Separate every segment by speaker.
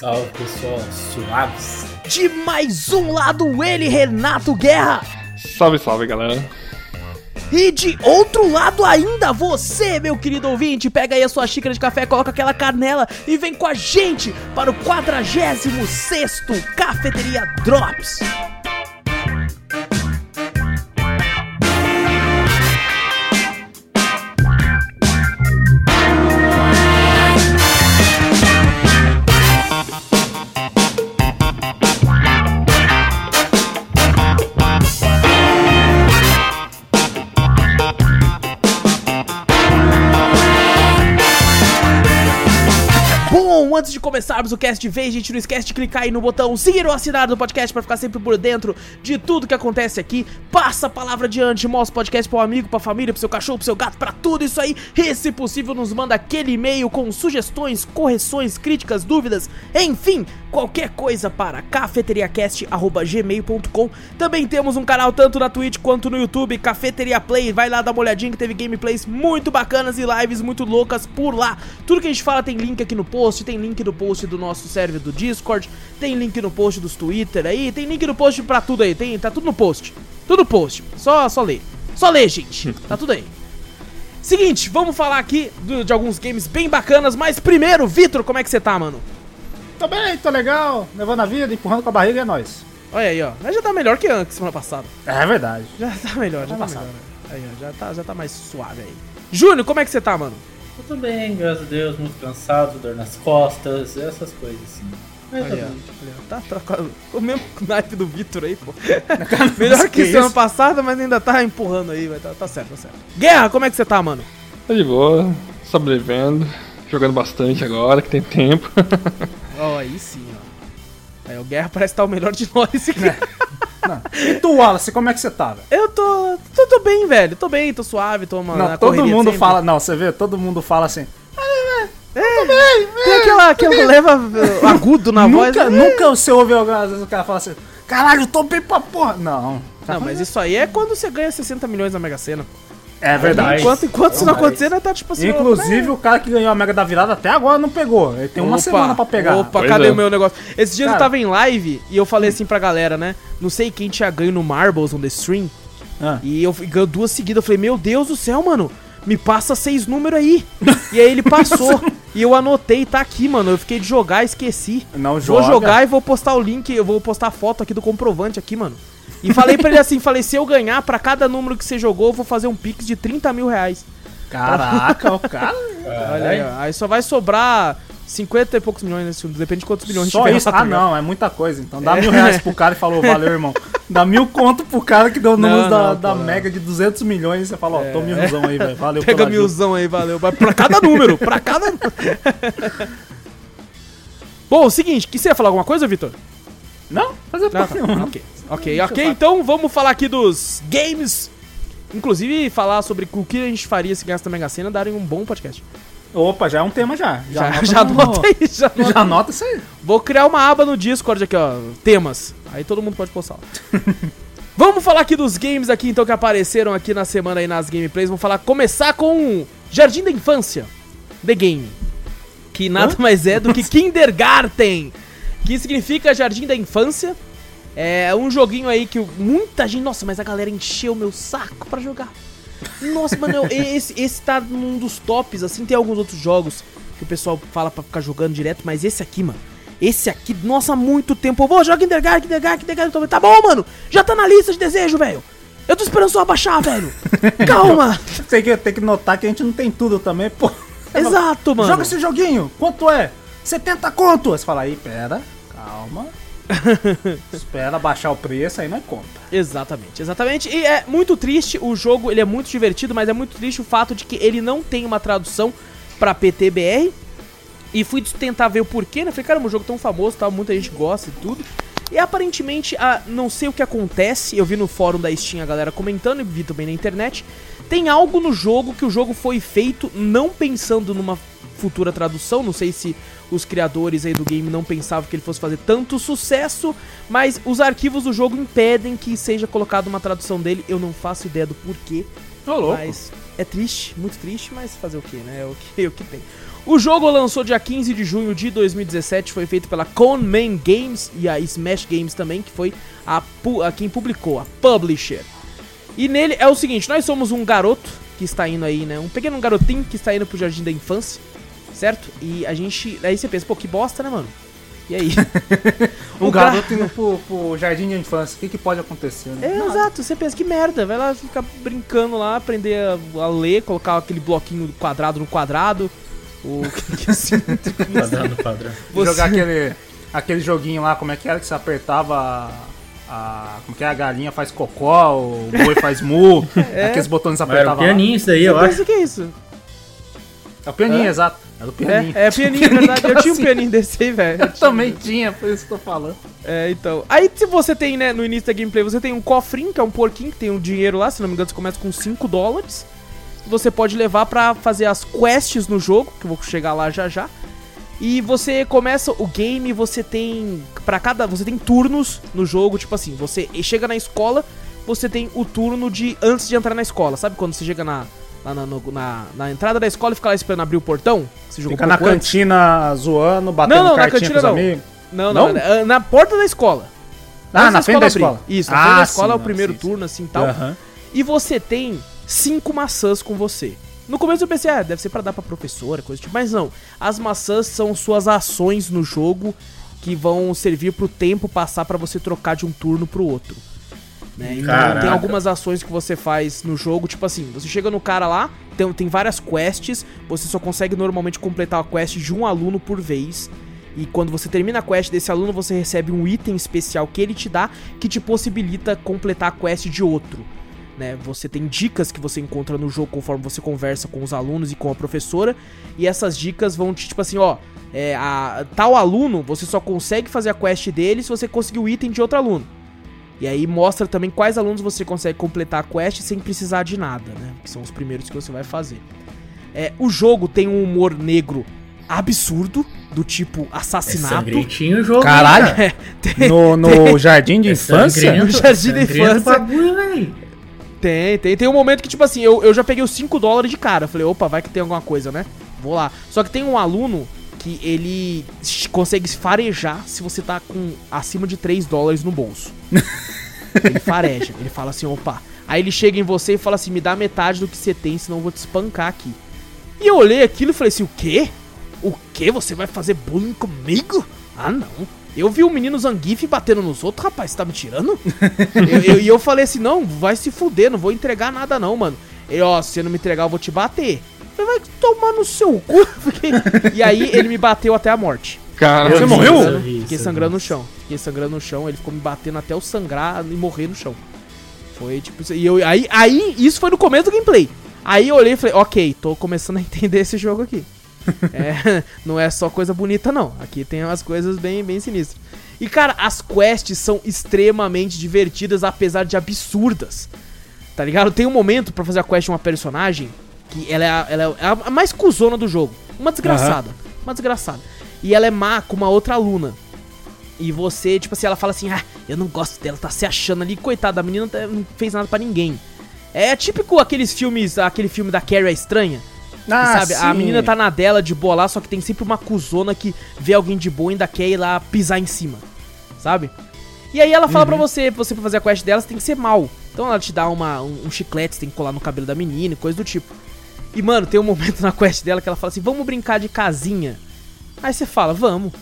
Speaker 1: Salve pessoal, suaves.
Speaker 2: De mais um lado, ele, Renato Guerra.
Speaker 3: Salve, salve galera.
Speaker 2: E de outro lado ainda, você, meu querido ouvinte, pega aí a sua xícara de café, coloca aquela canela e vem com a gente para o 46 Cafeteria Drops. Antes de começarmos o cast de vez, gente, não esquece de clicar aí no botão seguir ou assinar do podcast para ficar sempre por dentro de tudo que acontece aqui. Passa a palavra adiante, mostra o podcast para um amigo, pra família, pro seu cachorro, pro seu gato, pra tudo isso aí. E se possível, nos manda aquele e-mail com sugestões, correções, críticas, dúvidas, enfim, qualquer coisa para cafeteriacast.gmail.com. Também temos um canal tanto na Twitch quanto no YouTube, Cafeteria Play. Vai lá dar uma olhadinha que teve gameplays muito bacanas e lives muito loucas por lá. Tudo que a gente fala tem link aqui no post, tem link no post do nosso server do Discord, tem link no post dos Twitter aí, tem link no post pra tudo aí, tem, tá tudo no post. Tudo no post. Só, só ler. Só ler, gente. Tá tudo aí. Seguinte, vamos falar aqui do- de alguns games bem bacanas, mas primeiro, Vitor, como é que você tá, mano?
Speaker 4: Tô bem, tô legal, levando a vida, empurrando com a barriga é nóis.
Speaker 2: Olha aí, ó. Mas já tá melhor que antes, semana passada.
Speaker 4: É verdade.
Speaker 2: Já tá melhor, já tá
Speaker 4: Semana
Speaker 2: melhor. Aí, ó, já tá, já tá mais suave aí. Júnior, como é que você tá, mano?
Speaker 1: Eu tô bem, graças a Deus, muito cansado, dor nas costas, essas coisas assim. Mas tá.
Speaker 2: Olha, Tá, tá com o mesmo naipe do Vitor aí, pô. melhor que,
Speaker 4: Que
Speaker 2: semana
Speaker 4: isso?
Speaker 2: passada, mas ainda tá empurrando aí, vai. Tá, tá certo, tá certo. Guerra, como é que você tá, mano?
Speaker 3: Tá de boa, sobrevivendo, jogando bastante agora, que tem tempo.
Speaker 2: Ó, aí sim, ó. Aí o Guerra parece estar o melhor de nós aqui.
Speaker 4: Não. E tu, Wallace, como é que você tá, velho?
Speaker 2: Eu tô, tô. tô bem, velho. Tô bem, tô suave, tô uma,
Speaker 4: Não, todo mundo
Speaker 2: sempre.
Speaker 4: fala, não, você vê, todo mundo fala assim.
Speaker 2: Tem aquela, aquela leva uh, agudo na voz.
Speaker 4: nunca,
Speaker 2: né?
Speaker 4: nunca você ouve vezes o cara fala assim, caralho, eu tô bem pra porra. Não.
Speaker 2: Não, mas isso aí é quando você ganha 60 milhões na Mega Sena.
Speaker 4: É verdade.
Speaker 2: Enquanto, enquanto isso não acontecer, né, tá tipo assim.
Speaker 4: Inclusive, o cara que ganhou a Mega da Virada até agora não pegou. Ele tem uma
Speaker 2: Opa,
Speaker 4: semana pra pegar.
Speaker 2: Opa,
Speaker 3: Pois
Speaker 2: cadê
Speaker 3: é.
Speaker 2: o meu negócio? Esses dias eu
Speaker 4: Cara.
Speaker 2: tava em live e eu falei assim pra galera, né? Não sei quem tinha ganho no Marbles on the Stream.
Speaker 4: Ah.
Speaker 2: E eu ganhou duas seguidas. Eu falei, meu Deus do céu, mano. Me passa seis números aí. e aí ele passou. e eu anotei, tá aqui, mano. Eu fiquei de jogar, esqueci.
Speaker 4: Não
Speaker 2: Vou
Speaker 4: joga.
Speaker 2: jogar e vou postar o link, eu vou postar a foto aqui do comprovante aqui, mano. E falei pra ele assim, falei, se eu ganhar, pra cada número que você jogou, eu vou fazer um pix de 30 mil reais.
Speaker 4: Caraca, o cara.
Speaker 2: Olha aí, ó. Aí só vai sobrar 50 e poucos milhões nesse filme, depende de quantos milhões
Speaker 4: Só
Speaker 2: tiver
Speaker 4: isso?
Speaker 2: tá
Speaker 4: Ah, não, é muita coisa. Então dá mil reais pro cara e falou, valeu, irmão. Dá mil conto pro cara que deu números
Speaker 2: Não,
Speaker 4: da,
Speaker 2: não,
Speaker 4: da
Speaker 2: não.
Speaker 4: Mega de 200 milhões e você fala, ó, tô milzão aí, velho. Valeu
Speaker 2: Pega milzão aí, valeu. Vai pra cada número, pra cada Bom, o seguinte, que você ia falar alguma coisa, Vitor?
Speaker 4: Não, fazer porra
Speaker 2: tá.
Speaker 4: nenhuma.
Speaker 2: Ok, ok, ok. Então vamos falar aqui dos games. Inclusive, falar sobre o que a gente faria se ganhasse da Mega Sena, darem um bom podcast.
Speaker 4: Opa, já é um tema já.
Speaker 2: Já,
Speaker 4: anota
Speaker 2: já
Speaker 4: no-
Speaker 2: anota aí, já anota.
Speaker 4: Já anota isso aí.
Speaker 2: Vou criar uma aba no Discord aqui, ó. Temas. Aí todo mundo pode postar. Vamos falar aqui dos games aqui, então, que apareceram aqui na semana aí nas gameplays. Vamos falar, começar com Jardim da Infância. The Game. Que nada mais é do que Kindergarten. Que significa Jardim da Infância. É um joguinho aí que muita gente... Nossa, mas a galera encheu meu saco pra jogar. Nossa, mano, eu- esse, esse tá num dos tops, assim, tem alguns outros jogos que o pessoal fala pra ficar jogando direto, mas esse aqui, mano, esse aqui, nossa, há muito tempo, eu vou, joga Kindergarten, Kindergarten, Kindergarten, tá bom, mano, já tá na lista de desejo, velho, eu tô esperando só abaixar, velho, calma,
Speaker 4: Tem que, tem que notar que a gente não tem tudo também, pô.
Speaker 2: exato, mano,
Speaker 4: Joga esse joguinho. Quanto é? 70 conto. Você fala aí, pera, calma. Espera baixar o preço, aí não é conta.
Speaker 2: Exatamente, exatamente. E é muito triste, o jogo ele é muito divertido, mas é muito triste o fato de que ele não tem uma tradução pra PTBR. E fui tentar ver o porquê, né? Falei, cara, um jogo tão famoso, tal, muita gente gosta e tudo. E aparentemente, a, não sei o que acontece, eu vi no fórum da Steam a galera comentando e vi também na internet. Tem algo no jogo que o jogo foi feito não pensando numa futura tradução, não sei se os criadores aí do game não pensavam que ele fosse fazer tanto sucesso, mas os arquivos do jogo impedem que seja colocada uma tradução dele, eu não faço ideia do porquê.
Speaker 4: Ô, louco.
Speaker 2: Mas é triste, muito triste, mas fazer o que, né? É o que, é o que tem. O jogo lançou dia 15 de junho de 2017, foi feito pela Conman Games e a Smash Games também, que foi a, pu- a quem publicou, a publisher. E nele é o seguinte, nós somos um garoto que está indo aí, né? Um pequeno garotinho que está indo pro jardim da infância, certo? E a gente. Aí você pensa, pô, que bosta, né, mano? E aí?
Speaker 4: Um
Speaker 2: O gar-
Speaker 4: garoto indo pro, pro jardim de infância. O que, que pode acontecer, né?
Speaker 2: É,
Speaker 4: Nada.
Speaker 2: exato, você pensa que merda, vai lá ficar brincando lá, aprender a, a ler, colocar aquele bloquinho quadrado no quadrado. O que que assim?
Speaker 1: Quadrado padrão.
Speaker 2: Você-
Speaker 4: Jogar aquele, aquele joguinho lá, como é que era que você apertava a. como que é? A galinha faz cocó, o boi faz mu, aqueles botões
Speaker 1: Mas era o
Speaker 4: apertava lá.
Speaker 1: pianinho isso daí, eu acho.
Speaker 2: que é isso?
Speaker 4: É o pianinho, exato. Era o pianinho.
Speaker 2: É, é pianinho, é verdade. Eu tinha um pianinho desse aí, velho.
Speaker 4: Eu também tinha, por isso que eu tô falando.
Speaker 2: É, então. Aí se você tem, né, no início da gameplay, você tem um cofrinho, que é um porquinho, que tem um dinheiro lá, se não me engano, você começa com 5 dólares. Você pode levar pra fazer as quests no jogo, que eu vou chegar lá já já. E você começa o game, você tem para cada, você tem turnos no jogo, tipo assim, você chega na escola, você tem o turno de antes de entrar na escola, sabe quando você chega na lá na, no- na, na entrada da escola e fica lá esperando abrir o portão? Você
Speaker 4: Fica
Speaker 2: um
Speaker 4: na
Speaker 2: pouco antes?
Speaker 4: cantina zoando, batendo
Speaker 2: Não, não, na cantina não. Não, não,
Speaker 4: Não?
Speaker 2: na, na porta da escola.
Speaker 4: Ah,
Speaker 2: Antes
Speaker 4: na frente da
Speaker 2: abrir.
Speaker 4: escola.
Speaker 2: Isso, na frente da
Speaker 4: Ah,
Speaker 2: escola
Speaker 4: sim,
Speaker 2: é o primeiro
Speaker 4: sim,
Speaker 2: turno, assim, tal.
Speaker 4: Aham.
Speaker 2: E você tem cinco maçãs com você. No começo eu pensei, ah, deve ser pra dar pra professora, coisa tipo. Mas não. As maçãs são suas ações no jogo que vão servir pro tempo passar pra você trocar de um turno pro outro. Né? Então
Speaker 1: Caraca.
Speaker 2: tem algumas ações que você faz no jogo, tipo assim, você chega no cara lá, tem, tem várias quests, você só consegue normalmente completar a quest de um aluno por vez. E quando você termina a quest desse aluno, você recebe um item especial que ele te dá que te possibilita completar a quest de outro. Né? Você tem dicas que você encontra no jogo conforme você conversa com os alunos e com a professora. E essas dicas vão te, tipo assim, ó. É, a, tal aluno, você só consegue fazer a quest dele se você conseguir o item de outro aluno. E aí mostra também quais alunos você consegue completar a quest sem precisar de nada, né? Que são os primeiros que você vai fazer. É, o jogo tem um humor negro absurdo, do tipo
Speaker 1: É
Speaker 2: assassinato.
Speaker 1: sangrentinho o jogo.
Speaker 4: Caralho.
Speaker 1: cara?
Speaker 2: tem,
Speaker 4: No, no jardim de
Speaker 1: É
Speaker 4: infância?
Speaker 2: No jardim
Speaker 1: sangrento
Speaker 2: infância.
Speaker 1: bagulho,
Speaker 2: tem, tem. Tem um momento que, tipo assim, eu, eu já peguei os 5 dólares de cara. Falei, opa, vai que tem alguma coisa, né? Vou lá. Só que tem um aluno que ele consegue farejar se você tá com acima de 3 dólares no bolso. ele fareja. Ele fala assim, opa. Aí ele chega em você e fala assim, me dá metade do que você tem, senão eu vou te espancar aqui. E eu olhei aquilo e falei assim, o quê? O quê? Você vai fazer bullying comigo? Ah, não. Eu vi o menino Zangief batendo nos outros, rapaz, você tá me tirando? eu, eu- E eu, falei assim, não, vai se fuder, não vou entregar nada não, mano. Ele, ó, se você não me entregar, eu vou te bater. Falei, vai tomar no seu cu. Fiquei- E aí ele me bateu até a morte.
Speaker 3: Cara,
Speaker 4: Você
Speaker 1: Eu
Speaker 4: morreu?
Speaker 2: Fiquei sangrando no chão. Fiquei sangrando no chão, ele ficou me batendo até eu sangrar e morrer no chão. Foi tipo isso. E eu, aí, aí, isso foi no começo do gameplay. Aí eu olhei e falei, ok, tô começando a entender esse jogo aqui. É, não é só coisa bonita, não. Aqui tem umas coisas bem, bem sinistras. E, cara, as quests são extremamente divertidas, apesar de absurdas. Tá ligado? Tem um momento pra fazer a quest de uma personagem que ela é a, ela é a mais cuzona do jogo. Uma desgraçada. Uma desgraçada. E ela é má com uma outra aluna. E você, tipo assim, ela fala assim: Ah, eu não gosto dela, tá se achando ali. Coitada, a menina tá- não fez nada pra ninguém. É típico aqueles filmes, aquele filme da Carrie a Estranha.
Speaker 4: Ah,
Speaker 2: sabe? A
Speaker 4: sim.
Speaker 2: menina tá na dela de boa lá, só que tem sempre uma cuzona que vê alguém de boa e ainda quer ir lá pisar em cima. Sabe? E aí ela fala pra você, você pra fazer a quest dela, você tem que ser mal. Então ela te dá uma, um, um chiclete, você tem que colar no cabelo da menina e coisa do tipo. E mano, tem um momento na quest dela que ela fala assim: vamos brincar de casinha. Aí você fala, vamos.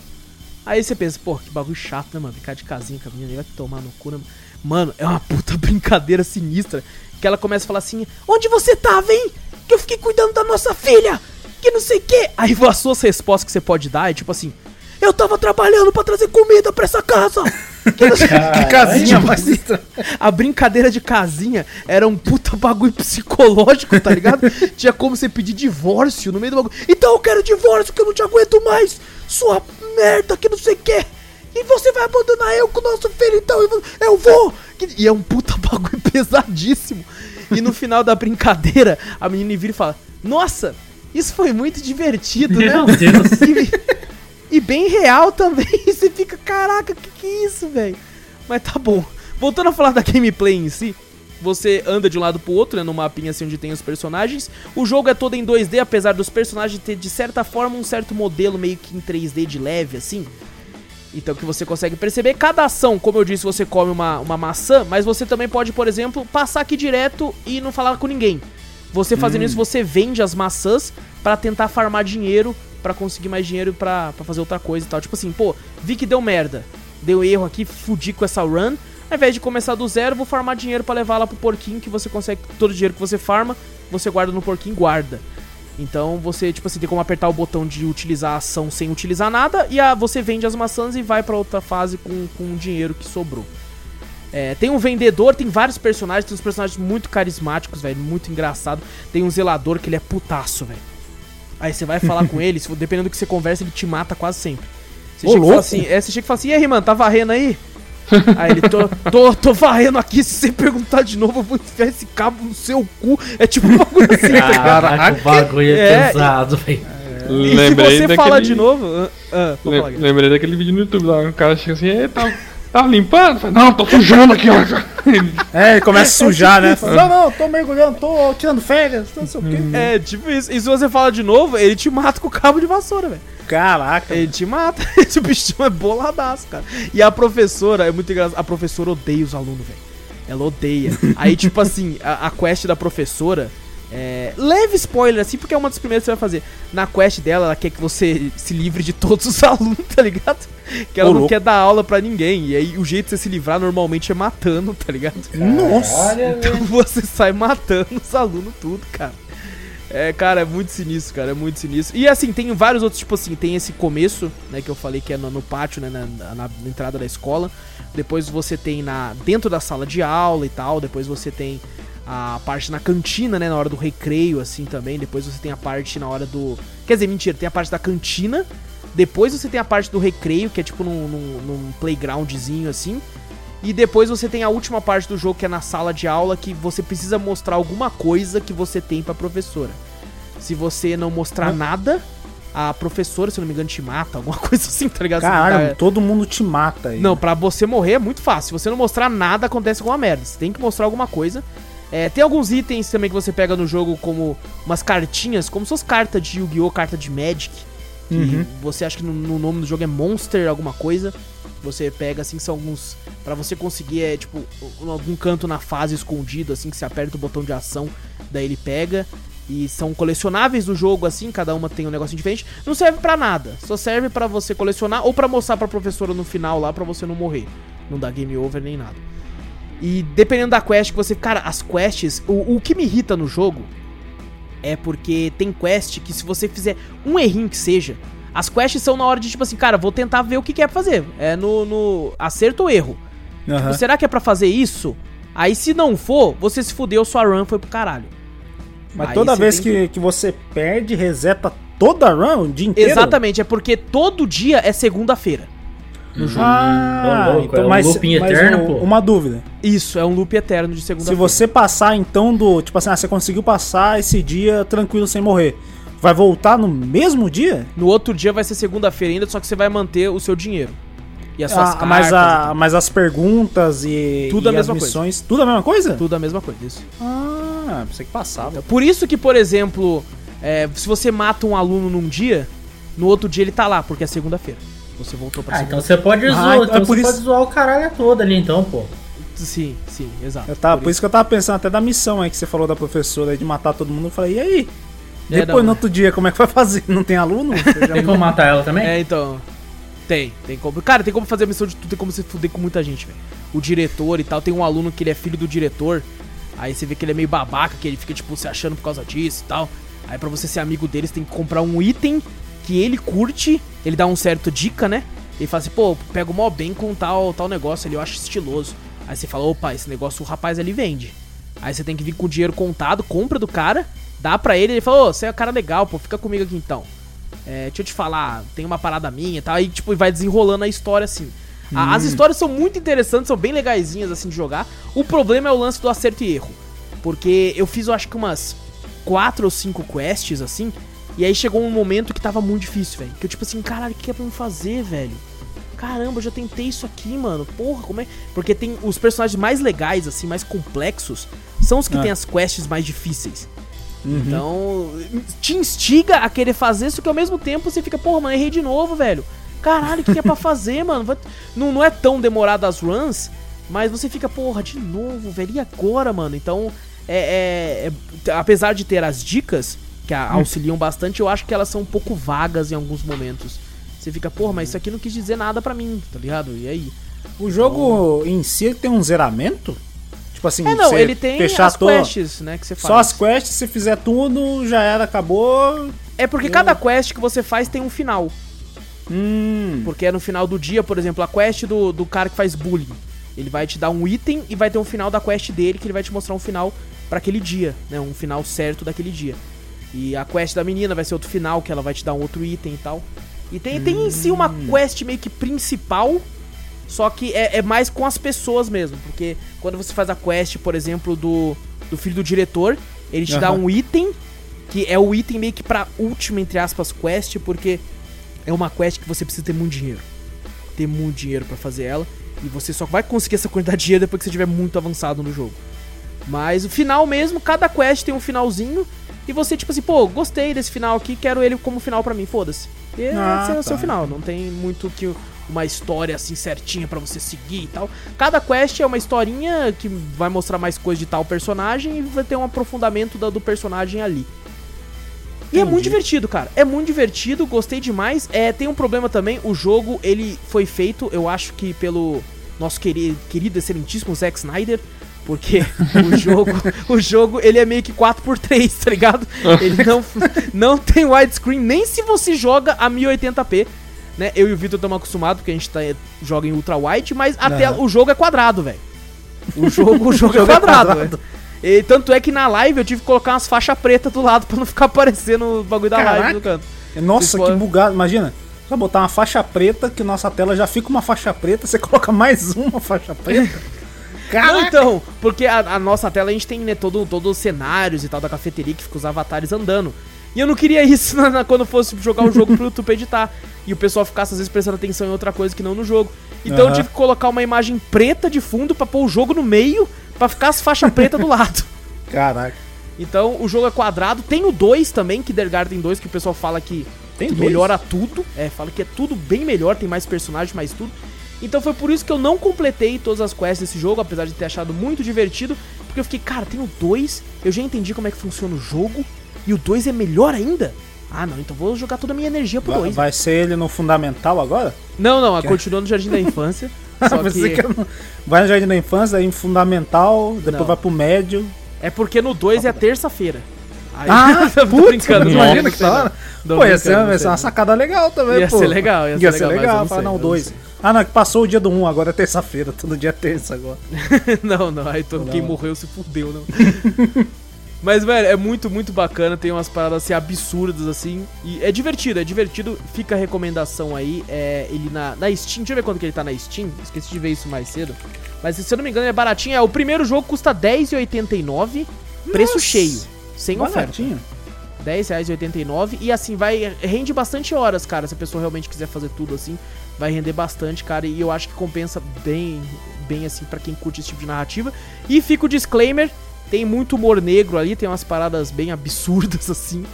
Speaker 2: Aí você pensa, pô, que bagulho chato, né, mano? Brincar de casinha com a menina, vai tomar no cu, né? Mano, é uma puta brincadeira sinistra. Que ela começa a falar assim: onde você tava, hein? Que eu fiquei cuidando da nossa filha! Que não sei o quê. Aí as suas respostas que você pode dar é tipo assim: Eu tava trabalhando pra trazer comida pra essa casa.
Speaker 4: Que casinha mais estranha.
Speaker 2: A brincadeira de casinha era um puta bagulho psicológico, tá ligado? Tinha como você pedir divórcio no meio do bagulho. Então eu quero divórcio que eu não te aguento mais. Sua merda que não sei o que. E você vai abandonar eu com o nosso filho, então eu- eu vou. E é um puta bagulho pesadíssimo. E no final da brincadeira, a menina vira e fala: Nossa, isso foi muito divertido,
Speaker 1: Meu
Speaker 2: né?
Speaker 1: Deus.
Speaker 2: E, e bem real também. Você fica, caraca, que que é isso, velho? Mas tá bom. Voltando a falar da gameplay em si, você anda de um lado pro outro, né, no mapinha assim onde tem os personagens. O jogo é todo em 2D, apesar dos personagens ter de certa forma um certo modelo meio que em 3D de leve assim. Então que você consegue perceber, cada ação, como eu disse, você come uma, uma maçã, mas você também pode, por exemplo, passar aqui direto e não falar com ninguém. Você fazendo isso, você vende as maçãs pra tentar farmar dinheiro, pra conseguir mais dinheiro pra fazer outra coisa e tal. Tipo assim, pô, vi que deu merda, deu erro aqui, fudi com essa run. Ao invés de começar do zero, vou farmar dinheiro pra levar lá pro porquinho, que você consegue todo o dinheiro que você farma, você guarda no porquinho guarda. Então você, tipo assim, tem como apertar o botão de utilizar a ação sem utilizar nada, e a, você vende as maçãs e vai pra outra fase com, com o dinheiro que sobrou. É, tem um vendedor, tem vários personagens, tem uns personagens muito carismáticos, velho, muito engraçado. Tem um zelador que ele é putaço, velho. Aí você vai falar com ele, se- dependendo do que você conversa, ele te mata quase sempre. Você
Speaker 4: Ô,
Speaker 2: chega fala
Speaker 4: louco.
Speaker 2: assim, é, você chega e fala assim, e aí, mano, tá varrendo aí? Aí ele, tô, tô, tô varrendo aqui, se você perguntar de novo, eu vou enfiar esse cabo no seu cu. É tipo um bagulho assim, tá?
Speaker 1: Caraca, o bagulho é,
Speaker 2: É,
Speaker 1: pesado, velho.
Speaker 2: E se você fala de novo... Ah, ah, falar,
Speaker 3: Lem-
Speaker 2: Guilherme.
Speaker 3: Lembrei daquele vídeo no YouTube lá, o cara chega assim, "Ei, tá, limpando? Não, tô sujando aqui, ó.
Speaker 4: É, ele começa a sujar, né? Não, não, tô mergulhando, tô tirando férias, não sei o quê.
Speaker 2: É, tipo isso. E se você fala de novo, ele te mata com o cabo de vassoura, velho.
Speaker 4: Caraca.
Speaker 2: Ele te mata. Esse bichão é boladaço, cara. E a professora, é muito engraçado. A professora odeia os alunos, velho. Ela odeia. Aí, tipo assim, a, a quest da professora. É, leve spoiler, assim, porque é uma das primeiras que você vai fazer. Na quest dela, ela quer que você se livre de todos os alunos, tá ligado? Que ela
Speaker 4: Ô,
Speaker 2: não
Speaker 4: louco.
Speaker 2: quer dar aula pra ninguém. E aí, o jeito de você se livrar normalmente é matando, tá ligado?
Speaker 4: Nossa.
Speaker 2: Então
Speaker 1: velho.
Speaker 2: você sai matando os alunos tudo, cara. É, cara, é muito sinistro, cara, é muito sinistro. E assim, tem vários outros, tipo assim, tem esse começo, né, que eu falei que é no, no pátio, né, na, na- na entrada da escola. Depois você tem na dentro da sala de aula e tal. Depois você tem a parte na cantina, né, na hora do recreio, assim, também. Depois você tem a parte na hora do... Quer dizer, mentira, tem a parte da cantina. Depois você tem a parte do recreio, que é tipo num, num, num playgroundzinho, assim. E depois você tem a última parte do jogo que é na sala de aula que você precisa mostrar alguma coisa que você tem pra professora. Se você não mostrar nada, a professora, se não me engano, te mata, alguma coisa assim, tá ligado?
Speaker 4: Caralho,
Speaker 2: Você-
Speaker 4: todo mundo te mata aí.
Speaker 2: Não, pra você morrer é muito fácil. Se você não mostrar nada, acontece alguma merda. Você tem que mostrar alguma coisa. É, tem alguns itens também que você pega no jogo, como umas cartinhas, como se fosse carta de Yu-Gi-Oh!, carta de Magic. Que
Speaker 4: Uhum.
Speaker 2: você acha que no, no nome do jogo é Monster, alguma coisa. Você pega assim, são alguns. Pra você conseguir, é tipo, um- algum canto na fase escondido, assim, que você aperta o botão de ação, daí ele pega. E são colecionáveis do jogo, assim, cada uma tem um negocinho diferente. Não serve pra nada, só serve pra você colecionar ou pra mostrar pra professora no final lá pra você não morrer. Não dá game over nem nada. E dependendo da quest que você. Cara, as quests. O, o que me irrita no jogo é porque tem quest que se você fizer um errinho que seja. As quests são na hora de tipo assim, cara, vou tentar ver o que, que é pra fazer. É no, no acerto ou erro.
Speaker 4: Aham.
Speaker 2: Tipo, será que é pra fazer isso? Aí se não for, você se fudeu, sua run foi pro caralho.
Speaker 4: Mas
Speaker 2: Aí
Speaker 4: toda vez
Speaker 2: tem
Speaker 4: que, que você perde, reseta toda a run, o dia inteiro?
Speaker 2: Exatamente, é porque todo dia é segunda-feira.
Speaker 4: Ah,
Speaker 1: Ô, louco,
Speaker 4: então,
Speaker 1: é um
Speaker 4: mas,
Speaker 1: looping
Speaker 4: mas
Speaker 1: eterno,
Speaker 4: um-
Speaker 1: pô.
Speaker 4: uma dúvida.
Speaker 2: Isso, é um loop eterno de
Speaker 4: Se
Speaker 2: segunda-feira.
Speaker 4: você passar então do. Tipo assim, ah, você conseguiu passar esse dia tranquilo sem morrer. Vai voltar no mesmo dia?
Speaker 2: No outro dia vai ser segunda-feira ainda, só que você vai manter o seu dinheiro. E as suas
Speaker 4: Ah, mas,
Speaker 2: cartas
Speaker 4: a,
Speaker 2: e
Speaker 4: mas as perguntas e,
Speaker 2: Tudo a
Speaker 4: e
Speaker 2: mesma
Speaker 4: as
Speaker 2: coisa.
Speaker 4: missões. Tudo a mesma coisa?
Speaker 2: tudo a mesma coisa, isso.
Speaker 4: Ah, pensei que passava.
Speaker 2: Por isso que, por exemplo, é, se você mata um aluno num dia, no outro dia ele tá lá, porque é segunda-feira. Você voltou pra
Speaker 1: Ah,
Speaker 2: segunda.
Speaker 1: então você pode
Speaker 4: Ah,
Speaker 1: zoar,
Speaker 4: então
Speaker 1: então
Speaker 4: é por
Speaker 1: você
Speaker 4: isso-
Speaker 1: pode zoar o caralho todo ali, então, pô.
Speaker 2: Sim, sim, exato.
Speaker 4: Eu tava, por isso que eu tava pensando até da missão aí que você falou da professora aí de matar todo mundo. Eu falei, e aí?
Speaker 2: É,
Speaker 4: Depois
Speaker 2: não,
Speaker 4: no outro dia, como é que vai fazer? Não tem aluno?
Speaker 1: Tem como matar ela também?
Speaker 2: É, então. Tem, tem como. Cara, tem como fazer a missão de tudo, tem como se fuder com muita gente, velho. O diretor e tal, tem um aluno que ele é filho do diretor. Aí você vê que ele é meio babaca, que ele fica, tipo, se achando por causa disso e tal. Aí pra você ser amigo deles, tem que comprar um item que ele curte, ele dá um certo dica, né? Ele fala assim, pô, pega o mó bem com tal, tal negócio ali, eu acho estiloso. Aí você fala, opa, esse negócio o rapaz ali vende. Aí você tem que vir com o dinheiro contado, compra do cara, dá pra ele, ele fala, ô, você é um cara legal, pô, fica comigo aqui então. É, deixa eu te falar, tem uma parada minha e tal, aí tipo, vai desenrolando a história assim. A- As histórias são muito interessantes, são bem legaisinhas assim de jogar. O problema é o lance do acerto e erro. Porque eu fiz, eu acho que umas quatro ou cinco quests, assim, e aí chegou um momento que tava muito difícil, velho. Que eu, tipo assim, caralho, o que é pra eu fazer, velho? Caramba, eu já tentei isso aqui, mano. Porra, como é. Porque tem os personagens mais legais, assim, mais complexos, são os que
Speaker 4: Ah.
Speaker 2: têm as quests mais difíceis. Então, te instiga a querer fazer, só que ao mesmo tempo você fica, porra, mano, errei de novo, velho. Caralho, o que, que é pra fazer, mano? Vai- Não, não é tão demorado as runs, mas você fica, porra, de novo, velho. E agora, mano? Então, é, é- é- apesar de ter as dicas, que auxiliam bastante, eu acho que elas são um pouco vagas em alguns momentos. Você fica, porra, mas isso aqui não quis dizer nada pra mim, tá ligado? E aí?
Speaker 4: O jogo em si ele tem um zeramento? Tipo assim,
Speaker 2: É, não, ele tem
Speaker 4: fechar
Speaker 2: as quests, né, que você faz.
Speaker 4: Só as quests, se fizer tudo, já era, acabou.
Speaker 2: É porque cada quest que você faz tem um final.
Speaker 4: Hum.
Speaker 2: Porque é no final do dia, por exemplo, a quest do, do cara que faz bullying. Ele vai te dar um item e vai ter um final da quest dele que ele vai te mostrar um final pra aquele dia, né? Um final certo daquele dia. E a quest da menina vai ser outro final, que ela vai te dar um outro item e tal. E tem, tem em si uma quest meio que principal, só que é, é mais com as pessoas mesmo. Porque quando você faz a quest, por exemplo, do, do filho do diretor, ele te dá
Speaker 4: Aham.
Speaker 2: um item, que é o item meio que pra última, entre aspas, quest, porque é uma quest que você precisa ter muito dinheiro. Ter muito dinheiro pra fazer ela. E você só vai conseguir essa quantidade de dinheiro depois que você estiver muito avançado no jogo. Mas o final mesmo, cada quest tem um finalzinho. E você, tipo assim, pô, gostei desse final aqui, quero ele como final pra mim, foda-se. E
Speaker 4: Ah,
Speaker 2: esse é o seu
Speaker 4: tá.
Speaker 2: final, não tem muito que uma história assim certinha pra você seguir e tal. Cada quest é uma historinha que vai mostrar mais coisa de tal personagem e vai ter um aprofundamento da- do personagem ali. E é
Speaker 4: Entendi.
Speaker 2: muito divertido, cara. É muito divertido, gostei demais. É, tem um problema também, o jogo, ele foi feito, eu acho que pelo nosso querido, querido excelentíssimo Zack Snyder, porque o jogo, o jogo, ele é meio que 4x3, tá ligado? Ele não, não tem widescreen, nem se você joga a 1080p, né? Eu e o Vitor estamos acostumados, porque a gente tá, joga em ultra wide, mas a tela, o jogo é quadrado, velho. O jogo, o jogo, é
Speaker 4: é
Speaker 2: quadrado. E tanto é que na live eu tive que colocar umas faixas pretas do lado pra não ficar aparecendo o bagulho da live no canto.
Speaker 4: Nossa,
Speaker 2: Vocês
Speaker 4: que
Speaker 2: podem-
Speaker 4: bugado. Imagina, só botar uma faixa preta, que nossa tela já fica uma faixa preta, você coloca mais uma faixa preta.
Speaker 2: Não,
Speaker 4: Caraca.
Speaker 2: então, porque a, a nossa tela a gente tem, né, todo, todos os cenários e tal da cafeteria que fica os avatares andando. E eu não queria isso na- na- quando fosse jogar o jogo pro YouTube editar. E o pessoal ficasse às vezes prestando atenção em outra coisa que não no jogo. Então eu
Speaker 4: Aham.
Speaker 2: tive que colocar uma imagem preta de fundo pra pôr o jogo no meio, pra ficar as faixas pretas do lado.
Speaker 4: Caraca.
Speaker 2: Então o jogo é quadrado. Tem o 2 também, que Garden 2, que o pessoal fala que,
Speaker 4: Tem
Speaker 2: que melhora tudo. É, fala que é tudo bem melhor, tem mais personagens, mais tudo. Então foi por isso que eu não completei todas as quests desse jogo, apesar de ter achado muito divertido. Porque eu fiquei, cara, tem o 2, eu já entendi como é que funciona o jogo. E o 2 é melhor ainda? Ah, não, então vou jogar toda a minha energia pro
Speaker 4: Vai,
Speaker 2: 2.
Speaker 4: vai ser ele no fundamental agora?
Speaker 2: Não, não, continua no Jardim da Infância. só que
Speaker 4: que não- Vai no jardim da infância, aí em fundamental, depois
Speaker 2: Não.
Speaker 4: vai pro médio.
Speaker 2: é porque no 2 é terça-feira. Aí,
Speaker 4: Ah,
Speaker 2: tô
Speaker 4: putz,
Speaker 2: brincando,
Speaker 4: imagina que da hora.
Speaker 2: Tô
Speaker 4: Pô, ia ser, ia ser uma sacada legal também,
Speaker 2: Ia
Speaker 4: pô.
Speaker 2: ser legal, ia ser legal, mas eu não
Speaker 4: Fala, não,
Speaker 2: eu não
Speaker 4: dois.
Speaker 2: sei.
Speaker 4: Ah, não, que passou o dia do 1, um, agora é terça-feira, todo dia é terça agora.
Speaker 2: não, não, aí todo,
Speaker 4: Não.
Speaker 2: quem morreu se fudeu, não. Mas, velho, é muito, muito bacana. Tem umas paradas assim absurdas, assim. E é divertido, é divertido. Fica a recomendação aí. É ele na, na Steam. Deixa eu ver quanto que ele tá na Steam. Esqueci de ver isso mais cedo. Mas se eu não me engano, ele é baratinho. É, o primeiro jogo custa R$10,89. Preço
Speaker 4: Nossa,
Speaker 2: cheio. Sem oferta.
Speaker 4: Baratinho.
Speaker 2: R$10,89 e assim vai rende bastante horas, cara. Se a pessoa realmente quiser fazer tudo assim, vai render bastante, cara. E eu acho que compensa bem, bem assim pra quem curte esse tipo de narrativa. E fica o disclaimer: tem muito humor negro ali, tem umas paradas bem absurdas assim.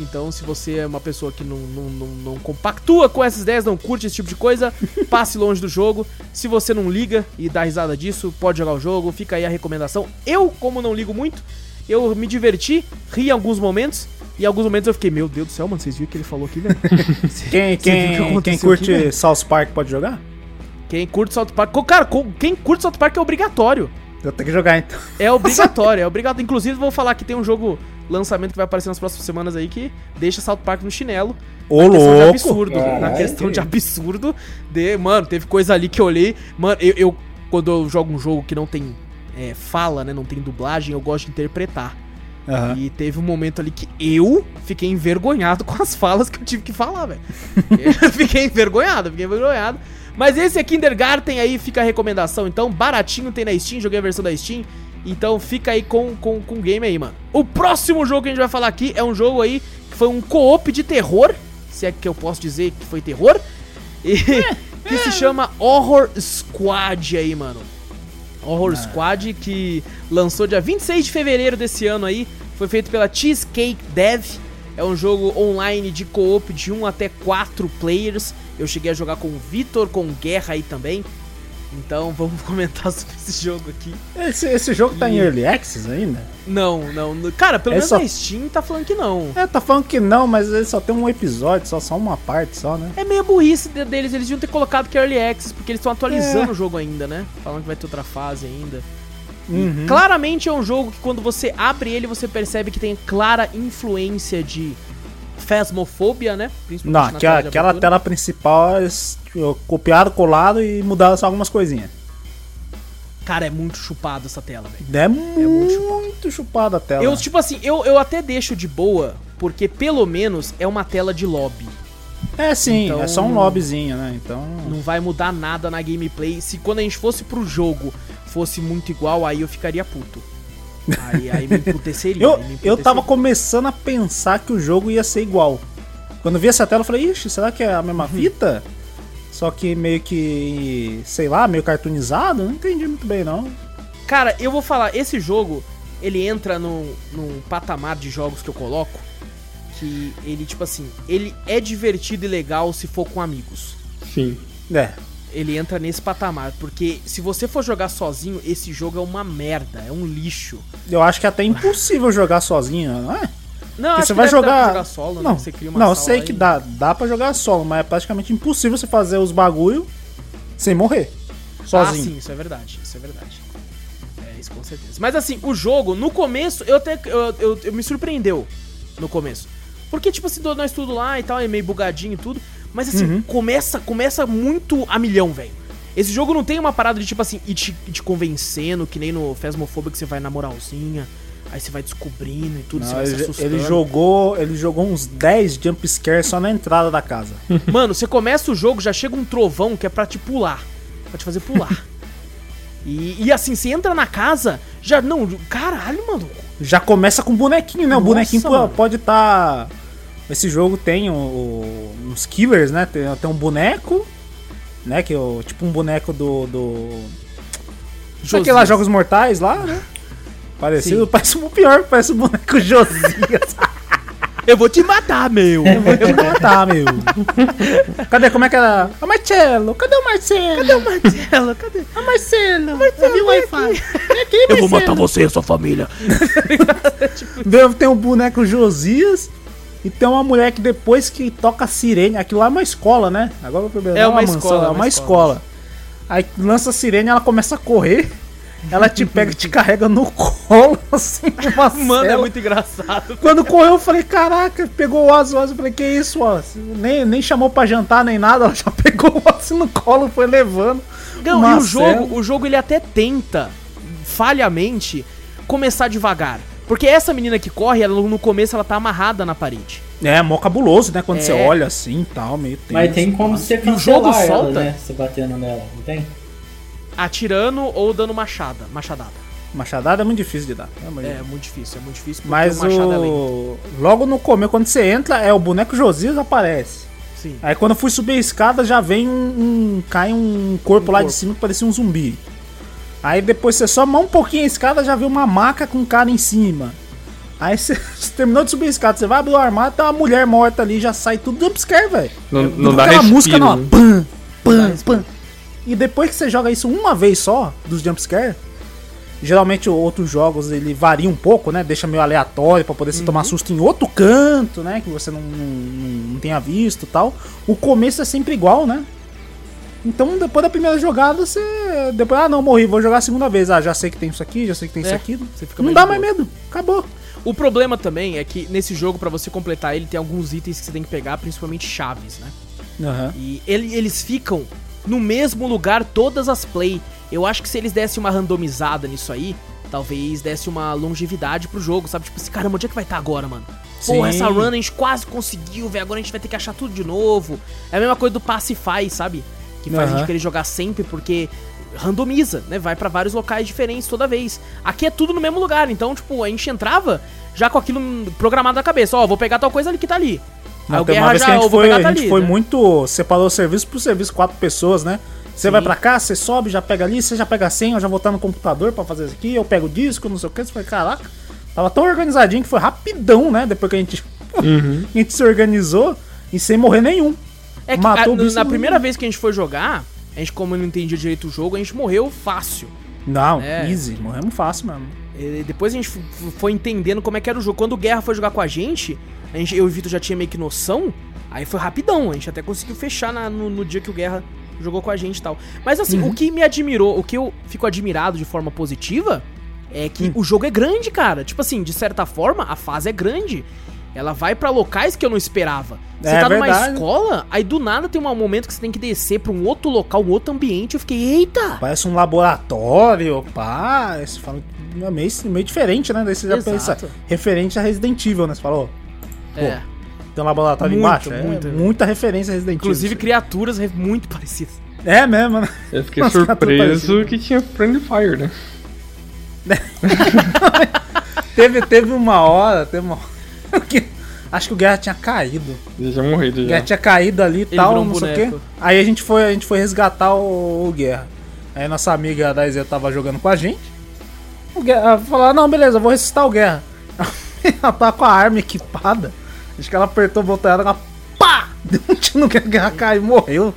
Speaker 2: Então, se você é uma pessoa que não, não, não, não compactua com essas ideias, não curte esse tipo de coisa, passe longe do jogo. Se você não liga e dá risada disso, pode jogar o jogo. Fica aí a recomendação. Eu, como não ligo muito, eu me diverti, ri em alguns momentos. E em alguns momentos eu fiquei, meu Deus do céu, mano, vocês viram o que ele falou aqui, velho?
Speaker 4: Quem,
Speaker 2: o que
Speaker 4: quem, quem curte
Speaker 2: aqui?
Speaker 4: South Park pode jogar?
Speaker 2: Quem curte South Park. Cara, quem curte South Park é obrigatório.
Speaker 4: Eu tenho que jogar então.
Speaker 2: É obrigatório, é obrigatório. Inclusive, vou falar que tem um jogo lançamento que vai aparecer nas próximas semanas aí que deixa South Park no chinelo.
Speaker 4: Ô,
Speaker 2: na questão de
Speaker 4: louco.
Speaker 2: absurdo. na
Speaker 5: Caralho,
Speaker 2: questão
Speaker 5: que
Speaker 2: de absurdo. De, mano, teve coisa ali que eu olhei. Mano, eu, eu- quando eu jogo um jogo que não tem é, fala, né? Não tem dublagem, eu gosto de interpretar.
Speaker 4: Aham.
Speaker 2: E teve um momento ali que eu fiquei envergonhado com as falas que eu tive que falar, velho. fiquei envergonhado, fiquei envergonhado. Mas esse é Kindergarten aí, fica a recomendação. Então, baratinho tem na Steam, joguei a versão da Steam. Então fica aí com, com, com o game aí, mano. O próximo jogo que a gente vai falar aqui é um jogo aí que foi um co-op de terror. Se é que eu posso dizer que foi terror. E que se chama Horror Squad aí, mano. Horror Squad, que lançou dia 26 de fevereiro desse ano aí. Foi feito pela Cheesecake Dev. É um jogo online de co-op de 1 até 4 players. Eu cheguei a jogar com o Vitor, com o Guerra aí também. Então vamos comentar sobre esse jogo aqui.
Speaker 4: Esse, esse jogo tá em
Speaker 2: E-
Speaker 4: Early Access ainda?
Speaker 2: Não, não. Cara, pelo
Speaker 4: É
Speaker 2: menos
Speaker 4: só-
Speaker 2: na Steam tá falando que não.
Speaker 4: É, tá falando que não, mas ele só tem um episódio, só, só uma parte só, né?
Speaker 2: É meio burrice de- deles, eles deviam ter colocado que é Early Access, porque eles estão atualizando
Speaker 4: É.
Speaker 2: o jogo ainda, né? Falando que vai ter outra fase ainda.
Speaker 4: Uhum.
Speaker 2: Claramente é um jogo que quando você abre ele, você percebe que tem clara influência de Phasmophobia, né?
Speaker 4: Não, aquela, aquela tela principal, eles copiaram, colado e mudaram só algumas coisinhas.
Speaker 2: Cara, é muito chupado essa tela, velho.
Speaker 4: É,
Speaker 2: muito
Speaker 4: muito, chupada a tela.
Speaker 2: Eu, tipo assim, eu, eu até deixo de boa, porque pelo menos é uma tela de lobby.
Speaker 4: É sim,
Speaker 2: Então-
Speaker 4: é só um lobbyzinho, né? Então.
Speaker 2: Não vai mudar nada na gameplay. Se quando a gente fosse pro jogo fosse muito igual, aí eu ficaria puto. Aí, aí me emputeceria.
Speaker 4: Eu,
Speaker 2: me
Speaker 4: eu tava começando a pensar que o jogo ia ser igual. Quando vi essa tela, eu falei, ixi, será que é a mesma fita? Só que meio que, sei lá, meio cartoonizado? Não entendi muito bem, não.
Speaker 2: Cara, eu vou falar, esse jogo, ele entra num, num patamar de jogos que eu coloco que ele, tipo assim, ele é divertido e legal se for com amigos.
Speaker 3: Sim.
Speaker 4: É,
Speaker 2: Ele entra nesse patamar, porque se você for jogar sozinho, esse jogo é uma merda, é um lixo.
Speaker 4: eu acho que é até impossível jogar sozinho, não é?
Speaker 2: Não,
Speaker 4: você
Speaker 2: que
Speaker 4: vai jogar.
Speaker 2: jogar solo,
Speaker 4: não,
Speaker 2: né? Você cria uma
Speaker 4: não, eu sei que
Speaker 2: e-
Speaker 4: dá, dá pra jogar solo, mas é praticamente impossível você fazer os bagulho sem morrer. Sozinho.
Speaker 2: Ah, sim, isso é verdade, isso é verdade. É, isso com certeza. Mas assim, o jogo, no começo, eu até. Eu, eu- eu me surpreendeu no começo. Porque, tipo assim, nós tudo lá e tal, é meio bugadinho e tudo. Mas assim,
Speaker 4: Uhum.
Speaker 2: começa, começa muito a milhão, velho. Esse jogo não tem uma parada de, tipo assim, ir te, te convencendo, que nem no Phasmophobia que você vai na moralzinha, aí você vai descobrindo e tudo, você
Speaker 4: Não,
Speaker 2: vai se
Speaker 4: ele,
Speaker 2: assustando.
Speaker 4: ele jogou, ele jogou uns 10 jump scare só na entrada da casa.
Speaker 2: Mano, você começa o jogo, já chega um trovão que é pra te pular. Pra te fazer pular. e, e assim, você entra na casa, já. Não, caralho, mano.
Speaker 4: Já começa com bonequinho, né? O
Speaker 2: Nossa,
Speaker 4: bonequinho po-
Speaker 2: mano.
Speaker 4: pode estar. Esse jogo tem o- o- uns killers, né? Tem, tem um boneco, né? Que é o, tipo um boneco do. do... Sabe aqueles jogos mortais lá, né? Parecido,
Speaker 2: Sim.
Speaker 4: parece o pior, parece o boneco Josias.
Speaker 2: Eu vou te matar, meu.
Speaker 4: Eu vou te matar, meu. Cadê? Como é que era? Ô Marcelo, cadê o Marcelo? Cadê o
Speaker 2: Marcelo, cadê?
Speaker 4: Ô Marcelo? Eu vi o Wi-Fi.
Speaker 2: Eu vou matar
Speaker 4: Marcelo.
Speaker 2: você e a sua família.
Speaker 4: Vê, Tem um boneco Josias e tem uma mulher que depois que toca a sirene, aquilo lá é uma escola, né? Agora eu ver,
Speaker 2: É uma
Speaker 4: mansão,
Speaker 2: escola,
Speaker 4: é
Speaker 2: é
Speaker 4: uma
Speaker 2: uma
Speaker 4: escola. Aí lança a sirene, ela começa a correr, ela te pega e te carrega no colo, assim, uma
Speaker 2: Mano, é
Speaker 4: cela.
Speaker 2: muito engraçado.
Speaker 4: Quando correu, eu falei, caraca, pegou o Oz, o Oz, eu falei, que isso, Oz? Nem, nem chamou pra jantar, nem nada, ela já pegou o Oz no colo, foi levando.
Speaker 2: Não,
Speaker 4: uma
Speaker 2: e o jogo, o jogo ele até tenta, falhamente, começar devagar. Porque essa menina que corre, ela, no começo ela tá amarrada na parede.
Speaker 4: É, mó cabuloso, né? Quando
Speaker 2: É.
Speaker 4: você olha assim e tal, meio tenso.
Speaker 1: Mas tem como você
Speaker 2: E o jogo
Speaker 1: cancelar ela,
Speaker 2: solta?
Speaker 1: né? Você batendo nela, não tem?
Speaker 2: Atirando ou dando machada, machadada.
Speaker 4: Machadada é muito difícil de dar.
Speaker 2: É,
Speaker 4: Deus.
Speaker 2: muito difícil, é muito difícil porque
Speaker 4: Mas
Speaker 2: machado é lento.
Speaker 4: o... logo no começo, quando você entra, é o boneco Josias aparece.
Speaker 2: Sim.
Speaker 4: Aí quando eu fui subir a escada, já vem um. um- cai um corpo
Speaker 2: Um
Speaker 4: lá
Speaker 2: corpo.
Speaker 4: de cima que parecia um zumbi. Aí depois você só mão um pouquinho a escada, já vê uma maca com um cara em cima. Aí você, você terminou de subir a escada, você vai abrir o armário, tem uma mulher morta ali, já sai tudo jumpscare, velho.
Speaker 3: Não, não dá
Speaker 4: aquela
Speaker 3: respiro.
Speaker 4: música, não, ó,
Speaker 3: né?
Speaker 4: pam, pam, pam. E depois que você joga isso uma vez só, dos jumpscare, geralmente outros jogos ele varia um pouco, né? Deixa meio aleatório pra poder você tomar susto em outro canto, né? Que você não, não, não tenha visto e tal. O começo é sempre igual, né? Então depois da primeira jogada você. Depois, ah não, morri, vou jogar a segunda vez. Ah, já sei que tem isso aqui, já sei que tem isso
Speaker 2: É,
Speaker 4: aqui.
Speaker 2: você fica
Speaker 4: Não dá mais medo. Acabou.
Speaker 2: O problema também é que nesse jogo, pra você completar ele, tem alguns itens que você tem que pegar, principalmente chaves, né?
Speaker 4: Aham.
Speaker 2: E ele- eles ficam no mesmo lugar todas as play. Eu acho que se eles dessem uma randomizada nisso aí, talvez desse uma longevidade pro jogo, sabe? Tipo assim, caramba, onde é que vai estar agora, mano? Pô,
Speaker 4: Sim.
Speaker 2: essa run a gente quase conseguiu, velho. Agora a gente vai ter que achar tudo de novo. É a mesma coisa do Pacify, sabe? Que faz a
Speaker 4: Aham.
Speaker 2: gente querer jogar sempre porque randomiza, né? Vai pra vários locais diferentes toda vez. Aqui é tudo no mesmo lugar, então, tipo, a gente entrava já com aquilo programado na cabeça. Ó, vou pegar tal coisa ali que tá ali.
Speaker 4: Não, tem uma vez
Speaker 2: já,
Speaker 4: que a gente foi, a gente
Speaker 2: ali,
Speaker 4: foi
Speaker 2: né?
Speaker 4: muito. Separou o serviço por serviço, quatro pessoas, né? Você
Speaker 2: Sim.
Speaker 4: vai pra cá, você sobe, já pega ali, você já pega a senha, eu já vou estar no computador pra fazer isso aqui, eu pego o disco, não sei o que. Você foi, caraca. Tava tão organizadinho que foi rapidão, né? Depois que a gente,
Speaker 3: Uhum.
Speaker 4: a gente se organizou e sem morrer nenhum.
Speaker 2: É que
Speaker 4: Matou
Speaker 2: a-
Speaker 4: o
Speaker 2: na primeira vez que a gente foi jogar, a gente, como não entendia direito o jogo, a gente morreu fácil.
Speaker 4: Não,
Speaker 2: É.
Speaker 4: easy, morremos fácil mesmo.
Speaker 2: E depois a gente foi entendendo como é que era o jogo. Quando o Guerra foi jogar com a gente, a gente eu e o Vitor já tinha meio que noção, aí foi rapidão. A gente até conseguiu fechar na- no, no dia que o Guerra jogou com a gente e tal. Mas assim, o que me admirou, o que eu fico admirado de forma positiva, é que o jogo é grande, cara. Tipo assim, de certa forma, a fase é grande. Ela vai pra locais que eu não esperava. Você
Speaker 4: É
Speaker 2: tá numa
Speaker 4: verdade.
Speaker 2: escola, aí do nada tem um momento que você tem que descer pra um outro local, um outro ambiente. Eu fiquei, eita!
Speaker 4: Parece um laboratório, pá. Você fala, é meio, meio diferente, né? Daí você já
Speaker 2: Exato.
Speaker 4: pensa, referente a Resident Evil, né? Você falou,
Speaker 2: É.
Speaker 4: tem um laboratório
Speaker 2: Muito,
Speaker 4: embaixo? É,
Speaker 2: muito.
Speaker 4: muita referência a Resident
Speaker 2: Inclusive
Speaker 4: Evil.
Speaker 2: criaturas muito parecidas.
Speaker 4: É mesmo, né?
Speaker 3: Eu fiquei
Speaker 4: Nossa, tá
Speaker 3: surpreso que tinha Friendly Fire, né?
Speaker 4: teve, teve uma hora, teve uma hora que acho que o Guerra tinha caído.
Speaker 3: Ele já morrido
Speaker 4: O
Speaker 3: já.
Speaker 4: Guerra tinha caído ali e tal,
Speaker 2: um
Speaker 4: não sei o quê. Aí a gente foi, a gente foi resgatar o, o Guerra. Aí nossa amiga da Zé tava jogando com a gente. O Guerra falou: "Ah, "Não, beleza, eu vou ressuscitar o Guerra". ela tá com a arma equipada. Acho que ela apertou o botão ela, ela pá! Deu um tiro no Guerra, caiu e morreu.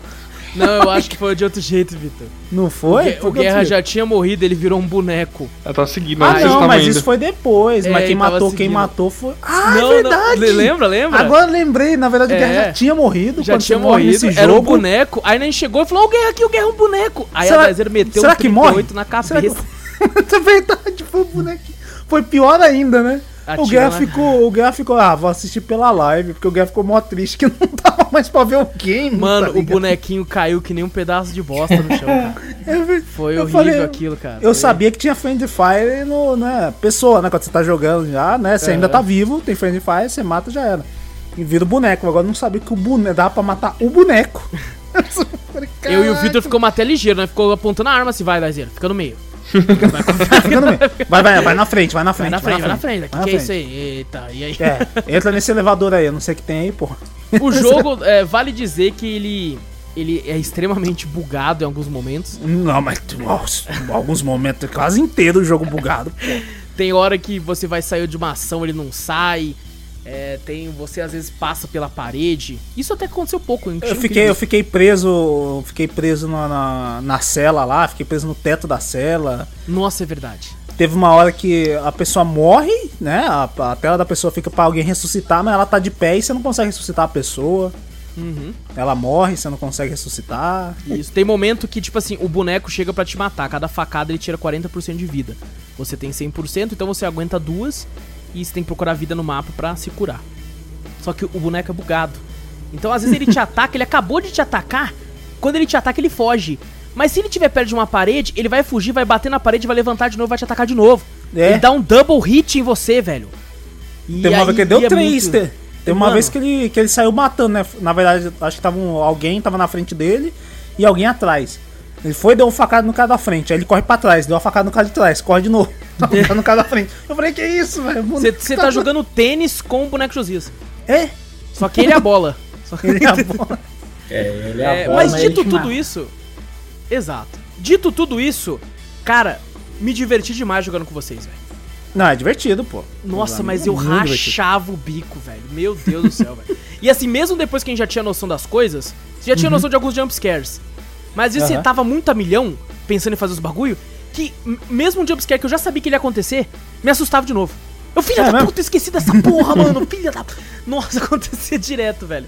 Speaker 2: Não, eu acho que foi de outro jeito, Vitor.
Speaker 4: Não foi?
Speaker 2: O,
Speaker 4: Foi
Speaker 2: o Guerra já tinha morrido, ele virou um boneco.
Speaker 3: Ela tava seguindo
Speaker 4: Ah,
Speaker 3: vocês
Speaker 4: não, mas
Speaker 3: indo.
Speaker 4: isso foi depois.
Speaker 2: É,
Speaker 4: mas quem matou, quem
Speaker 2: seguindo.
Speaker 4: matou foi. Ah,
Speaker 2: não,
Speaker 4: é verdade!
Speaker 2: Não, lembra, lembra?
Speaker 4: Agora eu lembrei, na verdade o
Speaker 2: É.
Speaker 4: Guerra já tinha morrido
Speaker 2: já tinha
Speaker 4: morre
Speaker 2: morrido,
Speaker 4: nesse
Speaker 2: era um
Speaker 4: jogo.
Speaker 2: boneco. Aí a gente chegou e falou: o Guerra aqui, o Guerra é um boneco. Aí
Speaker 4: Será-
Speaker 2: a meteu
Speaker 4: será
Speaker 2: um
Speaker 4: que morre?
Speaker 2: 38 na
Speaker 4: Será que-
Speaker 2: cabeça.
Speaker 4: é verdade, foi o bonequinho. Foi pior ainda, né? O Guerra ficou, o Guerra ficou, ah, vou assistir pela live, porque o Guerra ficou mó triste que não tava mais pra ver o game.
Speaker 2: Mano,
Speaker 4: tá
Speaker 2: o bonequinho caiu que nem um pedaço de bosta no chão, cara.
Speaker 4: Eu,
Speaker 2: Foi
Speaker 4: eu
Speaker 2: horrível
Speaker 4: falei-
Speaker 2: aquilo, cara.
Speaker 4: Eu
Speaker 2: Foi-
Speaker 4: sabia que tinha Friend Fire no, né, pessoa, né? Quando você tá jogando já, né? Você
Speaker 2: É.
Speaker 4: ainda tá vivo, tem Friend Fire, você mata já era. E vira o boneco. Agora eu não sabia que o boneco dava pra matar o boneco.
Speaker 2: Eu e o. Vitor ficamos até ligeiro, né? Ficou apontando a arma assim, vai, Dazer, fica no meio.
Speaker 4: Meio. Vai, vai, vai na frente, vai na
Speaker 2: Vai
Speaker 4: frente.
Speaker 2: na frente, vai na frente. O que,
Speaker 4: Vai na
Speaker 2: que é isso aí? Eita, e aí?
Speaker 4: É, entra nesse elevador aí, eu não sei o que tem aí, porra.
Speaker 2: O jogo, é, vale dizer que ele, ele é extremamente bugado em alguns momentos.
Speaker 4: Não, mas nossa, alguns momentos, quase inteiro o jogo bugado. Pô.
Speaker 2: Tem hora que você vai sair de uma ação, ele não sai. É, tem, você às vezes passa pela parede. Isso até aconteceu pouco.
Speaker 4: Eu fiquei, eu fiquei preso, fiquei preso na, na, na cela lá, fiquei preso no teto da cela.
Speaker 2: Nossa, é verdade.
Speaker 4: Teve uma hora que a pessoa morre, né? A, a tela da pessoa fica pra alguém ressuscitar, mas ela tá de pé e você não consegue ressuscitar a pessoa.
Speaker 2: Uhum.
Speaker 4: Ela morre, você não consegue ressuscitar.
Speaker 2: Isso. Tem momento que, tipo assim, o boneco chega pra te matar. Cada facada ele tira 40% de vida. Você tem 100%, então você aguenta duas. E você tem que procurar vida no mapa pra se curar. Só que o boneco é bugado. Então, às vezes, ele te ataca, ele acabou de te atacar. Quando ele te ataca, ele foge. Mas se ele estiver perto de uma parede, ele vai fugir, vai bater na parede, vai levantar de novo, vai te atacar de novo.
Speaker 4: É.
Speaker 2: Ele dá um double hit em você, velho. E
Speaker 4: Tem uma
Speaker 2: aí-
Speaker 4: vez que ele deu
Speaker 2: é
Speaker 4: três.
Speaker 2: muito-
Speaker 4: tem uma
Speaker 2: Mano.
Speaker 4: vez que ele, que ele saiu matando, né? Na verdade, acho que tava um- alguém tava na frente dele e alguém atrás. Ele foi deu um facada no cara da frente, aí ele corre pra trás, deu uma facada no cara de trás, corre de novo. Dá uma facada no cara da frente. Eu falei, que isso, velho?
Speaker 2: Você você tá jogando tênis com o boneco Josias.
Speaker 4: É?
Speaker 2: Só que ele é a bola. Só que
Speaker 4: Ele é a bola.
Speaker 1: É, ele é,
Speaker 2: É,
Speaker 1: a bola,
Speaker 2: mas dito tudo
Speaker 1: mata.
Speaker 2: isso. Exato. Dito tudo isso, cara, me diverti demais jogando com vocês, velho.
Speaker 4: Não, é divertido, pô.
Speaker 2: Nossa,
Speaker 4: É
Speaker 2: mas eu
Speaker 4: muito divertido.
Speaker 2: rachava o bico, velho. Meu Deus do céu, velho. E assim, mesmo depois que a gente já tinha noção das coisas, você já tinha noção de alguns jumpscares. Mas você
Speaker 4: Uhum.
Speaker 2: Tava muito a milhão, pensando em fazer os bagulho, que mesmo um jumpscare que eu já sabia que ele ia acontecer, me assustava de novo. Eu, filha
Speaker 4: É
Speaker 2: da
Speaker 4: mesmo?
Speaker 2: puta, esqueci dessa porra, mano. Filha da. Nossa, acontecia direto, velho.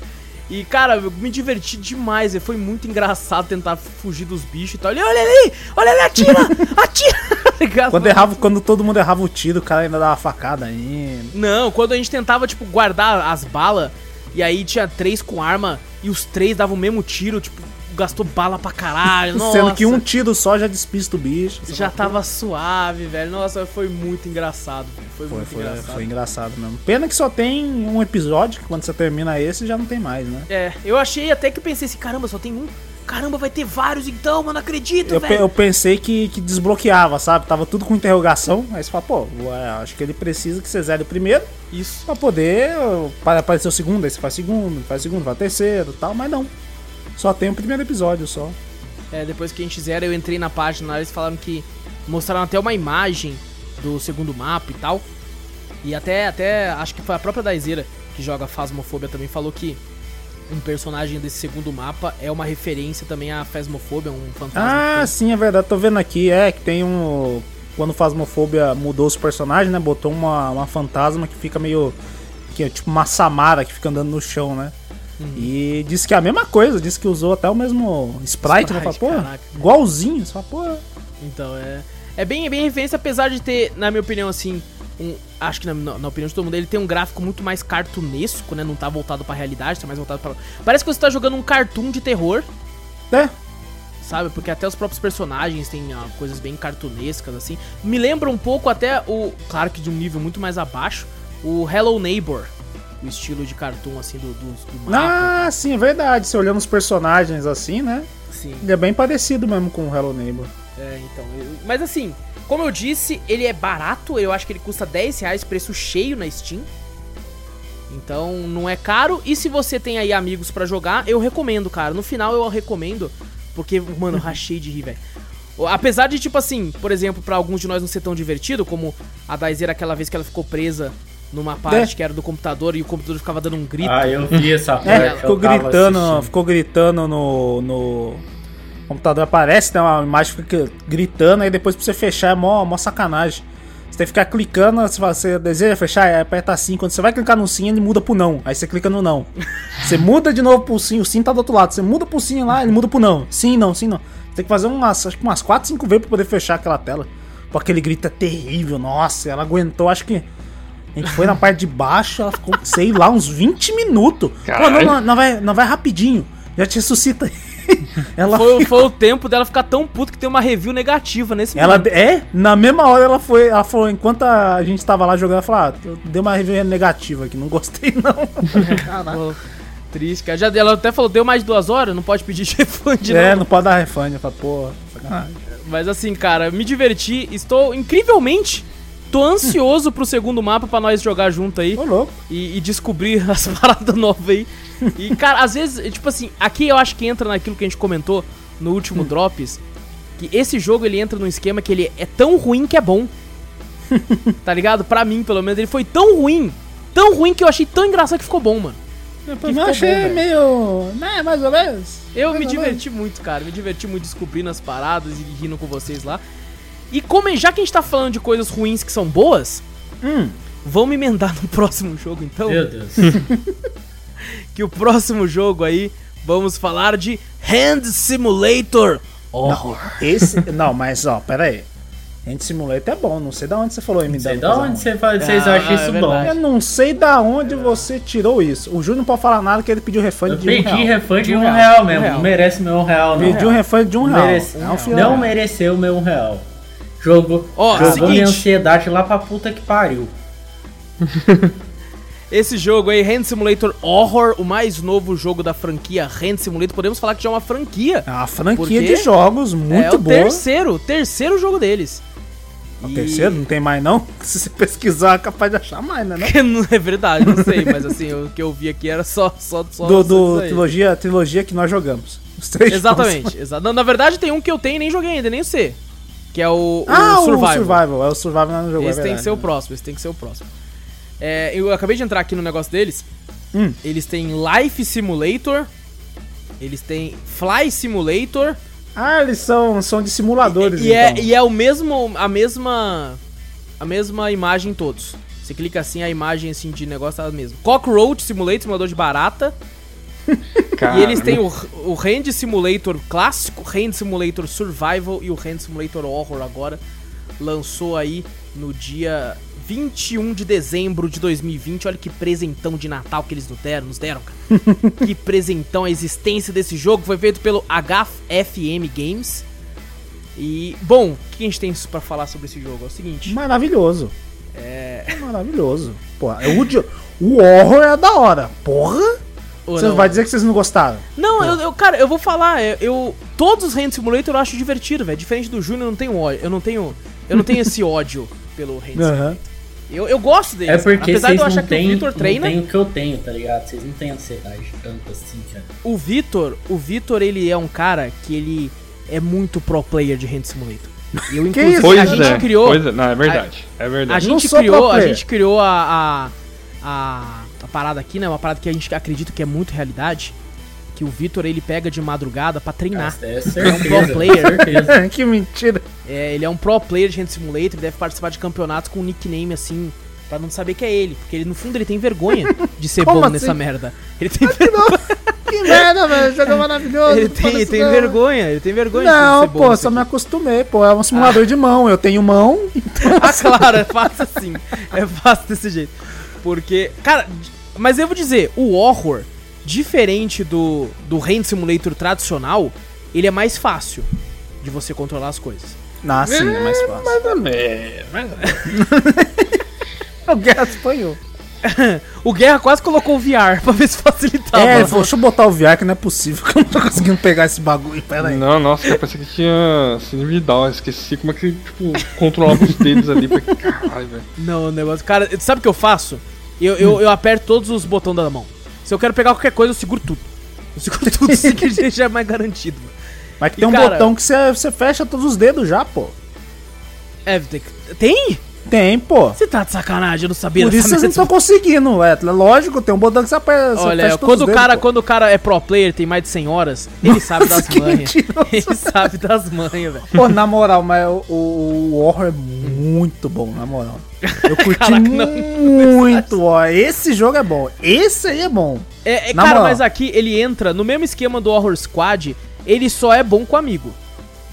Speaker 2: E, cara, eu me diverti demais. Foi muito engraçado tentar fugir dos bichos e tal. Ele, olha ali! Olha ali, atira! Atira!
Speaker 4: Quando, errava, quando todo mundo errava o tiro, o cara ainda dava facada ainda.
Speaker 2: Não, quando a gente tentava, tipo, guardar as balas, e aí tinha três com arma, e os três davam o mesmo tiro, tipo, gastou bala pra caralho. Nossa,
Speaker 4: Sendo que um tiro só já despista o bicho.
Speaker 2: Já tava suave, velho. Nossa, foi muito engraçado. Foi,
Speaker 4: Foi,
Speaker 2: muito
Speaker 4: foi,
Speaker 2: engraçado.
Speaker 4: foi engraçado mesmo. Pena que só tem um episódio, que quando você termina esse já não tem mais, né?
Speaker 2: É, eu achei até que pensei assim, caramba, só tem um. Caramba, vai ter vários então, mano, acredito,
Speaker 4: Eu,
Speaker 2: velho.
Speaker 4: eu pensei que, que desbloqueava, sabe? Tava tudo com interrogação. Aí você fala, pô, acho que ele precisa que você zere o primeiro
Speaker 2: Isso.
Speaker 4: pra poder para aparecer o segundo. Aí você faz segundo, faz segundo, faz terceiro e tal, mas não. Só tem o primeiro episódio só.
Speaker 2: É, depois que a gente zera, eu entrei na página, lá, eles falaram que mostraram até uma imagem do segundo mapa e tal. E até, até acho que foi a própria Daizeira que joga Phasmophobia também falou que um personagem desse segundo mapa é uma referência também a Phasmophobia, um fantasma.
Speaker 4: Ah, sim, é verdade. Tô vendo aqui, é que tem um. Quando o Phasmophobia mudou os personagens, né? Botou uma, uma fantasma que fica meio. Que é tipo uma Samara que fica andando no chão, né?
Speaker 2: Uhum.
Speaker 4: E disse que é a mesma coisa, disse que usou até o mesmo sprite, né? Fala,
Speaker 2: Sprite,
Speaker 4: pô,
Speaker 2: caraca.
Speaker 4: igualzinho. Fala, pô.
Speaker 2: Então, é. É bem, é bem referência, apesar de ter, na minha opinião, assim. Um, acho que na, na- na opinião de todo mundo, ele tem um gráfico muito mais cartunesco, né? Não tá voltado pra realidade, tá mais voltado pra. Parece que você tá jogando um cartoon de terror,
Speaker 4: É,
Speaker 2: sabe? Porque até os próprios personagens têm ah, coisas bem cartunescas, assim. Me lembra um pouco até o. Claro que de um nível muito mais abaixo, o Hello Neighbor. O estilo de cartoon, assim, do, do, do mapa.
Speaker 4: ah, sim, é verdade. Você olhando os personagens assim, né?
Speaker 2: Sim.
Speaker 4: Ele é bem parecido mesmo com o Hello Neighbor.
Speaker 2: É, então. eu- mas assim, como eu disse, ele é barato. Eu acho que ele custa 10 reais, preço cheio na Steam. Então não é caro. E se você tem aí amigos pra jogar, eu recomendo, cara. No final eu recomendo. Porque, mano, rachei de rir, velho. Apesar de, tipo assim, por exemplo, pra alguns de nós não ser tão divertido, como a Daizeira aquela vez que ela ficou presa numa parte
Speaker 4: É.
Speaker 2: que era do computador e o computador ficava dando um grito.
Speaker 1: Ah, eu vi essa parte.
Speaker 4: É, ficou gritando,
Speaker 1: assistindo.
Speaker 4: ficou gritando no, no computador aparece, né? Uma imagem fica gritando, aí depois pra você fechar é mó, mó sacanagem. Você tem que ficar clicando, se você deseja fechar, é, aperta sim. Quando você vai clicar no sim, ele muda pro não. Aí você clica no não. Você muda de novo pro sim, o sim tá do outro lado. Você muda pro sim lá, ele muda pro não. Sim, não, sim, não. Você tem que fazer umas, acho que umas 4, 5 vezes pra poder fechar aquela tela. Porque aquele grito é terrível, nossa, ela aguentou, acho que. A gente foi na parte de baixo, ela ficou, sei lá, uns 20 minutos. Pô, não, não, não vai, não vai rapidinho. Já te ressuscita. ela
Speaker 2: Foi, foi o tempo dela ficar tão puto que tem uma review negativa nesse
Speaker 4: ela
Speaker 2: momento.
Speaker 4: é, na mesma hora ela foi, ela falou, enquanto a gente tava lá jogando, ela falou, ah, eu dei uma review negativa aqui, não gostei não.
Speaker 2: Pô, Triste, cara. Já, ela até falou, deu mais de duas horas, não pode pedir refund,
Speaker 4: é,
Speaker 2: não.
Speaker 4: não pode dar refund. Eu falei, pô, sacanagem.
Speaker 2: Mas assim, cara, me diverti. Estou incrivelmente. Tô ansioso pro segundo mapa pra nós jogar junto aí
Speaker 4: Ô louco.
Speaker 2: e, e descobrir as paradas novas aí. E, cara, às vezes, tipo assim, aqui eu acho que entra naquilo que a gente comentou no último Drops. Que esse jogo ele entra num esquema que ele é tão ruim que é bom. tá ligado? Pra mim, pelo menos, ele foi tão ruim. Tão ruim que eu achei tão engraçado que ficou bom, mano.
Speaker 4: Eu
Speaker 2: ficou
Speaker 4: achei
Speaker 2: bom,
Speaker 4: meio. né, mais ou menos.
Speaker 2: Eu
Speaker 4: Mais
Speaker 2: me diverti muito, cara. Me diverti muito descobrindo as paradas e rindo com vocês lá. E como já que a gente tá falando de coisas ruins que são boas,
Speaker 4: Hum.
Speaker 2: vamos emendar no próximo jogo então.
Speaker 1: Meu Deus.
Speaker 2: Que o próximo jogo aí, vamos falar de Hand Simulator Horror.
Speaker 4: Esse. Não, mas ó, pera aí. Hand Simulator é bom, não sei da onde você falou aí, me
Speaker 1: Não sei da onde você fala- vocês
Speaker 2: Ah,
Speaker 1: acham
Speaker 2: é
Speaker 1: isso
Speaker 2: verdade.
Speaker 1: bom.
Speaker 4: Eu não sei da onde você tirou isso. O Júnior não pode falar nada que ele pediu refund
Speaker 1: Eu
Speaker 4: de um
Speaker 1: pedi
Speaker 4: real.
Speaker 1: refund de
Speaker 2: um
Speaker 1: um
Speaker 2: real. Um
Speaker 1: mesmo.
Speaker 2: real.
Speaker 1: Não merece meu um real, não.
Speaker 4: Pediu um refund de um real.
Speaker 1: Merece-
Speaker 4: É um
Speaker 1: não mereceu meu um real. Jogo,
Speaker 2: Ó,
Speaker 1: jogou
Speaker 2: seguinte.
Speaker 1: minha ansiedade lá pra puta que pariu.
Speaker 2: Esse jogo aí, Hand Simulator Horror, o mais novo jogo da franquia Hand Simulator. Podemos falar que já é uma franquia.
Speaker 4: É uma franquia de jogos muito
Speaker 2: é o
Speaker 4: boa.
Speaker 2: terceiro, o terceiro jogo deles.
Speaker 4: O
Speaker 2: E-
Speaker 4: terceiro não tem mais não? Se você pesquisar, é capaz de achar mais, né? Não?
Speaker 2: Que não é verdade, não sei, mas assim, o que eu vi aqui era só só só
Speaker 4: Do, do trilogia, trilogia que nós jogamos. Os três
Speaker 2: Exatamente, exa na, na verdade tem um que eu tenho e nem joguei ainda, nem o C. Que é o, o
Speaker 4: Ah,
Speaker 2: Survival.
Speaker 4: o Survival. É o Survival nós não jogamos.
Speaker 2: Esse tem que ser o próximo, esse tem que ser o próximo. É, eu acabei de entrar aqui no negócio deles.
Speaker 4: Hum.
Speaker 2: Eles têm Life Simulator. Eles têm Fly Simulator.
Speaker 4: Ah, eles são, são de simuladores,
Speaker 2: E, é,
Speaker 4: então.
Speaker 2: e é o mesmo. A mesma. A mesma imagem em todos. Você clica assim, a imagem assim de negócio é a mesma. Cockroach Simulator, simulador de barata. E eles têm o, o Hand Simulator clássico, Hand Simulator Survival e o Hand Simulator Horror agora. Lançou aí no dia 21 de dezembro de 2020. Olha que presentão de Natal que eles nos deram, nos deram cara. que presentão a existência desse jogo. Foi feito pelo HFM Games. E, bom, o que a gente tem pra falar sobre esse jogo? É o seguinte.
Speaker 4: Maravilhoso. É. Maravilhoso. Pô, é o, o horror é da hora. Porra! Você
Speaker 2: não?
Speaker 4: vai dizer que vocês não gostaram?
Speaker 2: Não, eu, eu- cara, eu vou falar, eu, eu- todos os Hand Simulator eu acho divertido, velho. Diferente do Júnior, eu não tenho ódio, eu não tenho, eu não tenho esse ódio pelo Hand Simulator.
Speaker 4: Aham.
Speaker 2: Eu, eu gosto dele.
Speaker 1: É porque
Speaker 2: apesar
Speaker 1: vocês
Speaker 2: de eu
Speaker 1: não
Speaker 2: achar que o
Speaker 1: têm
Speaker 2: Vitor
Speaker 1: não
Speaker 2: treina,
Speaker 1: têm o que eu tenho, tá ligado? Vocês não têm ansiedade tanto assim, cara.
Speaker 2: o Vitor, o Vitor ele é um cara que ele é muito pro player de Hand Simulator. Eu inclusive
Speaker 4: isso?
Speaker 3: Pois
Speaker 2: a gente
Speaker 3: é,
Speaker 2: criou,
Speaker 3: pois é, não, é verdade. é
Speaker 2: a
Speaker 3: verdade.
Speaker 4: Não
Speaker 2: gente criou, a gente criou a, a, a, a parada aqui, né? Uma parada que a gente acredita que é muito realidade, que o Vitor ele pega de madrugada pra treinar.
Speaker 1: É
Speaker 2: um
Speaker 1: certeza,
Speaker 2: pro player.
Speaker 4: que mentira.
Speaker 2: É, ele é um pro player de Hand Simulator, ele deve participar de campeonatos com um nickname assim, pra não saber que é ele. Porque ele, no fundo ele tem vergonha de ser
Speaker 4: Como
Speaker 2: bom
Speaker 4: assim?
Speaker 2: nessa merda. Ele tem,
Speaker 4: Que merda, velho. Jogo maravilhoso.
Speaker 2: ele
Speaker 4: não
Speaker 2: tem, ele tem
Speaker 4: não.
Speaker 2: vergonha, ele tem vergonha de
Speaker 4: Não,
Speaker 2: ser bom.
Speaker 4: pô,
Speaker 2: nisso
Speaker 4: só me acostumei, pô. É um simulador de mão. Eu tenho mão.
Speaker 2: Ah, claro, é fácil assim. É fácil desse jeito. Porque, cara, mas eu vou dizer, o horror, diferente do, do Hand Simulator tradicional, ele é mais fácil de você controlar as coisas.
Speaker 4: Ah, sim, é mais fácil.
Speaker 3: Mais ou menos, menos.
Speaker 4: O Guerra espanhol.
Speaker 2: O Guerra quase colocou o VR pra ver se facilitava.
Speaker 4: é, falou, deixa eu botar o VR que não é possível, que eu não tô conseguindo pegar esse bagulho. Pera aí.
Speaker 3: Não, nossa, eu pensei que tinha síndrome de Down. Esqueci como é que, tipo, controlava os dedos ali. Caralho, velho.
Speaker 2: Não, o negócio. Cara, sabe o que eu faço? Eu, eu, eu aperto todos os botões da mão. Se eu quero pegar qualquer coisa, eu seguro tudo. Eu seguro tudo, assim que já é mais garantido.
Speaker 4: Mas que
Speaker 2: E,
Speaker 4: tem um
Speaker 2: cara-
Speaker 4: botão que você, você fecha todos os dedos já, pô.
Speaker 2: É, tem? Tem?
Speaker 4: Pô.
Speaker 2: Você tá de sacanagem, eu não sabia
Speaker 4: Por isso vocês não estão conseguindo, é. Lógico, tem um botão que você aperta.
Speaker 2: Olha, quando o,
Speaker 4: dedos,
Speaker 2: cara,
Speaker 4: pô.
Speaker 2: quando o cara é pro player, tem mais de 100 horas, ele sabe das manhas. Ele sabe das manhas, velho.
Speaker 4: Pô, na moral, mas o, o, é muito bom, na moral. Eu curti
Speaker 2: Caraca, não-
Speaker 4: muito, ó. Esse jogo é bom. Esse aí é bom.
Speaker 2: É, é, cara,
Speaker 4: moral.
Speaker 2: mas aqui ele entra no mesmo esquema do Horror Squad, ele só é bom com amigo.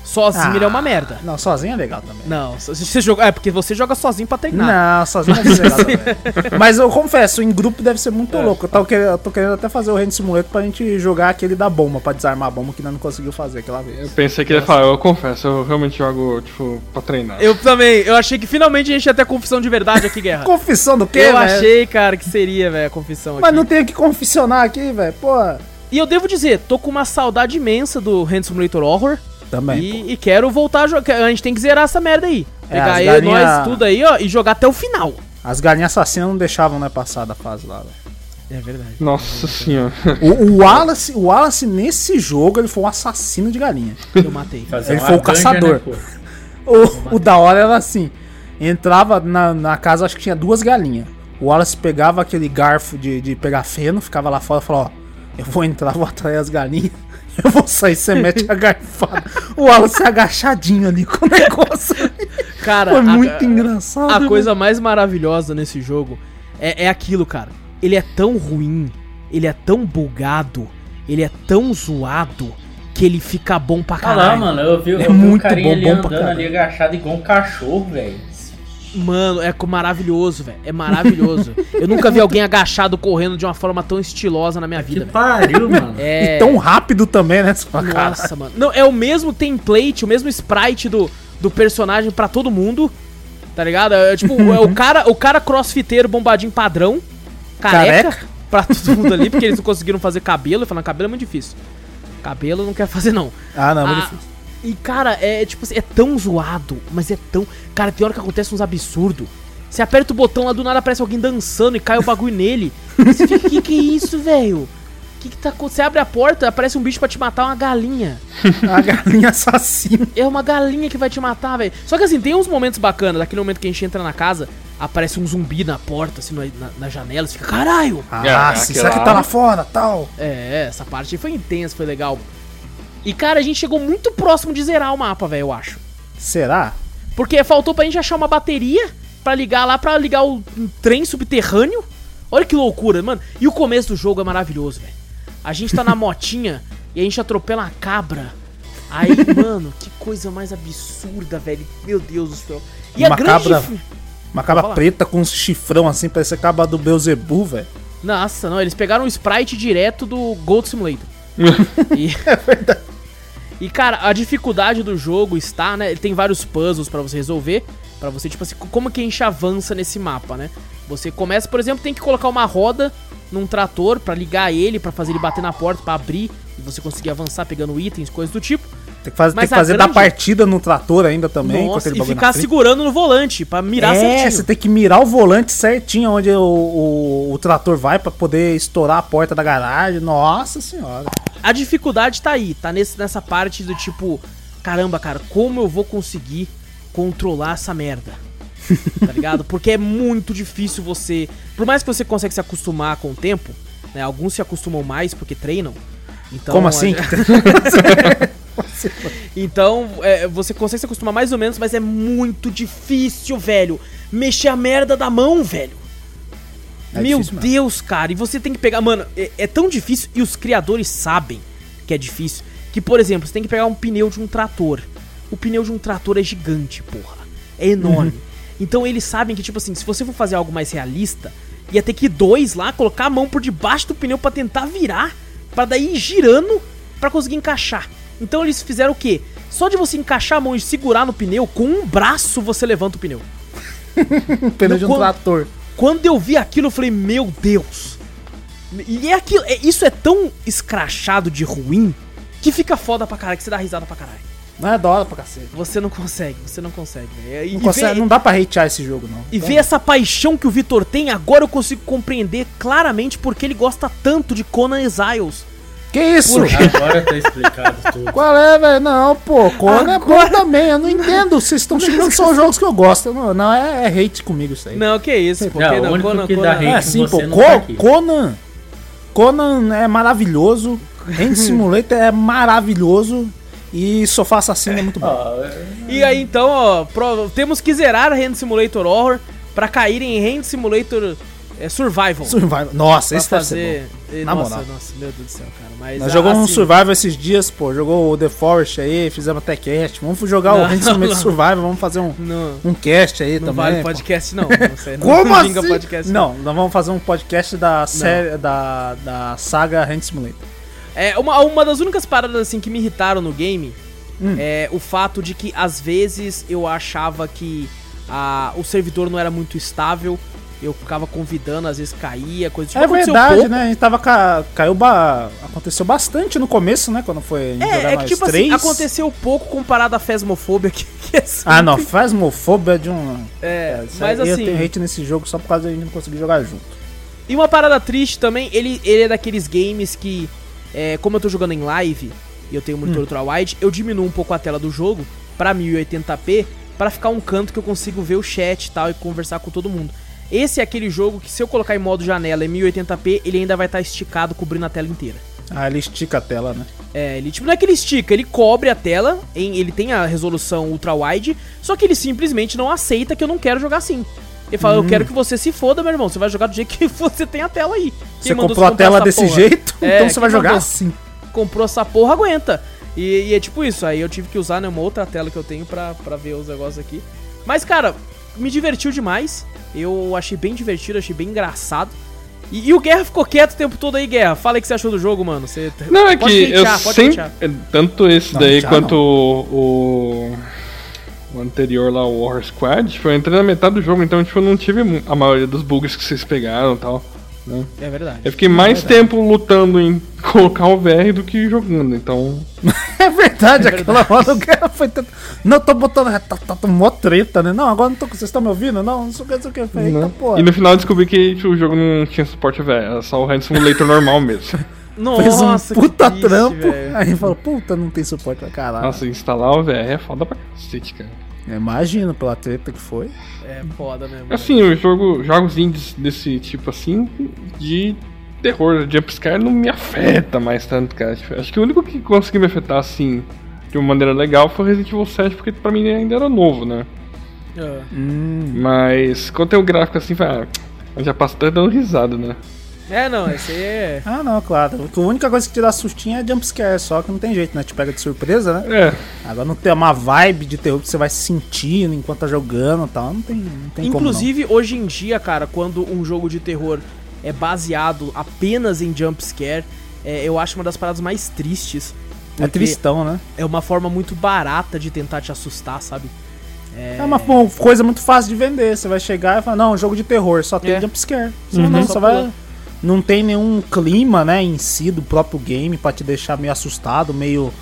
Speaker 2: Sozinho ele é uma merda.
Speaker 4: Não, sozinho é legal também.
Speaker 2: Não, se você joga, é porque você joga sozinho pra treinar.
Speaker 4: Não, sozinho ser legal também. Mas eu confesso, em grupo deve ser muito
Speaker 2: É.
Speaker 4: louco. Eu tô, querendo, eu tô querendo até fazer o Hand Simulator pra gente jogar aquele da bomba, pra desarmar a bomba que ainda não conseguiu fazer aquela
Speaker 3: Eu
Speaker 4: vez.
Speaker 3: pensei que ele ia falar, eu confesso, eu realmente jogo, tipo, pra treinar.
Speaker 2: Eu também, eu achei que finalmente a gente ia ter a confissão de verdade aqui, Guerra.
Speaker 4: Confissão do quê,
Speaker 2: eu
Speaker 4: velho?
Speaker 2: achei, cara, que seria, velho, a confissão aqui.
Speaker 4: Mas não tenho que confissionar aqui, velho. Pô.
Speaker 2: E eu devo dizer, tô com uma saudade imensa do Hand Simulator Horror.
Speaker 4: Também.
Speaker 2: E, e quero voltar a jogar. A gente tem que zerar essa merda aí.
Speaker 4: É,
Speaker 2: Pegar eu,
Speaker 4: galinha-
Speaker 2: nós, tudo aí, ó, e jogar até o final.
Speaker 4: As galinhas assassinas não deixavam, né, passar da fase lá, velho.
Speaker 2: É verdade.
Speaker 3: Nossa senhora.
Speaker 4: O, o Wallace, o Wallace, nesse jogo, ele foi um assassino de galinha.
Speaker 2: Eu matei.
Speaker 1: Fazer
Speaker 4: Ele foi o caçador.
Speaker 1: né?
Speaker 4: O, o da hora era assim: entrava na, na casa, acho que tinha duas galinhas. O Wallace pegava aquele garfo de, de pegar feno, ficava lá fora e falava: Ó, eu vou entrar, vou atrair as galinhas. Eu vou sair, você mete a garfada. O Wallace agachadinho ali com o negócio.
Speaker 2: Cara,
Speaker 4: Foi
Speaker 2: a-
Speaker 4: muito engraçado.
Speaker 2: A
Speaker 4: né?
Speaker 2: coisa mais maravilhosa nesse jogo é, é aquilo, cara. Ele é tão ruim, ele é tão bugado, ele é tão zoado que ele fica bom pra
Speaker 1: Ah
Speaker 2: caralho.
Speaker 1: lá, mano, eu vi, eu
Speaker 4: É
Speaker 1: vi
Speaker 4: muito
Speaker 1: o carinha
Speaker 4: bom,
Speaker 1: ali
Speaker 4: bom
Speaker 1: andando ali agachado igual um cachorro, velho.
Speaker 2: Mano, é maravilhoso, velho. É maravilhoso. Eu nunca vi alguém agachado correndo de uma forma tão estilosa na minha
Speaker 1: Que
Speaker 2: vida, velho.
Speaker 1: pariu, mano.
Speaker 2: É.
Speaker 4: E tão rápido também, né? Fala, cara,
Speaker 2: Nossa, mano. Não, é o mesmo template, o mesmo sprite do, do personagem pra todo mundo. Tá ligado? É tipo, é o cara, o cara crossfiteiro bombadinho padrão, careca,
Speaker 4: Careca.
Speaker 2: pra todo mundo ali, porque eles não conseguiram fazer cabelo. Eu falando, cabelo é muito difícil. Cabelo não quer fazer, não.
Speaker 4: Ah, não, mas
Speaker 2: Ah,
Speaker 4: difícil.
Speaker 2: E, cara, é tipo assim, é tão zoado, mas é tão. Cara, tem hora que acontece uns absurdos. Você aperta o botão lá do nada, aparece alguém dançando e cai o bagulho nele. E Você fica, que que é isso, velho? Que que tá acontecendo? Você abre a porta, aparece um bicho pra te matar, uma galinha.
Speaker 4: A galinha assassina.
Speaker 2: É uma galinha que vai te matar, velho. Só que assim, tem uns momentos bacanas. Daquele momento que a gente entra na casa, aparece um zumbi na porta, assim, na, na janela. Você fica, caralho!
Speaker 4: Ah,
Speaker 3: É,
Speaker 4: será que tá lá fora, tal?
Speaker 2: É, essa parte aí foi intensa, foi legal. E, cara, a gente chegou muito próximo de zerar o mapa, velho, eu acho.
Speaker 4: Será?
Speaker 2: Porque faltou pra gente achar uma bateria pra ligar lá, pra ligar o um trem subterrâneo. Olha que loucura, mano. E o começo do jogo é maravilhoso, velho. A gente tá na motinha e a gente atropela uma cabra. Aí, mano, que coisa mais absurda, velho. Meu Deus do céu. E
Speaker 4: Uma
Speaker 2: a grande.
Speaker 4: cabra- Uma cabra preta com um chifrão assim, parece a cabra do Beelzebub, velho.
Speaker 2: Nossa, não, eles pegaram o sprite direto do Gold Simulator. e... E cara, a dificuldade do jogo está, né? Tem vários puzzles pra você resolver, Pra você tipo assim, como que a gente avança nesse mapa, né? Você começa, por exemplo, tem que colocar uma roda num trator pra ligar ele, pra fazer ele bater na porta, pra abrir e você conseguir avançar pegando itens, coisas do tipo.
Speaker 4: Tem que, faz- tem que fazer
Speaker 2: grande-
Speaker 4: da partida no trator ainda também.
Speaker 2: Nossa, e ficar segurando no volante pra mirar
Speaker 4: é,
Speaker 2: certinho.
Speaker 4: você tem que mirar o volante certinho onde o, o, o trator vai pra poder estourar a porta da garagem. Nossa senhora.
Speaker 2: A dificuldade tá aí, tá nesse, nessa parte do tipo, caramba, cara, como eu vou conseguir controlar essa merda? tá ligado? Porque é muito difícil você. Por mais que você consiga se acostumar com o tempo, né? Alguns se acostumam mais porque treinam. Então,
Speaker 4: Como assim?
Speaker 2: Então, é, você consegue se acostumar mais ou menos, mas é muito difícil, velho. Mexer a merda da mão, velho.
Speaker 4: É
Speaker 2: Meu
Speaker 4: mesmo.
Speaker 2: Deus, cara. E você tem que pegar. Mano, é, é tão difícil e os criadores sabem que é difícil. Que, por exemplo, você tem que pegar um pneu de um trator. O pneu de um trator é gigante, porra. É enorme. Então eles sabem que, tipo assim, se você for fazer algo mais realista, ia ter que ir dois lá, colocar a mão por debaixo do pneu pra tentar virar, pra daí ir girando pra conseguir encaixar. Então eles fizeram o quê? Só de você encaixar a mão e segurar no pneu, com um braço você levanta o pneu.
Speaker 4: Pneu de um
Speaker 2: quando-
Speaker 4: trator.
Speaker 2: Quando eu vi aquilo, eu falei, meu Deus. E é aquilo, é- isso é tão escrachado de ruim que fica foda pra caralho, que você dá risada pra caralho.
Speaker 4: Não é da hora pra cacete.
Speaker 2: Você não consegue, você não consegue, velho.
Speaker 4: Não, consegue-
Speaker 2: ver,
Speaker 4: não dá pra hatear esse jogo, não.
Speaker 2: e ver essa paixão que o Vitor tem, agora eu consigo compreender claramente porque ele gosta tanto de Conan Exiles.
Speaker 4: Que isso?
Speaker 1: Agora tá explicado tudo.
Speaker 4: Qual é, velho? Não, pô, Conan é bom
Speaker 2: Agora-
Speaker 4: também. Eu não entendo. Vocês estão xingando só os jogos que eu gosto. Não, não é, é hate comigo isso aí.
Speaker 2: Não, que isso, pô.
Speaker 1: Não,
Speaker 2: que
Speaker 1: o
Speaker 2: não,
Speaker 1: único
Speaker 2: Conan,
Speaker 1: que dá
Speaker 2: Conan.
Speaker 1: hate-
Speaker 4: É assim,
Speaker 1: você
Speaker 4: pô.
Speaker 1: não
Speaker 4: Co-
Speaker 1: tá.
Speaker 4: Conan. Conan é maravilhoso. Hand Simulator é maravilhoso. E Sofá Assassino é muito bom.
Speaker 1: É-
Speaker 2: E aí então, ó, pro- temos que zerar Hand Simulator Horror pra cair em Hand Simulator é, Survival.
Speaker 4: Survival. Nossa,
Speaker 2: Pra
Speaker 4: esse deve ser
Speaker 2: fazer.
Speaker 4: bom. Na
Speaker 2: nossa,
Speaker 4: moral.
Speaker 2: nossa, meu Deus do céu, cara. Mas
Speaker 4: Nós
Speaker 2: ah,
Speaker 4: jogamos um
Speaker 2: assim,
Speaker 4: Survival esses dias, pô. Jogou o The Forest aí, fizemos até cast. Vamos jogar o
Speaker 2: Não,
Speaker 4: Simulator
Speaker 2: não.
Speaker 4: Survival, vamos fazer um,
Speaker 2: Não,
Speaker 4: um cast aí
Speaker 2: não
Speaker 4: também.
Speaker 2: vale podcast, não. Não, sei, não,
Speaker 4: Como assim?
Speaker 2: podcast,
Speaker 4: não, nós vamos fazer um podcast da série da, da saga Hand Simulator.
Speaker 2: É, uma, uma das únicas paradas assim que me irritaram no game
Speaker 4: Hum.
Speaker 2: é o fato de que às vezes eu achava que a, o servidor não era muito estável. Eu ficava convidando, às vezes caía, coisa tipo
Speaker 4: É verdade,
Speaker 2: pouco.
Speaker 4: né? A gente tava. Ca... Caiu. Ba... Aconteceu bastante no começo, né? Quando foi
Speaker 2: É, é que tipo
Speaker 4: três.
Speaker 2: assim, aconteceu pouco comparado à Phasmophobia que, que é
Speaker 4: Ah, não. Phasmophobia de um.
Speaker 2: É,
Speaker 4: isso
Speaker 2: mas
Speaker 4: aí Eu
Speaker 2: assim,
Speaker 4: tenho hate nesse jogo só por causa de a gente não conseguir jogar junto.
Speaker 2: E uma parada triste também, ele, ele é daqueles games que, é, como eu tô jogando em live e eu tenho monitor ultra-wide, eu diminuo um pouco a tela do jogo pra 1080p pra ficar um canto que eu consigo ver o chat e tal e conversar com todo mundo. Esse é aquele jogo que se eu colocar em modo janela em 1080p, ele ainda vai estar esticado cobrindo a tela inteira.
Speaker 4: Ah, ele estica a tela, né?
Speaker 2: É, ele tipo, não é que ele estica, ele cobre a tela, em, ele tem a resolução ultra-wide, só que ele simplesmente não aceita que eu não quero jogar assim. Ele fala, eu quero que você se foda, meu irmão, você vai jogar do jeito que você tem a tela aí.
Speaker 4: Você
Speaker 2: Quem mandou
Speaker 4: comprou a tela desse
Speaker 2: porra?
Speaker 4: jeito,
Speaker 2: É,
Speaker 4: então você vai jogar
Speaker 2: mandou?
Speaker 4: assim.
Speaker 2: comprou essa porra, aguenta. E, e é tipo isso, aí eu tive que usar né, uma outra tela que eu tenho pra, pra ver os negócios aqui. Mas, cara, me divertiu demais. Eu achei bem divertido, achei bem engraçado. E, e o Guerra ficou quieto o tempo todo aí, Guerra. Fala aí o que você achou do jogo, mano. Você
Speaker 3: Não, é
Speaker 2: pode
Speaker 3: que eu
Speaker 2: hatear, pode
Speaker 3: sempre. é, Tanto esse
Speaker 4: Não,
Speaker 3: daí quanto o, o. anterior lá, o War Squad, tipo, eu entrei na metade do jogo, então tipo, eu não tive a maioria dos bugs que vocês pegaram e tal. Né?
Speaker 2: É verdade.
Speaker 3: Eu fiquei mais tempo lutando em colocar o VR do que jogando, então.
Speaker 4: É verdade, aquela hora o cara foi. tent- Não, tô botando. Tá, tá, tá mó treta, né? Não, agora não tô. Vocês estão me ouvindo? Não, não sei o que, não sei o que. Falei? Eita, porra.
Speaker 3: E no final eu descobri que tipo, o jogo não tinha suporte VR, era só o Hand Simulator normal mesmo.
Speaker 4: Fez um
Speaker 2: Nossa, que
Speaker 4: puta
Speaker 2: triste,
Speaker 4: trampo.
Speaker 2: velho.
Speaker 4: Aí falou, puta, não tem suporte pra caralho.
Speaker 3: Nossa, instalar o VR é foda pra cacete, cara.
Speaker 4: Imagina pela treta que foi.
Speaker 2: É foda mesmo.
Speaker 3: Assim, eu jogo jogos indies desse tipo assim, de terror, jumpscare não me afeta mais tanto, cara. Acho que o único que conseguiu me afetar assim, de uma maneira legal, foi Resident Evil 7, porque pra mim ainda era novo, né?
Speaker 2: É.
Speaker 4: Hum.
Speaker 3: Mas quando tem o gráfico assim, vai, ah, já passo até dando risada, né?
Speaker 2: É, não, esse aí é.
Speaker 4: Ah, não, claro. A única coisa que te dá sustinho é jumpscare, só que não tem jeito, né? Te pega de surpresa, né?
Speaker 3: É,
Speaker 4: Agora não tem uma vibe de terror que você vai sentindo enquanto tá jogando e tal. Não tem, não tem
Speaker 2: Inclusive, hoje em dia, cara, quando um jogo de terror é baseado apenas em jumpscare, é, eu acho uma das paradas mais tristes.
Speaker 4: como não. É tristão, né?
Speaker 2: É uma forma muito barata de tentar te assustar, sabe?
Speaker 4: É uma uma coisa muito fácil de vender. Você vai chegar e falar, não, jogo de terror, só tem
Speaker 2: É.
Speaker 4: jumpscare.
Speaker 3: Uhum.
Speaker 4: não,
Speaker 2: Só
Speaker 4: só vai. Não tem nenhum clima, né, em si do próprio game pra te deixar meio assustado, meio.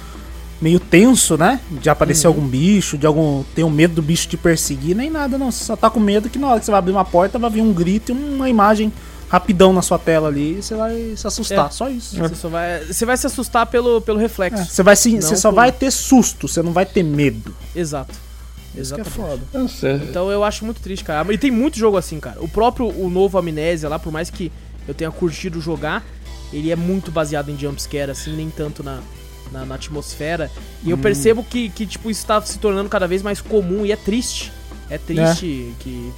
Speaker 4: meio tenso, né? De aparecer
Speaker 2: Uhum.
Speaker 4: algum bicho, de algum. ter um medo do bicho te perseguir, nem nada, não. Você só tá com medo que na hora que você vai abrir uma porta vai vir um grito e uma imagem rapidão na sua tela ali e você vai se assustar.
Speaker 2: É.
Speaker 4: Só isso.
Speaker 2: Você, só vai, você vai se assustar pelo, pelo reflexo.
Speaker 4: É, Você, vai se, você só
Speaker 2: por-
Speaker 4: vai ter susto, você não vai ter medo.
Speaker 2: Exato.
Speaker 4: Isso que é
Speaker 2: Exatamente.
Speaker 4: foda.
Speaker 3: é.
Speaker 2: Então eu acho muito triste, cara. E tem muito jogo assim, cara. O próprio o novo Amnésia lá, por mais que eu tenha curtido jogar, ele é muito baseado em jumpscare, assim, nem tanto na, na, na atmosfera. E eu percebo que, que, tipo, isso tá se tornando cada vez mais comum e é triste. É triste que.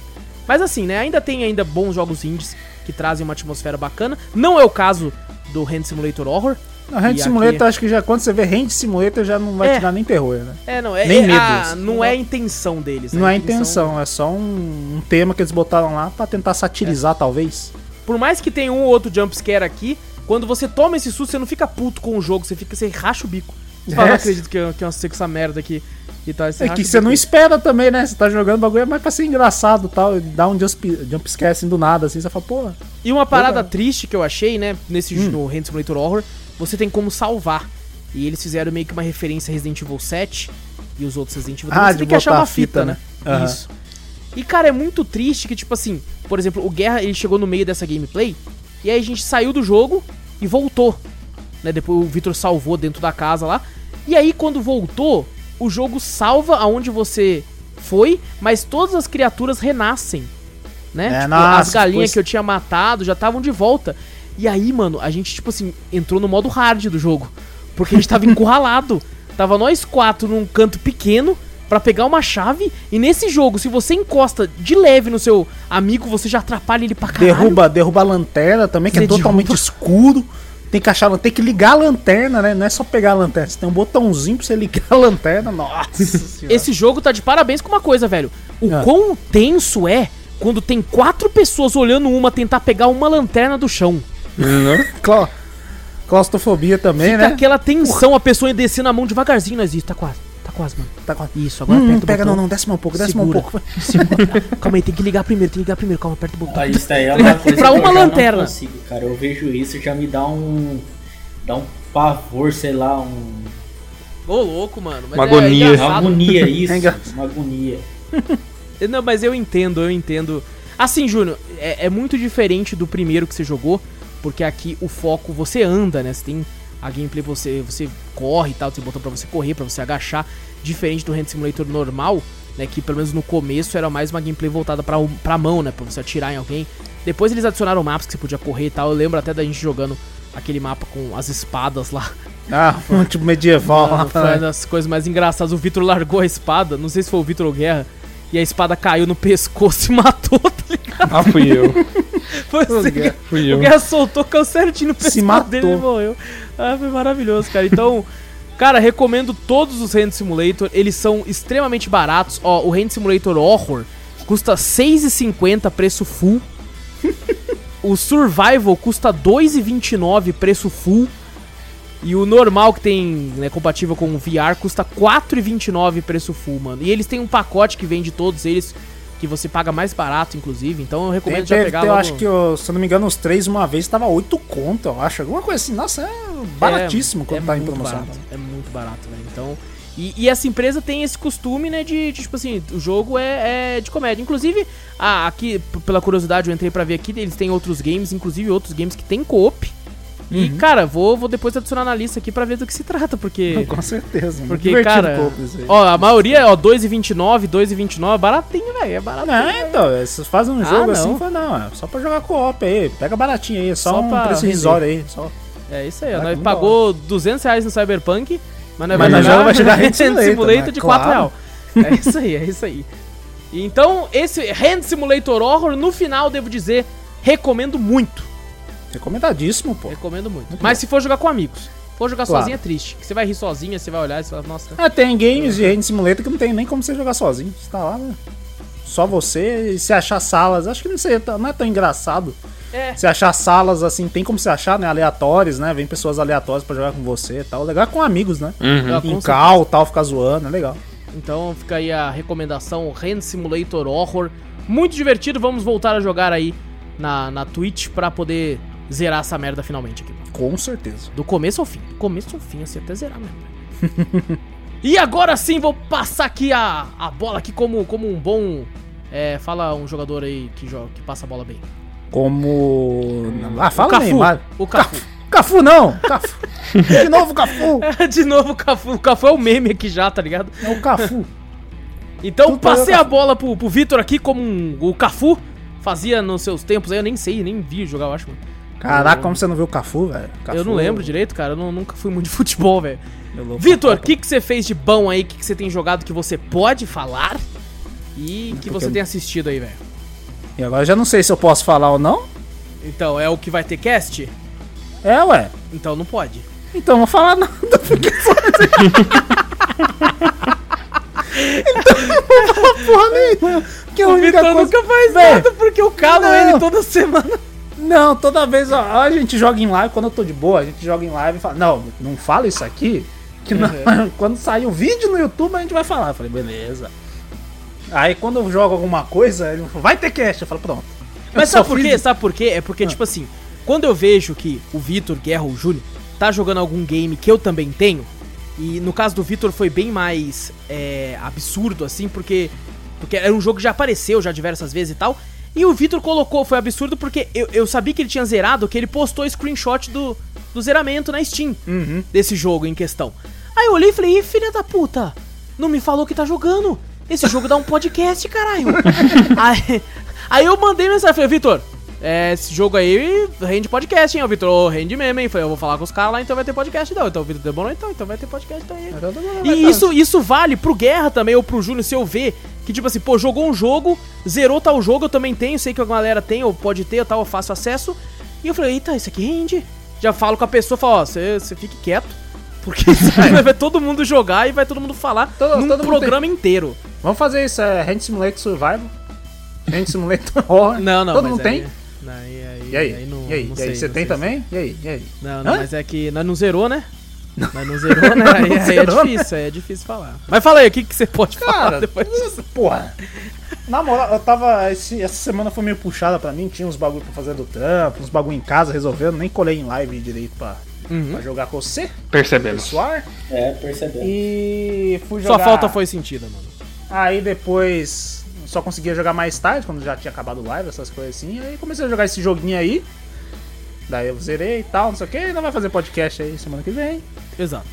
Speaker 2: Mas assim, né? Ainda tem ainda bons jogos indies que trazem uma atmosfera bacana. Não é o caso do Hand Simulator Horror.
Speaker 4: Na Hand Simulator,
Speaker 2: aqui-
Speaker 4: acho que já quando você vê Hand Simulator já não vai
Speaker 2: É.
Speaker 4: te dar nem terror, né?
Speaker 2: É, não, é,
Speaker 4: Nem
Speaker 2: é-
Speaker 4: medo,
Speaker 2: ah,
Speaker 4: assim.
Speaker 2: não é a intenção deles. né?
Speaker 4: Não é a
Speaker 2: intenção-
Speaker 4: é só um, um tema que eles botaram lá pra tentar satirizar, talvez.
Speaker 2: Por mais que tenha um ou outro jumpscare aqui, quando você toma esse susto, você não fica puto com o jogo, você fica, você racha o bico. Você fala,
Speaker 4: É.
Speaker 2: não acredito que eu, que eu sei com essa merda aqui e tal.
Speaker 4: É que você não espera também, né? Você tá jogando bagulho, é mais pra ser engraçado e tal. Dá um jump, jump assim do nada, assim, você fala, pô.
Speaker 2: E uma parada triste que eu achei, né, nesse
Speaker 4: Hum.
Speaker 2: no Hand Simulator Horror, você tem como salvar. E eles fizeram meio que uma referência a Resident Evil 7 e os outros Resident Evil.
Speaker 4: Ah,
Speaker 2: você tem que achar uma fita,
Speaker 4: fita,
Speaker 2: né?
Speaker 4: né? Aham.
Speaker 2: Isso. E cara, é muito triste que tipo assim, por exemplo, o Guerra, ele chegou no meio dessa gameplay e aí a gente saiu do jogo e voltou. Né? Depois o Victor salvou dentro da casa lá. E aí quando voltou, o jogo salva aonde você foi, mas todas as criaturas renascem. Né?
Speaker 4: É,
Speaker 2: Tipo,
Speaker 4: nossa,
Speaker 2: as galinhas
Speaker 4: ficou
Speaker 2: que eu tinha matado já estavam de volta. E aí, mano, a gente, tipo assim, entrou no modo hard do jogo. Porque a gente tava encurralado. Tava nós quatro num canto pequeno pra pegar uma chave. E nesse jogo, se você encosta de leve no seu amigo, você já atrapalha ele pra caralho.
Speaker 4: Derruba, derruba a lanterna também, que
Speaker 2: Você
Speaker 4: é totalmente
Speaker 2: derruba.
Speaker 4: escuro. Tem que achar, tem que ligar a lanterna, né? Não é só pegar a lanterna. Você tem um botãozinho pra você ligar a lanterna. Nossa senhora.
Speaker 2: Esse jogo tá de parabéns com uma coisa, velho. O
Speaker 4: Ah.
Speaker 2: quão tenso é quando tem quatro pessoas olhando uma tentar pegar uma lanterna do chão.
Speaker 3: Não?
Speaker 4: Clau- Claustrofobia também,
Speaker 2: Fica
Speaker 4: né?
Speaker 2: aquela tensão, a pessoa descendo a mão devagarzinho, nós isso, tá quase. Tá quase, mano.
Speaker 4: Tá com-
Speaker 2: Isso, agora
Speaker 4: Hum,
Speaker 2: aperta o
Speaker 4: pega
Speaker 2: botão.
Speaker 4: não, não, desce mais um pouco, desce mais um pouco.
Speaker 2: Segura. Calma aí, tem que ligar primeiro, tem que ligar primeiro. Calma, aperta o botão.
Speaker 1: Ah, isso daí é uma coisa
Speaker 2: Pra uma lanterna.
Speaker 1: não consigo, cara. Eu vejo isso já me dá um. dá um pavor, sei lá, um.
Speaker 2: Ô, louco, mano. Mas
Speaker 3: Uma
Speaker 2: é
Speaker 3: agonia.
Speaker 1: Uma
Speaker 2: engraçado.
Speaker 1: agonia isso.
Speaker 4: É
Speaker 1: uma agonia.
Speaker 2: Não, mas eu entendo, eu entendo. Assim, Júnior, é, é muito diferente do primeiro que você jogou, porque aqui o foco, você anda, né? Você tem a gameplay, você, você corre e tal, tem botão pra você correr, pra você agachar, diferente do Hand Simulator normal, né? Que pelo menos no começo era mais uma gameplay voltada pra, pra mão, né? Pra você atirar em alguém. Depois eles adicionaram mapas que você podia correr e tal. Eu lembro até da gente jogando aquele mapa com as espadas lá.
Speaker 4: Ah, um tipo medieval lá.
Speaker 2: Mano, foi uma das coisas mais engraçadas. O Vitor largou a espada, não sei se foi o Vitor ou Guerra, e a espada caiu no pescoço e matou, tá ligado?
Speaker 3: Ah, fui eu.
Speaker 2: Foi assim,
Speaker 4: Guerra.
Speaker 3: Fui
Speaker 2: o
Speaker 3: eu.
Speaker 2: Guerra soltou, caiu certinho no
Speaker 4: Se
Speaker 2: pescoço
Speaker 4: matou.
Speaker 2: dele e morreu. Ah, foi maravilhoso, cara. Então, cara, recomendo todos os Hand Simulator, eles são extremamente baratos. Ó, o Hand Simulator Horror custa R$ 6,50 preço full. o Survival custa R$ 2,29 preço full. E o normal que tem, né, compatível com o VR, custa R$ 4,29 preço full, mano. E eles têm um pacote que vende todos eles, que você paga mais barato, inclusive. Então eu
Speaker 4: Tem,
Speaker 2: recomendo já
Speaker 4: tem-
Speaker 2: pegar
Speaker 4: tem- eu
Speaker 2: logo-
Speaker 4: acho que, eu- se eu não me engano, os três uma vez tava 8 conto, eu acho. Alguma coisa assim. Nossa, é baratíssimo quando tá em promoção.
Speaker 2: Barato, é muito barato, velho. Então. E, e essa empresa tem esse costume, né, de, de, tipo assim, o jogo é, é de comédia. Inclusive, ah, aqui, pela curiosidade, eu entrei pra ver aqui, eles têm outros games, inclusive outros games que tem co-op. E,
Speaker 4: Uhum.
Speaker 2: cara, vou, vou depois adicionar na lista aqui pra ver do que se trata, porque.
Speaker 4: Com certeza.
Speaker 2: Porque, cara. Ó, a maioria, ó, 2,29, 2,29, baratinho, velho, é baratinho.
Speaker 4: Não,
Speaker 2: velho.
Speaker 4: então, vocês fazem um
Speaker 2: Ah,
Speaker 4: jogo
Speaker 2: não.
Speaker 4: assim, fala, não, é só pra jogar co-op aí, pega baratinho aí, é só,
Speaker 2: Só
Speaker 4: um
Speaker 2: pra
Speaker 4: preço risório aí, só.
Speaker 2: É isso aí, ó. Nós pagou 200 reais no Cyberpunk, mas nós
Speaker 4: Mas
Speaker 2: vai
Speaker 4: vai jogar Hand
Speaker 2: Hand
Speaker 4: Simulator,
Speaker 2: Simulator
Speaker 4: né?
Speaker 2: de 4
Speaker 4: Claro.
Speaker 2: reais. É isso aí, é isso aí. Então, esse Hand Simulator Horror, no final, devo dizer, recomendo muito.
Speaker 4: Recomendadíssimo, pô.
Speaker 2: Recomendo muito. Mas se for jogar com amigos. For jogar
Speaker 4: Claro.
Speaker 2: sozinho é triste. que Você vai rir sozinho, você vai olhar e você fala, nossa.
Speaker 4: Ah, tem games de Raid Simulator que não tem nem como você jogar sozinho. Você tá lá, né? Só você e se achar salas. Acho que não, sei, não é tão engraçado.
Speaker 2: É.
Speaker 4: Se achar salas assim, tem como você achar, né? Aleatórios, né? Vem pessoas aleatórias pra jogar com você e tal. Legal é com amigos, né?
Speaker 3: Uhum.
Speaker 2: Com
Speaker 4: Em cal tal, ficar zoando, é legal.
Speaker 2: Então fica aí a recomendação Hand Simulator Horror. Muito divertido, vamos voltar a jogar aí na, na Twitch pra poder zerar essa merda finalmente aqui.
Speaker 4: Com certeza.
Speaker 2: Do começo ao fim. Do começo ao fim, assim, até zerar mesmo. e agora sim, vou passar aqui a, a bola aqui como, como um bom... É, fala um jogador aí que, joga, que passa a bola bem.
Speaker 4: Como. Ah,
Speaker 2: o
Speaker 4: fala
Speaker 2: Cafu.
Speaker 4: Neymar.
Speaker 2: O Cafu.
Speaker 4: Cafu não! Cafu. De novo Cafu!
Speaker 2: De novo o Cafu. O Cafu é o meme aqui já, tá ligado?
Speaker 4: É o Cafu.
Speaker 2: Então
Speaker 4: Tudo
Speaker 2: passei a bola pro, pro Vitor aqui como um, o Cafu fazia nos seus tempos aí. Eu nem sei, nem vi jogar, eu acho, mano.
Speaker 4: Caraca, como você não viu o Cafu, velho?
Speaker 2: Eu não lembro direito, cara. Eu não- nunca fui muito de futebol, velho. Vitor, o que, que você fez de bom aí? O que, que você tem jogado que você pode falar? E que você
Speaker 4: eu-
Speaker 2: tem assistido aí, velho?
Speaker 4: E agora eu já não sei se eu posso falar ou não.
Speaker 2: Então, é o que vai ter cast?
Speaker 4: É, ué.
Speaker 2: Então não pode.
Speaker 4: Então eu vou falar nada, porque Então eu não vou falar porra nenhuma. Que a
Speaker 2: O Vitor nunca faz nada porque eu calo
Speaker 4: não.
Speaker 2: ele toda semana.
Speaker 4: Não, toda vez ó, a gente joga em live, quando eu tô de boa, a gente joga em live e fala, não, não fala isso aqui, que não- quando sair o vídeo no YouTube a gente vai falar. Eu falei, beleza. Aí quando eu jogo alguma coisa, ele fala, vai ter cast. Eu falo, pronto.
Speaker 2: Mas sabe por
Speaker 4: fiz-
Speaker 2: quê? Sabe por quê? É porque, tipo assim, quando eu vejo que o Vitor, Guerra ou o Júlio tá jogando algum game que eu também tenho, e no caso do Vitor foi bem mais é, absurdo, assim, porque, porque era um jogo que já apareceu já diversas vezes e tal, e o Vitor colocou, foi absurdo porque eu, eu sabia que ele tinha zerado, que ele postou screenshot do, do zeramento na Steam
Speaker 4: Uhum.
Speaker 2: desse jogo em questão. Aí eu olhei e falei, Ih, filha da puta, não me falou que tá jogando. Esse jogo dá um podcast, caralho. aí, aí eu mandei mensagem, falei, Vitor, é, esse jogo aí rende podcast, hein? O Vitor, "Ô, rende mesmo, hein? Falei, eu vou falar com os caras lá, então vai ter podcast então. Então o Vitor demorou, então, então vai ter podcast aí.
Speaker 4: Então,
Speaker 2: E isso, isso vale pro Guerra também, ou pro Júnior, se eu ver que, tipo assim, pô, jogou um jogo, zerou tal jogo, eu também tenho, sei que a galera tem, ou pode ter, tal, eu faço acesso. E eu falei, eita, isso aqui rende. Já falo com a pessoa, falo, ó, você fique quieto, porque vai todo mundo jogar e vai todo mundo falar
Speaker 4: Todo-
Speaker 2: num
Speaker 4: todo
Speaker 2: programa inteiro.
Speaker 4: Vamos fazer isso, é Hand Simulator Survival. Hand Simulator Horror.
Speaker 2: Não, não,
Speaker 4: Todo mundo
Speaker 2: aí-
Speaker 4: tem?
Speaker 2: não, aí, aí,
Speaker 4: E aí?
Speaker 2: não-
Speaker 4: e aí?
Speaker 2: não
Speaker 4: e aí?
Speaker 2: sei,
Speaker 4: Você tem
Speaker 2: sei.
Speaker 4: também? E aí? E aí?
Speaker 2: Não, não, mas é que nós não zerou, né? Nós não zerou, né? Aí,
Speaker 4: Não
Speaker 2: aí é
Speaker 4: né?
Speaker 2: difícil, aí é difícil falar. Mas fala aí, o que, que você pode falar
Speaker 4: Cara,
Speaker 2: depois disso?
Speaker 4: Porra. Na moral, eu tava. esse- essa semana foi meio puxada pra mim, tinha uns bagulho pra fazer do trampo, uns bagulho em casa resolvendo, nem colei em live direito pra,
Speaker 2: Uhum.
Speaker 4: pra jogar com você,
Speaker 3: Percebemos.
Speaker 4: suar.
Speaker 1: É, percebendo.
Speaker 4: E fui jogar.
Speaker 2: Sua falta foi sentida, mano.
Speaker 4: Aí depois só conseguia jogar mais tarde, quando já tinha acabado o live, essas coisas assim. Aí comecei a jogar esse joguinho aí. Daí eu zerei e tal, não sei o que. Ainda vai fazer podcast aí semana que vem.
Speaker 2: Exato.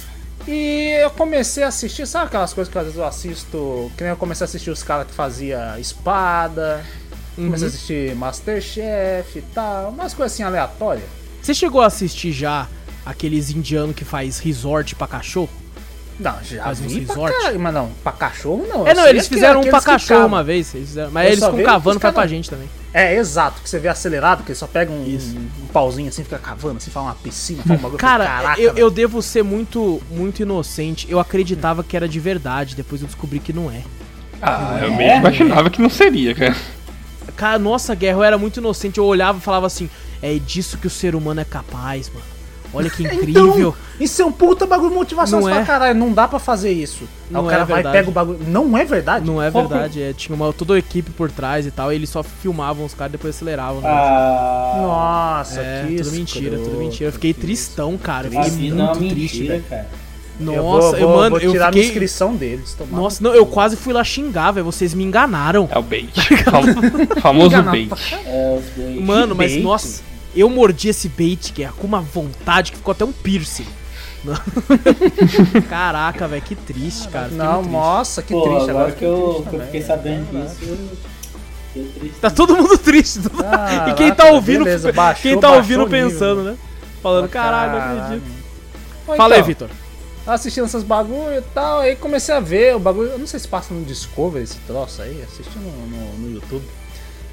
Speaker 4: E eu comecei a assistir, sabe aquelas coisas que às vezes eu assisto? Que nem eu comecei a assistir os caras que fazia espada. Comecei a
Speaker 2: Uhum.
Speaker 4: assistir Masterchef e tal. Umas coisas assim aleatórias.
Speaker 2: Você chegou a assistir já aqueles indianos que faz resort pra cachorro?
Speaker 4: Não, já
Speaker 2: Faz
Speaker 4: vi pra caralho, mas não, pra cachorro não.
Speaker 2: É, não,
Speaker 4: sei
Speaker 2: eles
Speaker 4: que-
Speaker 2: fizeram um pra cachorro uma vez. Eles fizeram- mas
Speaker 4: Eu
Speaker 2: eles
Speaker 4: vejo
Speaker 2: cavando faz pra gente também.
Speaker 4: É, exato, que você vê acelerado, que ele só pega um,
Speaker 2: Isso.
Speaker 4: um pauzinho assim, fica cavando, assim, faz uma piscina, faz um bagulho.
Speaker 2: Cara,
Speaker 4: Caraca,
Speaker 2: eu, eu devo ser muito, muito inocente. Eu acreditava que era de verdade, depois eu descobri que não é.
Speaker 3: Ah, eu meio que imaginava que não seria, cara.
Speaker 2: Cara, nossa, Guerra, eu era muito inocente. Eu olhava e falava assim: é disso que o ser humano é capaz, mano. Olha que incrível.
Speaker 4: Então, isso é um puta bagulho motivacional.
Speaker 2: Não
Speaker 4: Você fala,
Speaker 2: é.
Speaker 4: caralho, não dá pra fazer isso.
Speaker 2: Não
Speaker 4: Aí o cara
Speaker 2: é
Speaker 4: vai e
Speaker 2: verdade.
Speaker 4: pega o bagulho. Não é verdade?
Speaker 2: Não é
Speaker 4: Qual-
Speaker 2: verdade, é, tinha uma, toda a equipe por trás e tal, e eles só filmavam os caras e depois aceleravam. né?
Speaker 1: Ah,
Speaker 4: Nossa,
Speaker 2: é,
Speaker 4: que
Speaker 2: tudo mentira, tudo mentira. Eu fiquei
Speaker 4: que
Speaker 2: tristão, cara. Eu
Speaker 1: a
Speaker 2: fiquei
Speaker 1: é
Speaker 2: muito triste,
Speaker 1: mentira,
Speaker 2: velho.
Speaker 1: cara.
Speaker 2: Nossa,
Speaker 4: eu vou,
Speaker 2: eu,
Speaker 4: vou-
Speaker 2: mano,
Speaker 4: vou
Speaker 2: eu
Speaker 4: tirar
Speaker 2: fiquei...
Speaker 4: minha inscrição deles. tomar
Speaker 2: Nossa,
Speaker 4: no
Speaker 2: não, eu quase fui lá xingar, velho. Vocês me enganaram.
Speaker 3: É o bait. Fam- famoso bait.
Speaker 1: É, os dois.
Speaker 2: Mano, mas
Speaker 4: bait.
Speaker 2: nossa, eu mordi esse bait, que é com uma vontade que ficou até um piercing. Caraca, velho, que triste, cara. fiquei
Speaker 4: Não,
Speaker 2: triste.
Speaker 4: nossa, que
Speaker 1: Pô,
Speaker 4: triste.
Speaker 1: agora
Speaker 4: fiquei
Speaker 1: que eu,
Speaker 4: triste
Speaker 1: que eu
Speaker 4: também,
Speaker 1: fiquei sabendo disso, eu.
Speaker 2: Tá todo mundo triste.
Speaker 4: Caraca,
Speaker 2: e quem tá ouvindo,
Speaker 4: beleza, baixou-
Speaker 2: quem tá ouvindo
Speaker 4: o nível,
Speaker 2: pensando, né? Falando, caralho, não acredito. Fala aí,
Speaker 4: então,
Speaker 2: Vitor.
Speaker 4: Assistindo essas bagulho e tal, aí comecei a ver o bagulho. Eu não sei se passa no Discovery esse troço aí, assistindo no, no, no YouTube.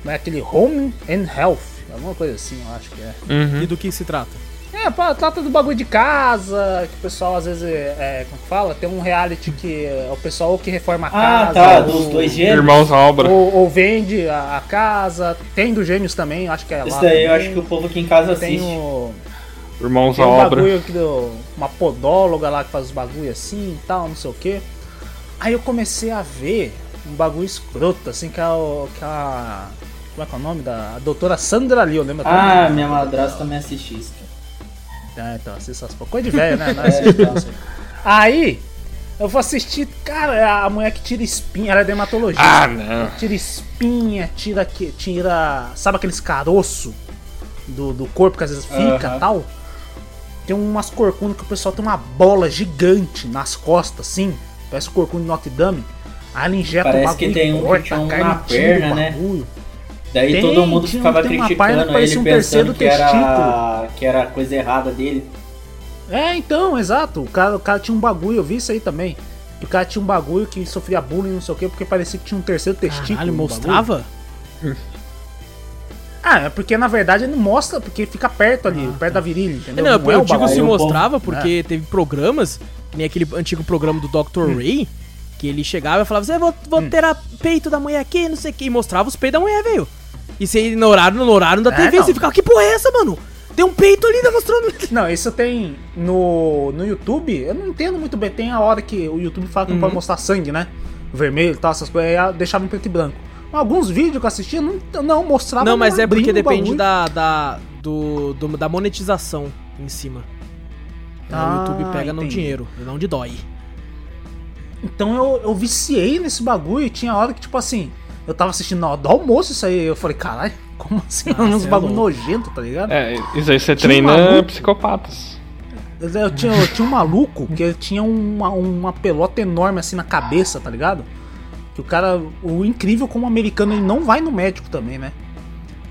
Speaker 4: Mas é aquele Home and Health. Alguma coisa assim, eu acho que é.
Speaker 3: Uhum.
Speaker 2: E do que se trata?
Speaker 4: É, trata do bagulho de casa, que o pessoal às vezes, é, como que fala, tem um reality que é o pessoal que reforma a
Speaker 1: Ah,
Speaker 4: casa.
Speaker 1: tá,
Speaker 4: ou,
Speaker 1: dos dois gêmeos.
Speaker 3: Irmãos à obra.
Speaker 4: ou, ou vende a, a casa. Tem dos gêmeos também, acho que é lá.
Speaker 1: Isso daí eu acho que o povo aqui em casa
Speaker 4: Tem
Speaker 1: assiste.
Speaker 4: o.
Speaker 3: Irmãos
Speaker 4: Tem
Speaker 3: à
Speaker 4: um
Speaker 3: obra.
Speaker 4: bagulho que do, uma podóloga lá que faz os bagulho assim e tal, não sei o que. Aí eu comecei a ver um bagulho escroto, assim, que é o. Que é a, como é que é o nome da a doutora Sandra Lee, lembra?
Speaker 1: Ah, minha madrasta também assiste isso. cara.
Speaker 4: É, então, assista essas coisa de velho, né? Não assiste isso aí. Eu vou assistir, cara, é a mulher que tira espinha, ela é dermatologista.
Speaker 3: Ah, não.
Speaker 4: Tira espinha, tira, que- tira. Sabe aqueles caroço do, do corpo que às vezes fica e tal? Tem umas corcundas que o pessoal tem uma bola gigante nas costas, assim. Parece o corcunda de Notre Dame. Aí ela injeta
Speaker 1: Parece
Speaker 4: o bagulho
Speaker 1: que tem um que
Speaker 4: corta
Speaker 1: tinha
Speaker 4: a
Speaker 1: um
Speaker 4: carne,
Speaker 1: na perna, né?
Speaker 4: bagulho.
Speaker 1: Daí
Speaker 4: Tem,
Speaker 1: todo mundo ficava
Speaker 4: tem uma
Speaker 1: criticando ele
Speaker 4: um
Speaker 1: pensando
Speaker 4: terceiro
Speaker 1: que era, que era coisa errada dele.
Speaker 4: É, então, exato. O cara, o cara tinha um bagulho, eu vi isso aí também. O cara tinha um bagulho que sofria bullying, não sei o quê, porque parecia que tinha um terceiro testículo.
Speaker 2: Caralho, mostrava?
Speaker 4: Ah, é porque na verdade ele não mostra, porque fica perto ali, perto da virilha, entendeu?
Speaker 2: Não, eu
Speaker 4: é o
Speaker 2: digo se mostrava porque teve programas, que nem aquele antigo programa do Dr. Ray, que ele chegava e falava assim, "Ah, vou, vou ter a peito da mulher aqui, não sei o que, e mostrava os peitos da mulher, velho. E você no horário, no horário da
Speaker 4: É,
Speaker 2: TV,
Speaker 4: não.
Speaker 2: você ficava, que porra é essa, mano? Tem um peito ali, tá mostrando.
Speaker 4: Não, isso tem no, no YouTube, eu não entendo muito bem, tem a hora que o YouTube fala que não
Speaker 2: Uhum.
Speaker 4: pode mostrar sangue, né? Vermelho e tal, essas coisas, aí deixava em preto e branco. Alguns vídeos que eu assistia não, não mostrava
Speaker 2: Não, mas é porque depende da, da, do, do- da monetização em cima.
Speaker 4: Ah,
Speaker 2: o YouTube pega no
Speaker 4: entendi.
Speaker 2: dinheiro, e não de dói.
Speaker 4: Então eu, eu viciei nesse bagulho e tinha hora que, tipo assim, eu tava assistindo na hora do almoço isso aí. Eu falei, caralho, como assim?
Speaker 2: Ah,
Speaker 4: uns
Speaker 2: é
Speaker 4: bagulho
Speaker 2: louco.
Speaker 4: nojento, tá ligado?
Speaker 3: É, isso aí você
Speaker 4: um
Speaker 3: treina
Speaker 4: maluco.
Speaker 3: psicopatas.
Speaker 4: Eu tinha, eu tinha um maluco que ele tinha uma, uma pelota enorme assim na cabeça, tá ligado? Que o cara. O incrível como americano ele não vai no médico também, né?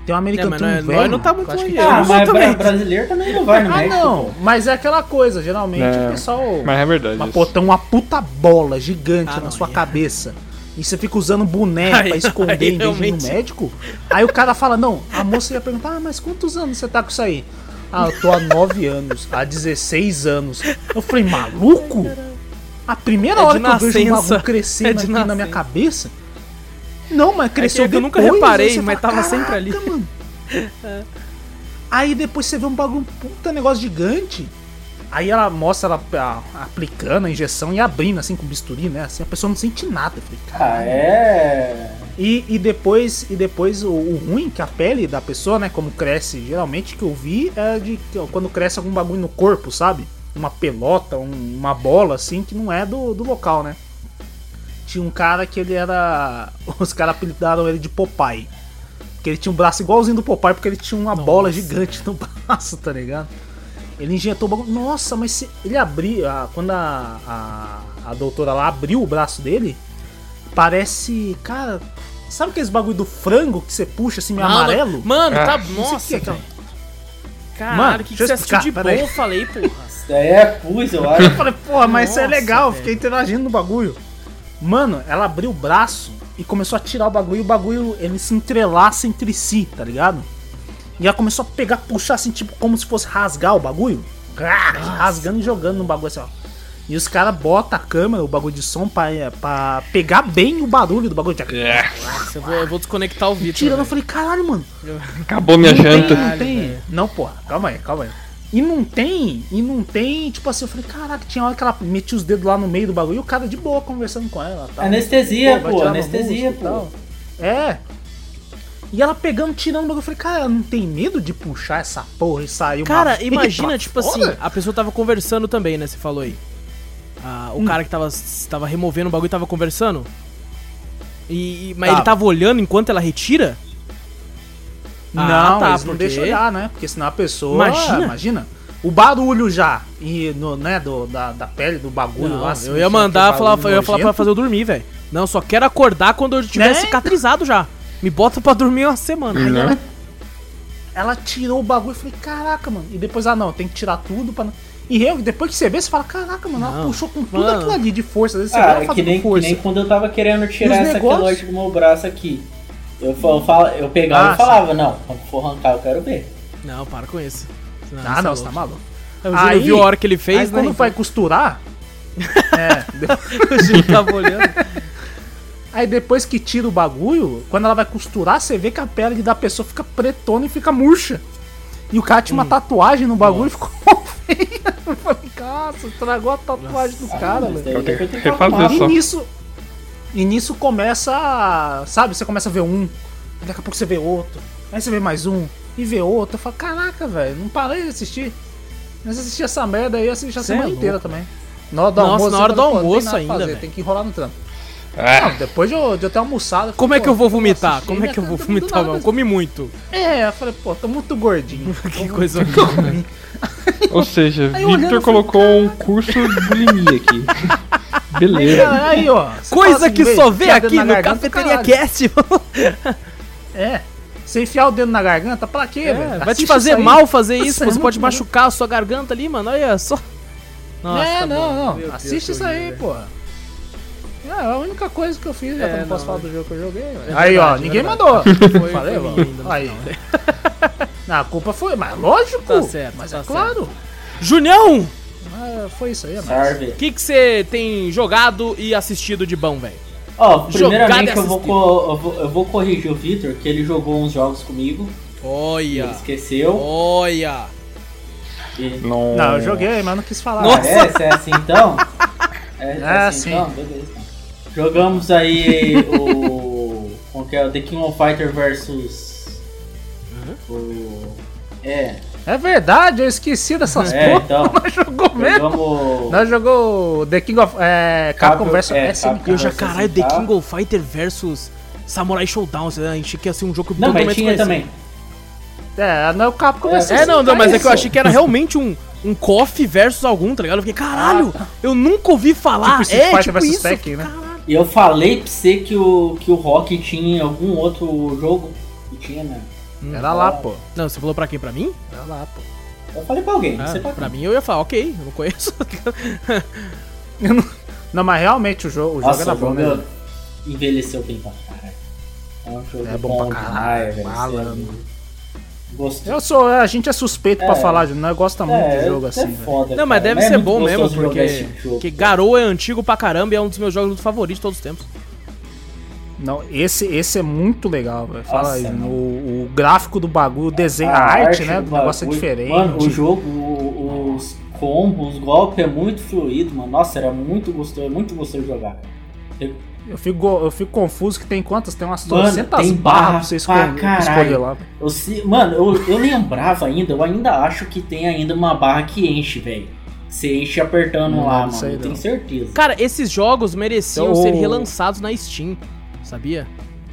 Speaker 4: Tem um americano tem um
Speaker 2: não é-
Speaker 4: velho.
Speaker 2: não tá muito
Speaker 4: eu acho que
Speaker 2: longe,
Speaker 4: tem
Speaker 2: Eu
Speaker 1: Ah,
Speaker 2: não
Speaker 1: mas
Speaker 2: também.
Speaker 1: bra- brasileiro também não vai no
Speaker 4: Ah,
Speaker 1: médico.
Speaker 4: não,
Speaker 1: pô.
Speaker 4: mas é aquela coisa, geralmente
Speaker 3: É,
Speaker 4: o pessoal.
Speaker 3: Mas é verdade.
Speaker 4: Uma, pô, tem uma puta bola gigante
Speaker 2: Ah,
Speaker 4: na
Speaker 2: não,
Speaker 4: sua
Speaker 2: aí-
Speaker 4: cabeça. E você fica usando boneco
Speaker 2: Aí-
Speaker 4: pra esconder
Speaker 2: aí
Speaker 4: em vez de ir no médico. Aí o cara fala, não, a moça ia perguntar, ah, mas quantos anos você tá com isso aí? Ah, eu tô há 9 anos, há 16 anos. Eu falei, maluco? A primeira
Speaker 2: É
Speaker 4: hora que eu vejo um
Speaker 2: nascença.
Speaker 4: bagulho crescendo
Speaker 2: É
Speaker 4: aqui na minha
Speaker 2: nascença.
Speaker 4: cabeça. Não, mas cresceu
Speaker 2: É que eu nunca
Speaker 4: depois,
Speaker 2: reparei,
Speaker 4: aí você
Speaker 2: mas
Speaker 4: fala,
Speaker 2: tava sempre ali.
Speaker 4: "Caraca, mano." Aí depois você vê um bagulho, um puta negócio gigante. Aí ela mostra ela a- aplicando a injeção e abrindo assim com bisturi, né? Assim a pessoa não sente nada. Eu falei.
Speaker 1: Ah, é.
Speaker 4: E, e depois, e depois o, o ruim que a pele da pessoa, né, como cresce, geralmente que eu vi é de quando cresce algum bagulho no corpo, sabe? Uma pelota, um- uma bola assim que não é do, do local, né? Tinha um cara que ele era. Os caras apelidaram ele de Popeye. Que ele tinha um braço igualzinho do Popeye, porque ele tinha uma bola gigante no braço, tá ligado? Ele injetou o bagulho. Nossa, mas se ele abriu. a- quando a, a, a doutora lá abriu o braço dele, parece. Cara, sabe aqueles bagulho do frango que você puxa assim, meio
Speaker 2: Mano,
Speaker 4: amarelo?
Speaker 2: Mano, tá.
Speaker 3: Ah.
Speaker 2: Nossa,
Speaker 4: que é.
Speaker 2: Caralho, o que, que você assistiu de
Speaker 4: explicar,
Speaker 2: bom? Eu falei, porra.
Speaker 1: Isso daí é pus, eu acho.
Speaker 4: Eu falei, porra, mas isso é
Speaker 2: Nossa,
Speaker 4: legal, fiquei interagindo no bagulho. Mano, ela abriu o braço e começou a tirar o bagulho e o bagulho ele se entrelaça entre si, tá ligado? E ela começou a pegar, puxar assim, tipo, como se fosse rasgar o bagulho. Ah, rasgando e jogando no bagulho assim, ó. E os caras botam a câmera, o bagulho de som, pra, pra pegar bem o barulho do bagulho.
Speaker 3: É,
Speaker 2: Nossa, eu vou, eu vou desconectar o vídeo.
Speaker 4: Tirando, eu falei, caralho, mano.
Speaker 3: acabou minha
Speaker 4: Não tem,
Speaker 3: janta.
Speaker 4: não tem. Não, porra, calma aí, calma aí. E não tem, e não tem, tipo assim, eu falei, caraca, tinha hora que ela metia os dedos lá no meio do bagulho e o cara de boa conversando com ela. Tal.
Speaker 1: Anestesia, pô,
Speaker 4: uma
Speaker 1: anestesia,
Speaker 4: música
Speaker 1: pô.
Speaker 4: tal. É. E ela pegando, tirando o bagulho, eu falei, cara, ela não tem medo de puxar essa porra e sair uma
Speaker 2: Cara,
Speaker 4: veia
Speaker 2: imagina, tipo
Speaker 4: fora?
Speaker 2: assim, a pessoa tava conversando também, né? Você falou aí. Ah, o
Speaker 4: Hum.
Speaker 2: cara que tava, tava removendo o bagulho tava conversando. E, mas ele tava olhando enquanto ela retira?
Speaker 4: Não,
Speaker 2: Ah, tá,
Speaker 4: eles não
Speaker 2: porque-
Speaker 4: deixam olhar, né? Porque senão a pessoa.
Speaker 2: Imagina.
Speaker 4: Imagina. O barulho já, e no, né, do, da, da pele, do bagulho
Speaker 2: Não,
Speaker 4: lá. assim,
Speaker 2: eu ia
Speaker 4: aquele
Speaker 2: mandar, falar, eu ia falar pra fazer eu dormir, velho. Não, só quero acordar quando eu tiver
Speaker 4: Né?
Speaker 2: cicatrizado já. Me bota pra dormir uma semana.
Speaker 4: Aí
Speaker 3: Né?
Speaker 4: ela, ela tirou o bagulho e falei, caraca, mano. E depois, ah não, tem que tirar tudo pra. não- E eu, depois que você vê, você fala, caraca, mano, ela
Speaker 2: Não,
Speaker 4: puxou com tudo
Speaker 2: mano.
Speaker 4: aquilo ali de força. Às vezes
Speaker 1: Ah,
Speaker 4: ela
Speaker 1: é que
Speaker 4: fazendo
Speaker 1: nem, que
Speaker 4: força.
Speaker 1: nem quando eu tava querendo tirar essa queloide do meu braço aqui. Eu, eu, fala- eu pegava
Speaker 4: Ah,
Speaker 1: e falava, não, quando for arrancar eu quero ver.
Speaker 2: Não, para com isso. Não,
Speaker 4: Ah,
Speaker 2: isso
Speaker 4: não,
Speaker 2: é
Speaker 4: você tá maluco.
Speaker 2: O Júlio viu a hora que ele fez,
Speaker 4: aí
Speaker 2: né?
Speaker 4: quando vai costurar. é,
Speaker 2: o Júlio tava olhando.
Speaker 4: Aí depois que tira o bagulho, quando ela vai costurar, você vê que a pele da pessoa fica pretona e fica murcha. E o cara tinha uma tatuagem no bagulho e ficou feia. Eu falei, nossa, estragou a tatuagem do cara, velho.
Speaker 3: Eu tenho que refazer só.
Speaker 4: E nisso. E nisso começa. Sabe, você começa a ver um, daqui a pouco você vê outro, aí você vê mais um, e vê outro. Eu falo, caraca, velho, não parei de assistir. Mas assisti essa merda aí, assisti a
Speaker 2: é
Speaker 4: semana
Speaker 2: louco.
Speaker 4: inteira também. Na hora do
Speaker 2: Nossa,
Speaker 4: almoço,
Speaker 2: na hora do almoço ainda,
Speaker 4: fazer,
Speaker 2: velho.
Speaker 4: Tem que enrolar no trampo.
Speaker 3: Ah,
Speaker 4: Não, depois de eu, de eu ter almoçado. eu
Speaker 2: Como é que eu vou vomitar?
Speaker 4: assistir,
Speaker 2: Como é que eu vou vomitar? Não, comi muito.
Speaker 4: É, eu falei, pô, tô muito gordinho.
Speaker 2: Que coisa
Speaker 3: ou seja, Victor
Speaker 4: falei,
Speaker 3: colocou um curso de bulimia aqui. Beleza.
Speaker 4: Aí, ó.
Speaker 2: Coisa
Speaker 4: assim,
Speaker 2: que só vê aqui
Speaker 4: na
Speaker 2: no Cafeteria. Cast.
Speaker 4: É. Você enfiar o dedo na garganta, pra quê,
Speaker 2: É,
Speaker 4: velho?
Speaker 2: vai te fazer mal fazer isso,
Speaker 4: é
Speaker 2: você
Speaker 4: muito
Speaker 2: pode
Speaker 4: bom.
Speaker 2: machucar a sua garganta ali, mano. Olha só. Nossa,
Speaker 4: é,
Speaker 2: tá
Speaker 4: não,
Speaker 2: bom.
Speaker 4: não.
Speaker 2: Meu Deus,
Speaker 4: Assiste
Speaker 2: que
Speaker 4: isso aí,
Speaker 2: horrível,
Speaker 4: porra. É, a única coisa que eu fiz, já
Speaker 2: É,
Speaker 4: que eu não posso
Speaker 2: não,
Speaker 4: falar
Speaker 2: é.
Speaker 4: do jogo que eu joguei. velho.
Speaker 2: É
Speaker 4: aí, ó,
Speaker 2: verdade, é
Speaker 4: ninguém
Speaker 2: verdade.
Speaker 4: mandou.
Speaker 2: Foi-
Speaker 4: Falei,
Speaker 2: foi
Speaker 4: ó. Aí. Não, a culpa foi, mas lógico.
Speaker 2: Tá certo,
Speaker 4: Mas
Speaker 2: tá
Speaker 4: é claro.
Speaker 2: Junião,
Speaker 4: Ah, foi isso aí, mano.
Speaker 1: Sarve.
Speaker 2: o que que você tem jogado e assistido de bom, velho?
Speaker 1: Ó,
Speaker 2: Jogada
Speaker 1: primeiramente eu vou, eu, vou, eu vou corrigir o Victor, que ele jogou uns jogos comigo,
Speaker 2: Olha,
Speaker 1: ele esqueceu.
Speaker 2: olha.
Speaker 1: E...
Speaker 3: Não,
Speaker 4: Não, eu joguei, mas não quis falar.
Speaker 2: Nossa.
Speaker 1: É, se é assim então? É, é assim
Speaker 4: sim.
Speaker 1: então? Beleza. Jogamos aí o. Como que é? O The King of Fighter versus. O. É,
Speaker 4: É verdade, eu esqueci dessas
Speaker 1: é,
Speaker 4: porra.
Speaker 1: então.
Speaker 4: Nós jogou mesmo.
Speaker 1: Jogamos.
Speaker 4: Nós jogou The King of. É, Capcom
Speaker 1: Capcom-
Speaker 4: vs
Speaker 1: é,
Speaker 4: SNK.
Speaker 2: Eu já, caralho, The. King of Fighter versus Samurai Showdown. A gente quer ser um jogo
Speaker 1: Não, mas tinha também.
Speaker 4: É, não é o Capcom
Speaker 1: É,
Speaker 4: vs
Speaker 2: É, não, não, mas é que eu achei que era realmente um, um KOF versus algum, tá ligado? Eu fiquei, caralho, eu nunca ouvi falar.
Speaker 4: Tipo
Speaker 2: é, tipo isso.
Speaker 4: Tekken, né?
Speaker 2: caralho.
Speaker 1: E eu falei pra você que o, que o Rock tinha em algum outro jogo. E tinha, né?
Speaker 4: Era lá, pô.
Speaker 2: Não, você falou pra quem? Pra mim?
Speaker 4: Era lá, pô.
Speaker 1: Eu falei pra alguém, não
Speaker 2: Ah,
Speaker 1: sei pra
Speaker 2: pra mim eu ia falar, ok, eu não conheço.
Speaker 4: Não, mas realmente o jogo, o jogo
Speaker 1: Nossa,
Speaker 4: era
Speaker 1: o
Speaker 4: bom,
Speaker 1: jogo
Speaker 4: né?
Speaker 1: envelheceu bem pra caralho. É um jogo
Speaker 4: É bom pra caralho,
Speaker 1: velho.
Speaker 4: malandro.
Speaker 1: Gostei.
Speaker 4: Eu sou, a gente é suspeito pra
Speaker 1: É.
Speaker 4: falar, não gosta muito de jogo
Speaker 1: é
Speaker 4: assim,
Speaker 1: foda,
Speaker 2: Não, mas
Speaker 1: cara.
Speaker 2: deve
Speaker 1: é
Speaker 2: ser bom mesmo, porque,
Speaker 1: tipo.
Speaker 2: Garou é antigo pra caramba e é um dos meus jogos favoritos de todos os tempos.
Speaker 4: Não, esse, esse é muito legal, velho. Fala
Speaker 1: Nossa,
Speaker 4: aí,
Speaker 1: mano.
Speaker 4: o, o gráfico do bagulho, o desenho, a, arte, né?
Speaker 1: do
Speaker 4: Do negócio é diferente.
Speaker 1: Mano, o jogo, o- os combos, os golpes é muito fluido, mano. Nossa, era muito gostoso, é muito gostoso de jogar. Eu-
Speaker 4: Eu fico, eu fico confuso que tem quantas? Tem umas
Speaker 1: Mano,
Speaker 4: 300
Speaker 1: tem
Speaker 4: barras
Speaker 1: barra
Speaker 4: pra você
Speaker 1: pra
Speaker 4: escolher,
Speaker 1: caralho.
Speaker 4: escolher lá.
Speaker 1: Eu se- mano, eu, eu lembrava ainda, eu ainda acho que tem ainda uma barra que enche, velho. Você enche apertando
Speaker 4: Não
Speaker 1: lá,
Speaker 4: disso
Speaker 1: mano. tenho
Speaker 4: não.
Speaker 1: certeza.
Speaker 2: Cara, esses jogos mereciam
Speaker 4: Eu-
Speaker 2: ser relançados na Steam, sabia?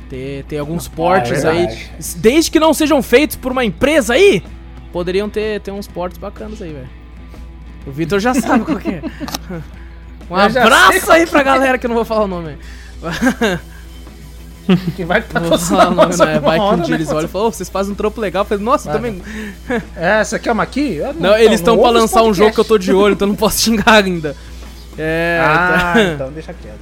Speaker 2: Ter, ter alguns portes
Speaker 1: é
Speaker 2: aí. Desde que não sejam feitos por uma empresa aí, poderiam ter, ter uns portes bacanas aí, velho. O Vitor já sabe qual que é. Um abraço aí pra galera que eu não vou falar o nome.
Speaker 4: Que vai
Speaker 2: Não vou falar o nome,
Speaker 4: nós
Speaker 2: não. É, vai que um
Speaker 4: hora,
Speaker 2: dia
Speaker 4: né?
Speaker 2: eles olham e falam, "Ô, vocês fazem um trampo legal. Eu falei, nossa,
Speaker 4: Vai,
Speaker 2: também.
Speaker 4: É, essa aqui é uma aqui? Eu
Speaker 2: Não, eles estão
Speaker 4: não
Speaker 2: pra lançar um jogo que eu tô de olho, então não posso xingar ainda. É.
Speaker 4: Ah,
Speaker 2: tá.
Speaker 4: então deixa quieto.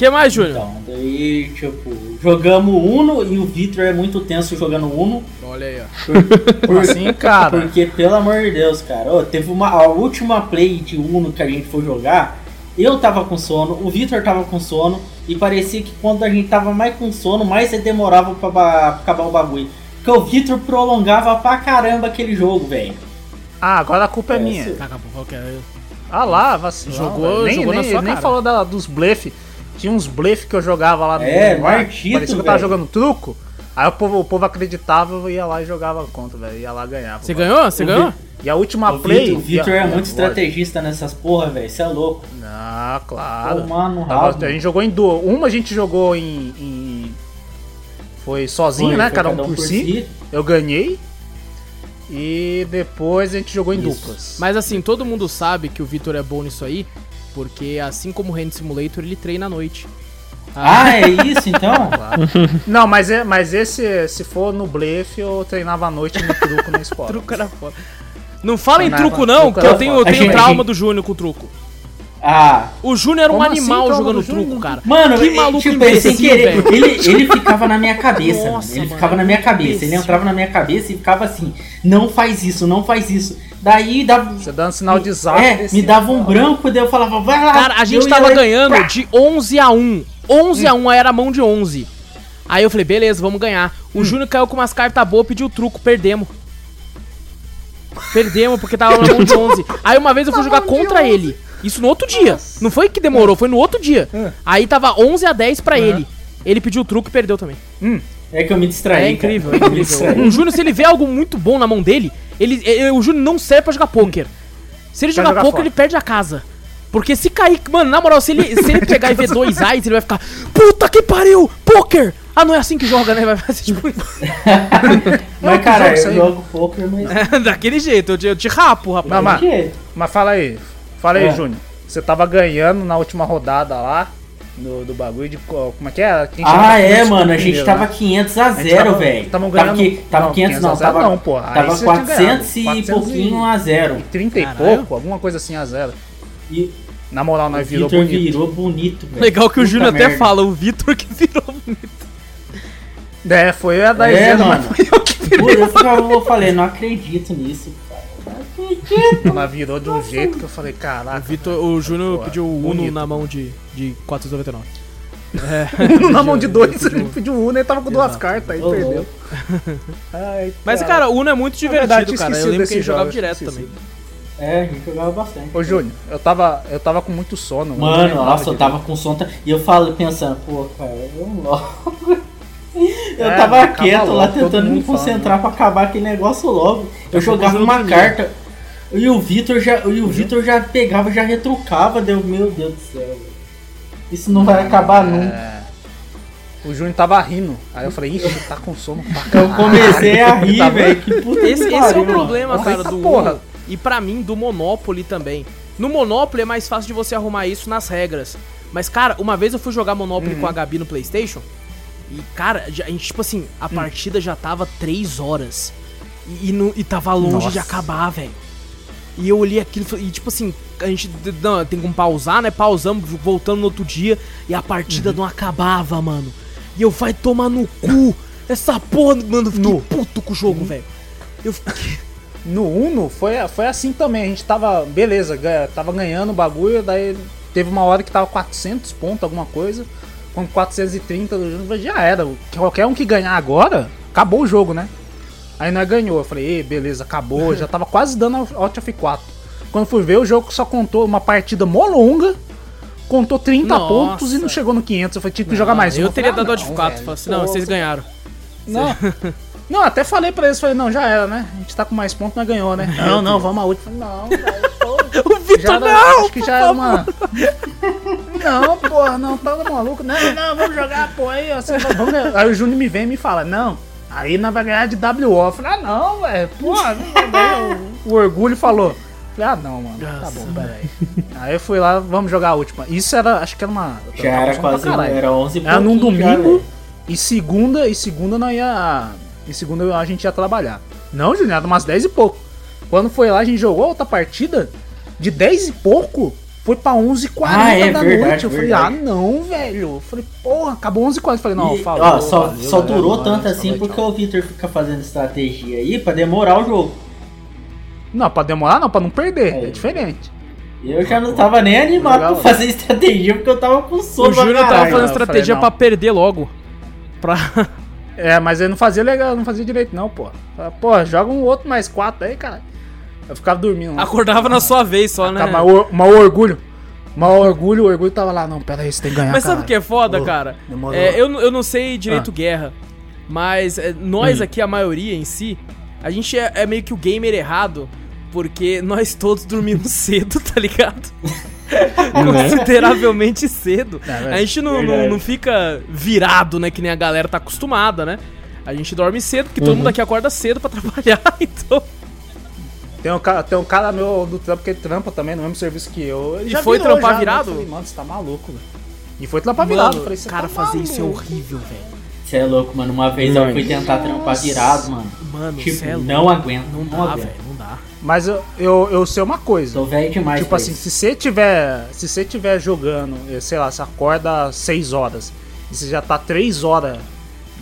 Speaker 2: Que mais, Júnior?
Speaker 1: Então, daí, tipo, jogamos Uno e o Victor é muito tenso jogando Uno.
Speaker 2: Olha aí, ó.
Speaker 4: Como assim, cara?
Speaker 1: Porque, pelo amor de Deus, cara, ô, teve uma. A última play de Uno que a gente foi jogar, eu tava com sono, o Victor tava com sono, e parecia que quando a gente tava mais com sono, mais demorava pra, pra acabar o bagulho. Porque o Victor prolongava pra caramba aquele jogo, velho.
Speaker 4: Ah, agora a culpa é,
Speaker 1: É,
Speaker 4: minha.
Speaker 1: sim.
Speaker 2: Acabou, qual que é?
Speaker 4: Ah lá, vacilão.
Speaker 2: Jogou-
Speaker 4: nem,
Speaker 2: jogou na
Speaker 4: nem,
Speaker 2: sua
Speaker 4: nem
Speaker 2: cara.
Speaker 4: falou da- dos blefe. Tinha uns blefe que eu jogava lá no
Speaker 1: É, Martito,
Speaker 4: Parecia que eu tava jogando truco. Aí o povo, o povo acreditava, eu ia lá e jogava contra, velho. Ia lá e ganhava.
Speaker 2: Você ganhou? Você ganhou?
Speaker 4: E a última
Speaker 1: O
Speaker 4: play.
Speaker 1: Victor, o Victor
Speaker 4: e a-
Speaker 1: é
Speaker 4: e
Speaker 1: muito
Speaker 4: lógico.
Speaker 1: estrategista nessas porra, velho. Você é louco.
Speaker 4: Ah, claro.
Speaker 1: Tomar no
Speaker 4: Tava-
Speaker 1: rabo.
Speaker 4: a gente jogou em duas. Uma a gente jogou em. em- Foi sozinho,
Speaker 1: Foi,
Speaker 4: né?
Speaker 1: foi
Speaker 4: Cada um por si. Eu ganhei. E depois a gente jogou em
Speaker 1: Isso.
Speaker 4: duplas.
Speaker 2: Mas assim, todo mundo sabe que o Vitor é bom nisso aí, porque assim como o Hand Simulator, ele treina à noite.
Speaker 1: Ah, é isso então?
Speaker 4: Claro. Não, mas, é, mas esse, se for no blefe, eu treinava à noite no truco na escola.
Speaker 2: Truco era foda. Não fala em truco
Speaker 4: não, truco
Speaker 2: porque eu tenho, eu tenho
Speaker 1: gente-
Speaker 2: trauma do Júnior com truco.
Speaker 1: Ah,
Speaker 2: O Júnior era um
Speaker 4: assim,
Speaker 2: animal
Speaker 4: prova
Speaker 2: jogando truco, cara.
Speaker 1: Mano,
Speaker 2: que
Speaker 1: ele-
Speaker 2: maluco
Speaker 1: tipo, ele sem
Speaker 2: imbecil,
Speaker 1: querer,
Speaker 2: velho.
Speaker 1: ele, ele ficava na minha cabeça,
Speaker 2: Nossa.
Speaker 1: Ele
Speaker 2: mano,
Speaker 1: ficava na minha cabeça, ele
Speaker 2: imbecil.
Speaker 1: entrava na minha cabeça e ficava assim, não faz isso, não faz isso. Daí dava.
Speaker 4: Você dando sinal de zap.
Speaker 1: É,
Speaker 4: desse-
Speaker 1: me dava um branco, daí eu falava, vai lá.
Speaker 2: Cara, a gente
Speaker 1: ia
Speaker 2: tava
Speaker 1: e-
Speaker 2: ganhando de 11 a 1. 11 a 1, aí era a mão de 11. Aí eu falei, beleza, vamos ganhar. O Júnior caiu com umas cartas boas, pediu truco, perdemos. Perdemos, porque tava na mão de 11. Aí uma vez eu fui jogar contra ele. Isso no outro dia. Não foi que demorou, foi no outro dia. Aí tava 11 a 10 pra ele. Ele pediu truco e perdeu também.
Speaker 1: É que eu me distraí.
Speaker 2: É incrível, é incrível.
Speaker 1: distraí.
Speaker 2: O Júnior, se ele vê algo muito bom na mão dele, ele, ele- o Júnior não serve pra jogar pôquer. Se ele jogar
Speaker 4: jogar
Speaker 2: pôquer,
Speaker 4: fora.
Speaker 2: ele perde a casa. Porque se cair. Mano, na moral, se ele, se ele pegar e ver dois eyes, ele vai ficar. Puta que pariu! Pôquer! Ah, não é assim que joga, né? Vai fazer tipo.
Speaker 1: Mas, cara, eu jogo poker, mas.
Speaker 2: Daquele jeito, eu te, eu te rapo, rapaz.
Speaker 4: Não, mas, mas fala aí. Fala aí,
Speaker 1: É.
Speaker 4: Júnior. Você tava ganhando na última rodada lá. Do, do bagulho de. co- Como é que é?
Speaker 1: Ah, é, mano, a
Speaker 4: primeiro,
Speaker 1: gente tava
Speaker 4: né?
Speaker 1: 500 a
Speaker 4: gente
Speaker 1: 0,
Speaker 4: tava-
Speaker 1: velho.
Speaker 4: tava
Speaker 1: Tava,
Speaker 4: ganhando-
Speaker 1: que- tava
Speaker 4: não,
Speaker 1: 500 não,
Speaker 4: 500 a
Speaker 1: tava,
Speaker 4: zero não, pô. Aí
Speaker 1: tava
Speaker 4: você tinha
Speaker 1: 400 e
Speaker 4: 400 e-
Speaker 1: pouquinho a 0.
Speaker 4: 30 e
Speaker 2: Caralho.
Speaker 4: pouco, alguma coisa assim a zero.
Speaker 1: E
Speaker 4: Na moral,
Speaker 1: o
Speaker 4: nós virou
Speaker 1: Vitor
Speaker 4: bonito.
Speaker 1: virou bonito, velho.
Speaker 2: Legal que o
Speaker 1: Puta
Speaker 2: Júnior até fala, o Vitor que virou bonito.
Speaker 4: É, foi a da
Speaker 1: É,
Speaker 4: Zero,
Speaker 1: mano.
Speaker 4: mas foi eu que
Speaker 1: eu falei, não acredito nisso.
Speaker 4: Ela virou de um jeito que eu falei,
Speaker 2: O,
Speaker 4: caraca.
Speaker 2: Vitor, o Júnior
Speaker 4: Pô,
Speaker 2: pediu o Uno
Speaker 4: bonito.
Speaker 2: na mão de, de 499.
Speaker 4: Um na mão de dois,
Speaker 2: pediu-
Speaker 4: ele pediu um, ele tava com duas
Speaker 2: Exato.
Speaker 4: cartas, aí perdeu. Ai,
Speaker 2: Mas, cara, o Uno é muito divertido,
Speaker 4: verdade,
Speaker 2: cara. Eu lembro que gente jogava direto
Speaker 4: esqueci.
Speaker 2: também.
Speaker 1: É, a gente jogava bastante.
Speaker 4: Ô Júnior, eu tava, eu tava com muito sono.
Speaker 1: Mano, nossa, eu tava com som. tá- E eu falo pensando, pô, cara, eu logo. Eu
Speaker 4: É,
Speaker 1: tava quieto lá tentando me concentrar pra acabar aquele negócio logo. Eu jogava
Speaker 2: eu
Speaker 1: uma
Speaker 2: dormia.
Speaker 1: carta. E o Vitor já, e o Vitor já pegava, já retrucava, deu, meu Deus do céu. Isso não vai acabar nunca.
Speaker 4: É. O Júnior tava rindo. Aí eu falei, ixi, tá com sono pra
Speaker 1: Eu
Speaker 4: caralho.
Speaker 1: comecei a rir,
Speaker 4: Tá
Speaker 1: velho. Que puta
Speaker 2: Esse,
Speaker 1: que
Speaker 2: esse é o
Speaker 1: mano.
Speaker 2: problema,
Speaker 4: Nossa,
Speaker 2: cara, do
Speaker 4: porra.
Speaker 2: Uno. E pra mim, do Monopoly também. No Monopoly é mais fácil de você arrumar isso nas regras. Mas, cara, uma vez eu fui jogar Monopoly
Speaker 4: Uhum.
Speaker 2: com a Gabi no Playstation. E, cara, a gente, tipo assim, a
Speaker 4: Hum.
Speaker 2: partida já tava 3 horas. E, e, não- e tava longe
Speaker 4: Nossa.
Speaker 2: de acabar, velho. E eu olhei aquilo e falei- e, tipo assim, a gente não, tem como pausar, né? Pausamos, voltando no outro dia. E a
Speaker 4: Uhum.
Speaker 2: partida não acabava, mano. E eu vai tomar no cu. Essa porra, mano, eu fiquei
Speaker 4: No.
Speaker 2: puto com o
Speaker 4: Uhum.
Speaker 2: jogo, velho. Eu fiquei.
Speaker 4: No Uno foi, foi assim também. A gente tava, beleza, ganha- tava ganhando o bagulho. Daí teve uma hora que tava 400 pontos, alguma coisa. Com 430 do jogo, já era. Qualquer um que ganhar agora, acabou o jogo, né? Aí nós ganhou. Eu falei, Ei, beleza, acabou. Já tava quase dando Alt F4. Quando fui ver, o jogo só contou uma partida mó longa. Contou 30
Speaker 2: Nossa.
Speaker 4: pontos e não chegou no 500. Eu falei, tinha que jogar mais um.
Speaker 2: Eu teria
Speaker 4: falei,
Speaker 2: dado
Speaker 4: ah,
Speaker 2: Alt
Speaker 4: não,
Speaker 2: F4.
Speaker 4: velho,
Speaker 2: Falei assim, não, vocês ganharam.
Speaker 4: não. Não, até falei pra eles, falei, não, já era, né? A gente tá com mais pontos, nós ganhou, né? Não, não, vamos a última. Falei, Não, velho,
Speaker 2: O Vitor, não!
Speaker 4: acho que já era uma. Não, porra, não, tá maluco. Não, não, vamos jogar, pô, aí, assim, vamos. Aí o Júnior me vem e me fala, não, aí nós vai ganhar de WO. Eu falei, ah, não, velho, porra, não vai ganhar. o, o orgulho falou. Falei, ah, não, mano, tá
Speaker 2: Nossa,
Speaker 4: bom, peraí. Aí eu fui lá, vamos jogar a última. Isso era, acho que era uma.
Speaker 1: Já era quase. Era 11 e
Speaker 4: Era num domingo e segunda, e segunda nós ia. E segunda a gente ia trabalhar. Não, era umas 10 e pouco. Quando foi lá, a gente jogou outra partida de 10 e pouco. Foi pra 11h40
Speaker 1: Ah, é,
Speaker 4: da
Speaker 1: verdade,
Speaker 4: noite. Eu falei,
Speaker 1: verdade.
Speaker 4: ah, não, velho. Eu falei, porra, acabou 11h40. Eu falei, não,
Speaker 1: E,
Speaker 4: falou.
Speaker 1: ó, só,
Speaker 4: valeu,
Speaker 1: só durou
Speaker 4: boa
Speaker 1: tanto assim porque
Speaker 4: tchau.
Speaker 1: o Victor fica fazendo estratégia aí pra demorar o jogo.
Speaker 4: Não, pra demorar não, pra não perder. É,
Speaker 1: É.
Speaker 4: diferente.
Speaker 1: E eu já não tava nem animado
Speaker 4: Legal.
Speaker 1: pra fazer estratégia porque eu tava com sono
Speaker 2: O Júnior
Speaker 1: pra
Speaker 2: tava fazendo
Speaker 4: Eu falei,
Speaker 2: estratégia
Speaker 4: não.
Speaker 2: pra perder logo. Pra.
Speaker 4: É, mas ele não fazia legal, não fazia direito, não, pô. Falei, Pô, joga um outro mais quatro aí, cara. Eu ficava dormindo. lá.
Speaker 2: Acordava na sua vez só, né?
Speaker 4: Mas o mau orgulho. Mau orgulho, o orgulho tava lá. Não, pera aí, você tem que ganhar,
Speaker 2: Mas sabe o que é foda,
Speaker 4: Ô,
Speaker 2: cara? É, eu, eu não sei direito
Speaker 4: Ah.
Speaker 2: guerra, mas é, nós
Speaker 4: Hum.
Speaker 2: aqui, a maioria em si, a gente é, é meio que o gamer errado, porque nós todos dormimos cedo, tá ligado? Consideravelmente cedo.
Speaker 4: É,
Speaker 2: a gente não, não, não fica virado, né, que nem a galera tá acostumada, né? A gente dorme cedo, porque todo mundo aqui acorda cedo pra trabalhar, então...
Speaker 4: Tem um, cara, tem um cara meu do trampo que trampa também no mesmo serviço que eu. Ele
Speaker 2: E
Speaker 4: já
Speaker 2: foi
Speaker 4: virou
Speaker 2: trampar
Speaker 4: já, né?
Speaker 2: virado?
Speaker 4: Eu falei, mano, você tá maluco, velho. E foi trampar virado.
Speaker 2: Mano,
Speaker 4: Eu falei,
Speaker 2: cara,
Speaker 4: tá
Speaker 2: fazer isso é
Speaker 4: maluco.
Speaker 2: horrível, velho.
Speaker 1: Você é louco, mano. Uma vez eu fui tentar trampar virado, mano.
Speaker 2: Mano,
Speaker 1: Tipo,
Speaker 2: é louco.
Speaker 1: não aguento.
Speaker 2: Não
Speaker 1: Não,
Speaker 2: dá, velho, não dá.
Speaker 4: Mas eu, eu, eu sei uma coisa.
Speaker 1: Tô velho demais.
Speaker 4: Tipo assim,
Speaker 1: isso.
Speaker 4: se você tiver. Se você tiver jogando, eh, sei lá, você acorda às 6 horas e você já tá 3 horas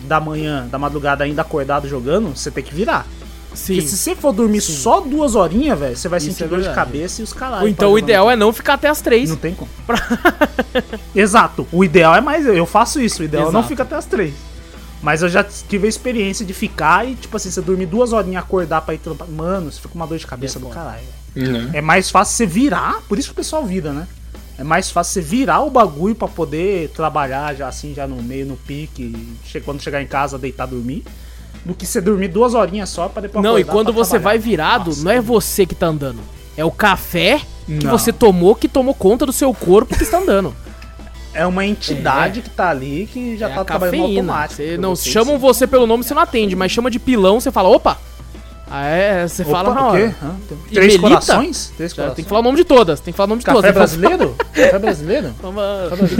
Speaker 4: da manhã, da madrugada ainda acordado jogando, você tem que virar.
Speaker 2: Sim.
Speaker 4: Porque se você for dormir só duas horinhas, velho, você vai
Speaker 2: Isso
Speaker 4: sentir
Speaker 2: é
Speaker 4: dor de cabeça e os caralho.
Speaker 2: Então o ideal é não ficar até as três.
Speaker 4: Não tem como. Exato. O ideal é mais. Eu faço isso. O ideal é não
Speaker 2: Exato.
Speaker 4: fica até as três. Mas eu já tive a experiência de ficar e, tipo assim, você dormir duas horinhas acordar pra ir trampar. Mano, você fica com uma dor de cabeça
Speaker 2: É
Speaker 4: do
Speaker 2: foda.
Speaker 4: caralho.
Speaker 3: Né?
Speaker 4: É mais fácil você virar, por isso que o pessoal vira, né? É mais fácil você virar o bagulho pra poder trabalhar já assim, já no meio, no pique, quando chegar em casa, deitar, dormir, do que você dormir duas horinhas só pra depois
Speaker 2: Não, e quando você
Speaker 4: trabalhar.
Speaker 2: vai virado,
Speaker 4: Nossa.
Speaker 2: não é você que tá andando. É o café que
Speaker 4: Não.
Speaker 2: você tomou que tomou conta do seu corpo que está andando.
Speaker 4: É uma entidade que tá ali que já
Speaker 2: é
Speaker 4: tá trabalhando automático.
Speaker 2: Não
Speaker 4: você,
Speaker 2: chamam
Speaker 4: sim.
Speaker 2: você pelo nome, você não atende, mas chama de pilão, você fala, opa! Ah, é, você
Speaker 4: Opa,
Speaker 2: fala na
Speaker 4: o quê? Hã? Três
Speaker 2: Melita?
Speaker 4: corações? Três corações.
Speaker 2: tem que falar o nome de todas, tem que falar o nome de
Speaker 4: Café
Speaker 2: todas.
Speaker 4: brasileiro? Café brasileiro?
Speaker 2: Vamos-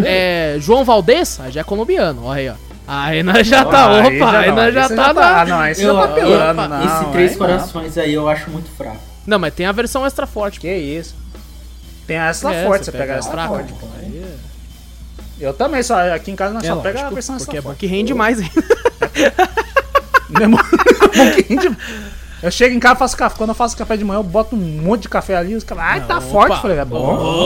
Speaker 2: É, João Valdez, aí já é colombiano, olha aí, ó. Aí nós já tá,
Speaker 4: Aí
Speaker 2: opa, aí
Speaker 4: não,
Speaker 2: nós já
Speaker 4: você
Speaker 2: tá
Speaker 4: tá-
Speaker 2: na...
Speaker 4: Ah, não, aí você
Speaker 1: Eu-
Speaker 4: já tá pelando,
Speaker 2: opa,
Speaker 4: não.
Speaker 1: Esse Três
Speaker 4: aí não.
Speaker 1: Corações aí eu acho muito fraco.
Speaker 2: Não, mas tem a versão extra forte.
Speaker 4: Que isso. Tem a extra
Speaker 2: É,
Speaker 4: forte,
Speaker 2: você
Speaker 4: você pega a
Speaker 2: pega
Speaker 4: extra forte. pô.
Speaker 2: Aí é-
Speaker 4: Eu também, só aqui em casa nós
Speaker 2: É
Speaker 4: só pega a
Speaker 2: lógico,
Speaker 4: versão
Speaker 2: porque
Speaker 4: extra
Speaker 2: é bom
Speaker 4: forte.
Speaker 2: que rende mais ainda.
Speaker 4: Mesmo- bom que rende- Eu chego em casa, faço café. Quando eu faço café de manhã, eu boto um monte de café ali. Os caras, ai, tá
Speaker 2: Opa,
Speaker 4: forte. Eu falei, é bom,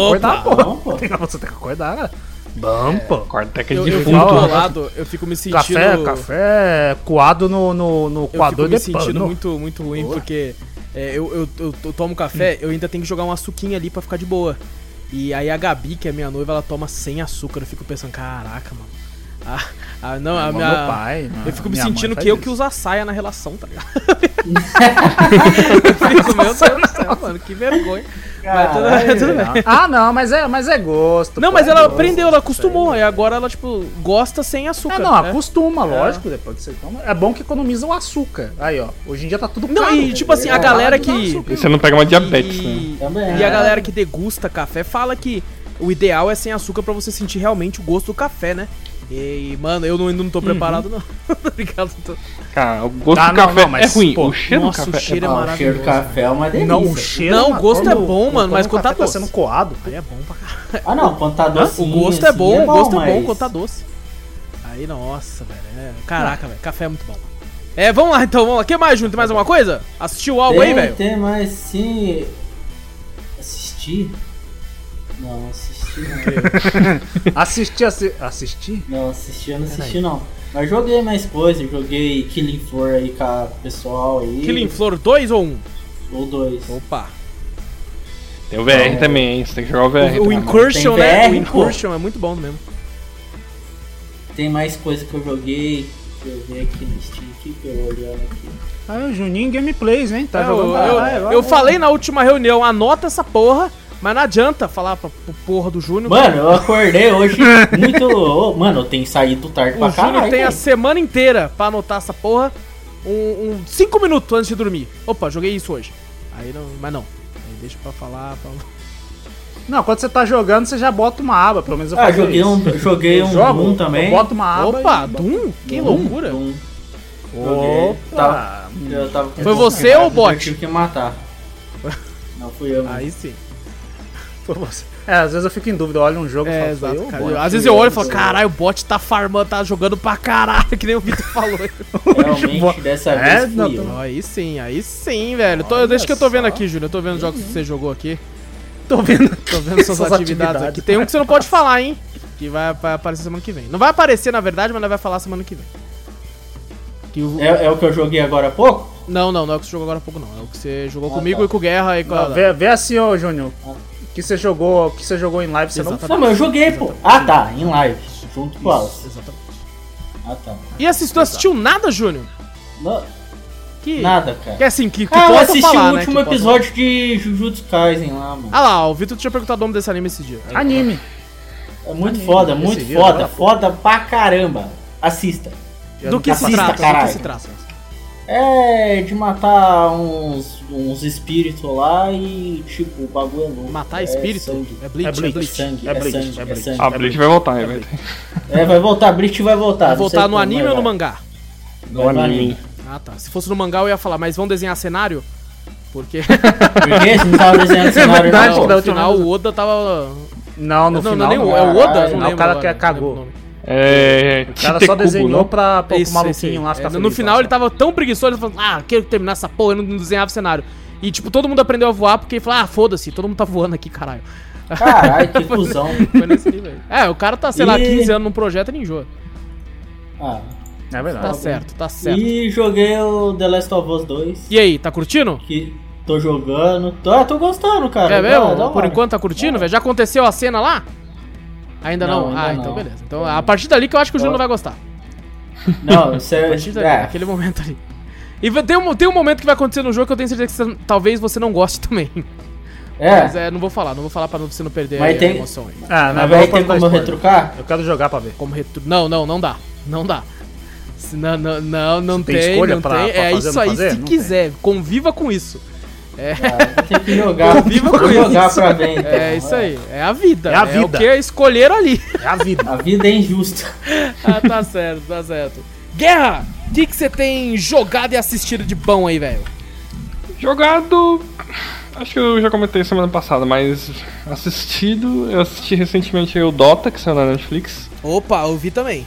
Speaker 2: opa,
Speaker 4: acordar, pô. Você tem que acordar, cara. Bom, pô.
Speaker 3: Corteca
Speaker 2: Eu,
Speaker 3: de
Speaker 2: eu bolado, eu fico me sentindo...
Speaker 4: Café, café coado no, no, no
Speaker 2: Eu fico
Speaker 4: coador
Speaker 2: me
Speaker 4: de
Speaker 2: sentindo
Speaker 4: pano.
Speaker 2: muito, muito ruim,
Speaker 4: Boa.
Speaker 2: porque é, eu, eu, eu, eu tomo café, eu ainda tenho que jogar um açuquinho ali pra ficar de boa. E aí a Gabi, que é minha noiva, ela toma sem açúcar. Eu fico pensando, caraca, mano. Ah, ah, não, a minha...
Speaker 4: meu pai,
Speaker 2: Eu fico me
Speaker 4: minha
Speaker 2: sentindo que eu
Speaker 4: isso.
Speaker 2: que uso a saia na relação, tá ligado? eu fico, meu Deus do céu, mano, que vergonha. Mas tudo,
Speaker 1: Caralho.
Speaker 2: tudo bem.
Speaker 4: Ah, não, mas é, mas é gosto.
Speaker 2: Não,
Speaker 4: pô,
Speaker 2: mas
Speaker 4: é
Speaker 2: ela
Speaker 4: gosto.
Speaker 2: aprendeu, ela acostumou. E agora ela, tipo, gosta sem açúcar.
Speaker 4: É, não,
Speaker 2: né?
Speaker 4: acostuma, lógico, depois que você toma. É bom que economiza o açúcar. Aí, ó, hoje em dia tá tudo
Speaker 2: Não,
Speaker 4: caro.
Speaker 2: e tipo assim, a
Speaker 4: É,
Speaker 2: galera
Speaker 4: para
Speaker 2: que-.
Speaker 3: E você não pega uma diabetes, né?
Speaker 2: E,
Speaker 1: Também.
Speaker 2: e a galera que degusta café fala que o ideal é sem açúcar pra você sentir realmente o gosto do café, né? E, mano, eu não, ainda não tô preparado, não. Obrigado. Tô...
Speaker 3: Cara, o gosto
Speaker 4: Ah,
Speaker 3: do
Speaker 4: não,
Speaker 3: café
Speaker 4: não, mas,
Speaker 3: é ruim.
Speaker 4: pô,
Speaker 3: o cheiro
Speaker 2: nossa,
Speaker 3: do
Speaker 2: o
Speaker 3: café
Speaker 2: cheiro
Speaker 3: é
Speaker 2: é.
Speaker 1: Ah, o cheiro do
Speaker 2: maravilhoso.
Speaker 1: café é uma delícia.
Speaker 4: Não, o cheiro.
Speaker 2: Não, o
Speaker 4: mano,
Speaker 2: gosto é bom, mano, mas
Speaker 4: quando o
Speaker 2: tá
Speaker 4: café tá
Speaker 2: doce.
Speaker 4: sendo coado.
Speaker 2: Aí é bom pra caralho.
Speaker 1: Ah, não, quando tá docinho.
Speaker 2: O gosto é bom, o gosto é bom quando tá doce. Aí, nossa, velho. é- Caraca, velho. Café é muito bom. É, vamos lá então, vamos lá. O que mais, Júnior? Tem mais alguma coisa? Assistiu algo aí,
Speaker 1: Tem,
Speaker 2: velho?
Speaker 1: Tem, mas sim. Assistir? Não, assistir não.
Speaker 4: Assistir, assi assistir?
Speaker 1: Não, assistir eu não assisti não. Mas joguei mais coisas, joguei Killing Floor aí com o pessoal aí.
Speaker 2: Killing Floor 2 ou 1?
Speaker 1: Ou dois.
Speaker 2: Opa.
Speaker 3: Tem o VR também, hein? Você tem que jogar o VR.
Speaker 2: O, o. Incursion, né?
Speaker 1: VR,
Speaker 2: O Incursion é muito bom mesmo.
Speaker 1: Tem mais coisa que eu joguei. Deixa eu ver aqui no Steam, que eu olhando aqui.
Speaker 4: Ah, o Juninho Gameplays, hein? Tá
Speaker 2: É,
Speaker 4: jogando
Speaker 2: eu, eu- eu falei na última reunião, anota essa porra, mas não adianta falar pra, pro porra do Júnior.
Speaker 1: Mano, eu acordei hoje muito. ô, Mano, eu tenho saído tarde
Speaker 2: o
Speaker 1: pra
Speaker 2: Júnior
Speaker 1: caralho.
Speaker 2: tem a semana inteira pra anotar essa porra. Um 5 minutos antes de dormir. Opa, joguei isso hoje. Aí não, mas não. Aí deixa pra falar. Pra...
Speaker 4: Não, quando você tá jogando, você já bota uma aba, pelo menos eu
Speaker 1: Ah, joguei
Speaker 4: isso.
Speaker 1: um, joguei
Speaker 4: Eu
Speaker 1: um
Speaker 4: jogo,
Speaker 1: Doom também.
Speaker 4: Eu boto uma aba
Speaker 2: Opa,
Speaker 4: e-
Speaker 2: Doom? Que
Speaker 1: Doom,
Speaker 2: loucura.
Speaker 1: Doom.
Speaker 4: Opa!
Speaker 1: Tava- eu tava com
Speaker 2: Foi você ou o bot?
Speaker 1: Eu tive que matar. Não fui eu. mano.
Speaker 2: Aí sim.
Speaker 4: É, às vezes eu fico em dúvida, eu olho um jogo e
Speaker 2: É,
Speaker 4: falo,
Speaker 2: exato. cara.
Speaker 4: bot?
Speaker 2: Às vezes eu olho e falo, caralho, o bot tá farmando, tá jogando pra caralho, que nem o Vitor falou.
Speaker 1: Realmente, dessa
Speaker 4: É,
Speaker 1: vez fui
Speaker 4: não.
Speaker 2: Aí sim, aí sim, velho. Tô, deixa que eu tô vendo aqui, Júnior. Eu tô vendo os jogos que você jogou aqui.
Speaker 4: Tô vendo.
Speaker 2: Tô vendo suas atividades,
Speaker 4: atividades.
Speaker 2: aqui. Tem um que você não pode falar, hein? Que vai, vai aparecer semana que vem. Não vai aparecer, na verdade, mas nós vai falar semana que vem. Que o-
Speaker 1: É, é o que eu joguei agora há pouco?
Speaker 2: Não, não, não é o que você jogou agora há pouco, não. É o que você jogou
Speaker 1: Ah,
Speaker 2: comigo
Speaker 1: tá.
Speaker 2: e com o Guerra e com a...
Speaker 4: Não, vê, vê assim, ô Júnior. Que você jogou, que você jogou em live, você
Speaker 2: Exatamente.
Speaker 1: Não, mas eu joguei, pô. Ah, tá, em live. Junto com elas.
Speaker 2: Exatamente.
Speaker 1: Ah, tá.
Speaker 2: E assistiu, assistiu nada, Júnior?
Speaker 1: Não,
Speaker 2: Que...
Speaker 1: nada, cara.
Speaker 2: Que assim, que, que
Speaker 1: Ah, eu assisti
Speaker 2: falar,
Speaker 1: o
Speaker 2: né?
Speaker 1: último
Speaker 2: possa-
Speaker 1: episódio de Jujutsu Kaisen lá, mano.
Speaker 2: Ah lá, o Vitor tinha perguntado o nome desse anime esse dia.
Speaker 4: não. Anime.
Speaker 1: É muito
Speaker 4: anime,
Speaker 1: foda,
Speaker 4: esse
Speaker 1: muito
Speaker 4: vídeo
Speaker 1: foda. Foda pra caramba. Assista.
Speaker 2: Do
Speaker 4: não
Speaker 2: que
Speaker 4: tenho
Speaker 2: se
Speaker 1: assista,
Speaker 2: trata? Do que se trata?
Speaker 1: É de matar uns, uns espíritos lá e, tipo, o bagulho é louco.
Speaker 2: Matar
Speaker 1: é
Speaker 2: espírito?
Speaker 1: sangue.
Speaker 2: É Bleach,
Speaker 4: É
Speaker 2: é
Speaker 4: Bleach.
Speaker 2: Bleach.
Speaker 1: Sangue,
Speaker 4: É
Speaker 1: é,
Speaker 4: Bleach,
Speaker 1: sangue,
Speaker 4: é
Speaker 1: é
Speaker 4: Bleach.
Speaker 1: sangue.
Speaker 3: A Bleach vai voltar, hein, velho.
Speaker 1: É, vai voltar, Bleach vai voltar.
Speaker 2: Vai voltar no anime ou no mangá?
Speaker 3: No anime.
Speaker 2: Ah, tá. Se fosse no mangá eu ia falar, mas vão desenhar cenário? Porque
Speaker 1: Por quê? Você não tava desenhando cenário
Speaker 4: verdade,
Speaker 1: não?
Speaker 2: no final o Oda tava.
Speaker 4: Não, no
Speaker 2: não,
Speaker 4: final.
Speaker 2: não, nem é o Oda?
Speaker 1: Ah,
Speaker 2: Não
Speaker 4: não,
Speaker 2: lembro
Speaker 4: o cara
Speaker 2: agora,
Speaker 4: que cagou.
Speaker 2: O nome.
Speaker 3: É.
Speaker 4: O cara só desenhou
Speaker 3: não?
Speaker 4: pra, pra maluquinho lá
Speaker 2: É,
Speaker 4: ficar
Speaker 2: no final ele tava tão preguiçoso, ele falou, ah, quero terminar essa porra, eu não desenhava cenário. E tipo, todo mundo aprendeu a voar porque ele falou, ah, foda-se, todo mundo tá voando aqui, caralho.
Speaker 1: Caralho, que
Speaker 2: aí. É, o cara tá, sei lá,
Speaker 1: E-
Speaker 2: 15 anos num projeto e nem enjoa.
Speaker 1: Ah.
Speaker 4: É verdade.
Speaker 2: Tá certo, tá certo.
Speaker 1: E joguei o The Last of Us 2.
Speaker 2: E aí, tá curtindo?
Speaker 1: Que tô jogando. Tô, ah, tô gostando, cara.
Speaker 2: É mesmo? Por
Speaker 1: hora.
Speaker 2: enquanto tá curtindo,
Speaker 1: É.
Speaker 2: velho? Já aconteceu a cena lá? Ainda não?
Speaker 1: Não, ainda
Speaker 2: ah,
Speaker 1: não.
Speaker 2: então beleza. Então a partir dali que eu acho que o Júnior não vai gostar.
Speaker 1: Não,
Speaker 2: A
Speaker 1: você.
Speaker 2: partir dali,
Speaker 1: É,
Speaker 2: naquele momento ali. E tem um, tem um momento que vai acontecer no jogo que eu tenho certeza que você- talvez você não goste também. Mas
Speaker 1: é.
Speaker 2: é, não vou falar, não vou falar pra não- você não perder
Speaker 1: Mas
Speaker 2: a,
Speaker 1: tem-
Speaker 2: emoção aí.
Speaker 4: Ah,
Speaker 1: Mas ter
Speaker 4: dar
Speaker 1: como eu
Speaker 4: spoiler.
Speaker 1: retrucar?
Speaker 4: Eu quero jogar pra ver.
Speaker 2: Como retru... Não, não, não dá. Não dá. Não, não, não, não
Speaker 4: Tem
Speaker 2: tem,
Speaker 4: escolha
Speaker 2: não
Speaker 4: pra-
Speaker 2: tem.
Speaker 4: pra
Speaker 2: é
Speaker 4: fazer
Speaker 2: isso
Speaker 4: não
Speaker 2: aí,
Speaker 4: fazer?
Speaker 2: se
Speaker 4: Não
Speaker 2: quiser. Conviva com isso.
Speaker 1: Ah, tem que jogar.
Speaker 2: Viva
Speaker 1: Vou
Speaker 2: com
Speaker 1: jogar
Speaker 2: isso.
Speaker 1: pra ver. Então.
Speaker 2: É isso aí. É a vida.
Speaker 4: É a
Speaker 2: o
Speaker 4: vida.
Speaker 2: que escolheram ali.
Speaker 4: É a vida.
Speaker 1: A vida é injusta.
Speaker 2: ah, tá certo, tá certo. Guerra, o que que você tem jogado e assistido de bom aí, velho?
Speaker 3: Jogado. Acho que eu já comentei semana passada, mas assistido. Eu assisti recentemente o Dota, que saiu na Netflix.
Speaker 2: Opa, eu vi também.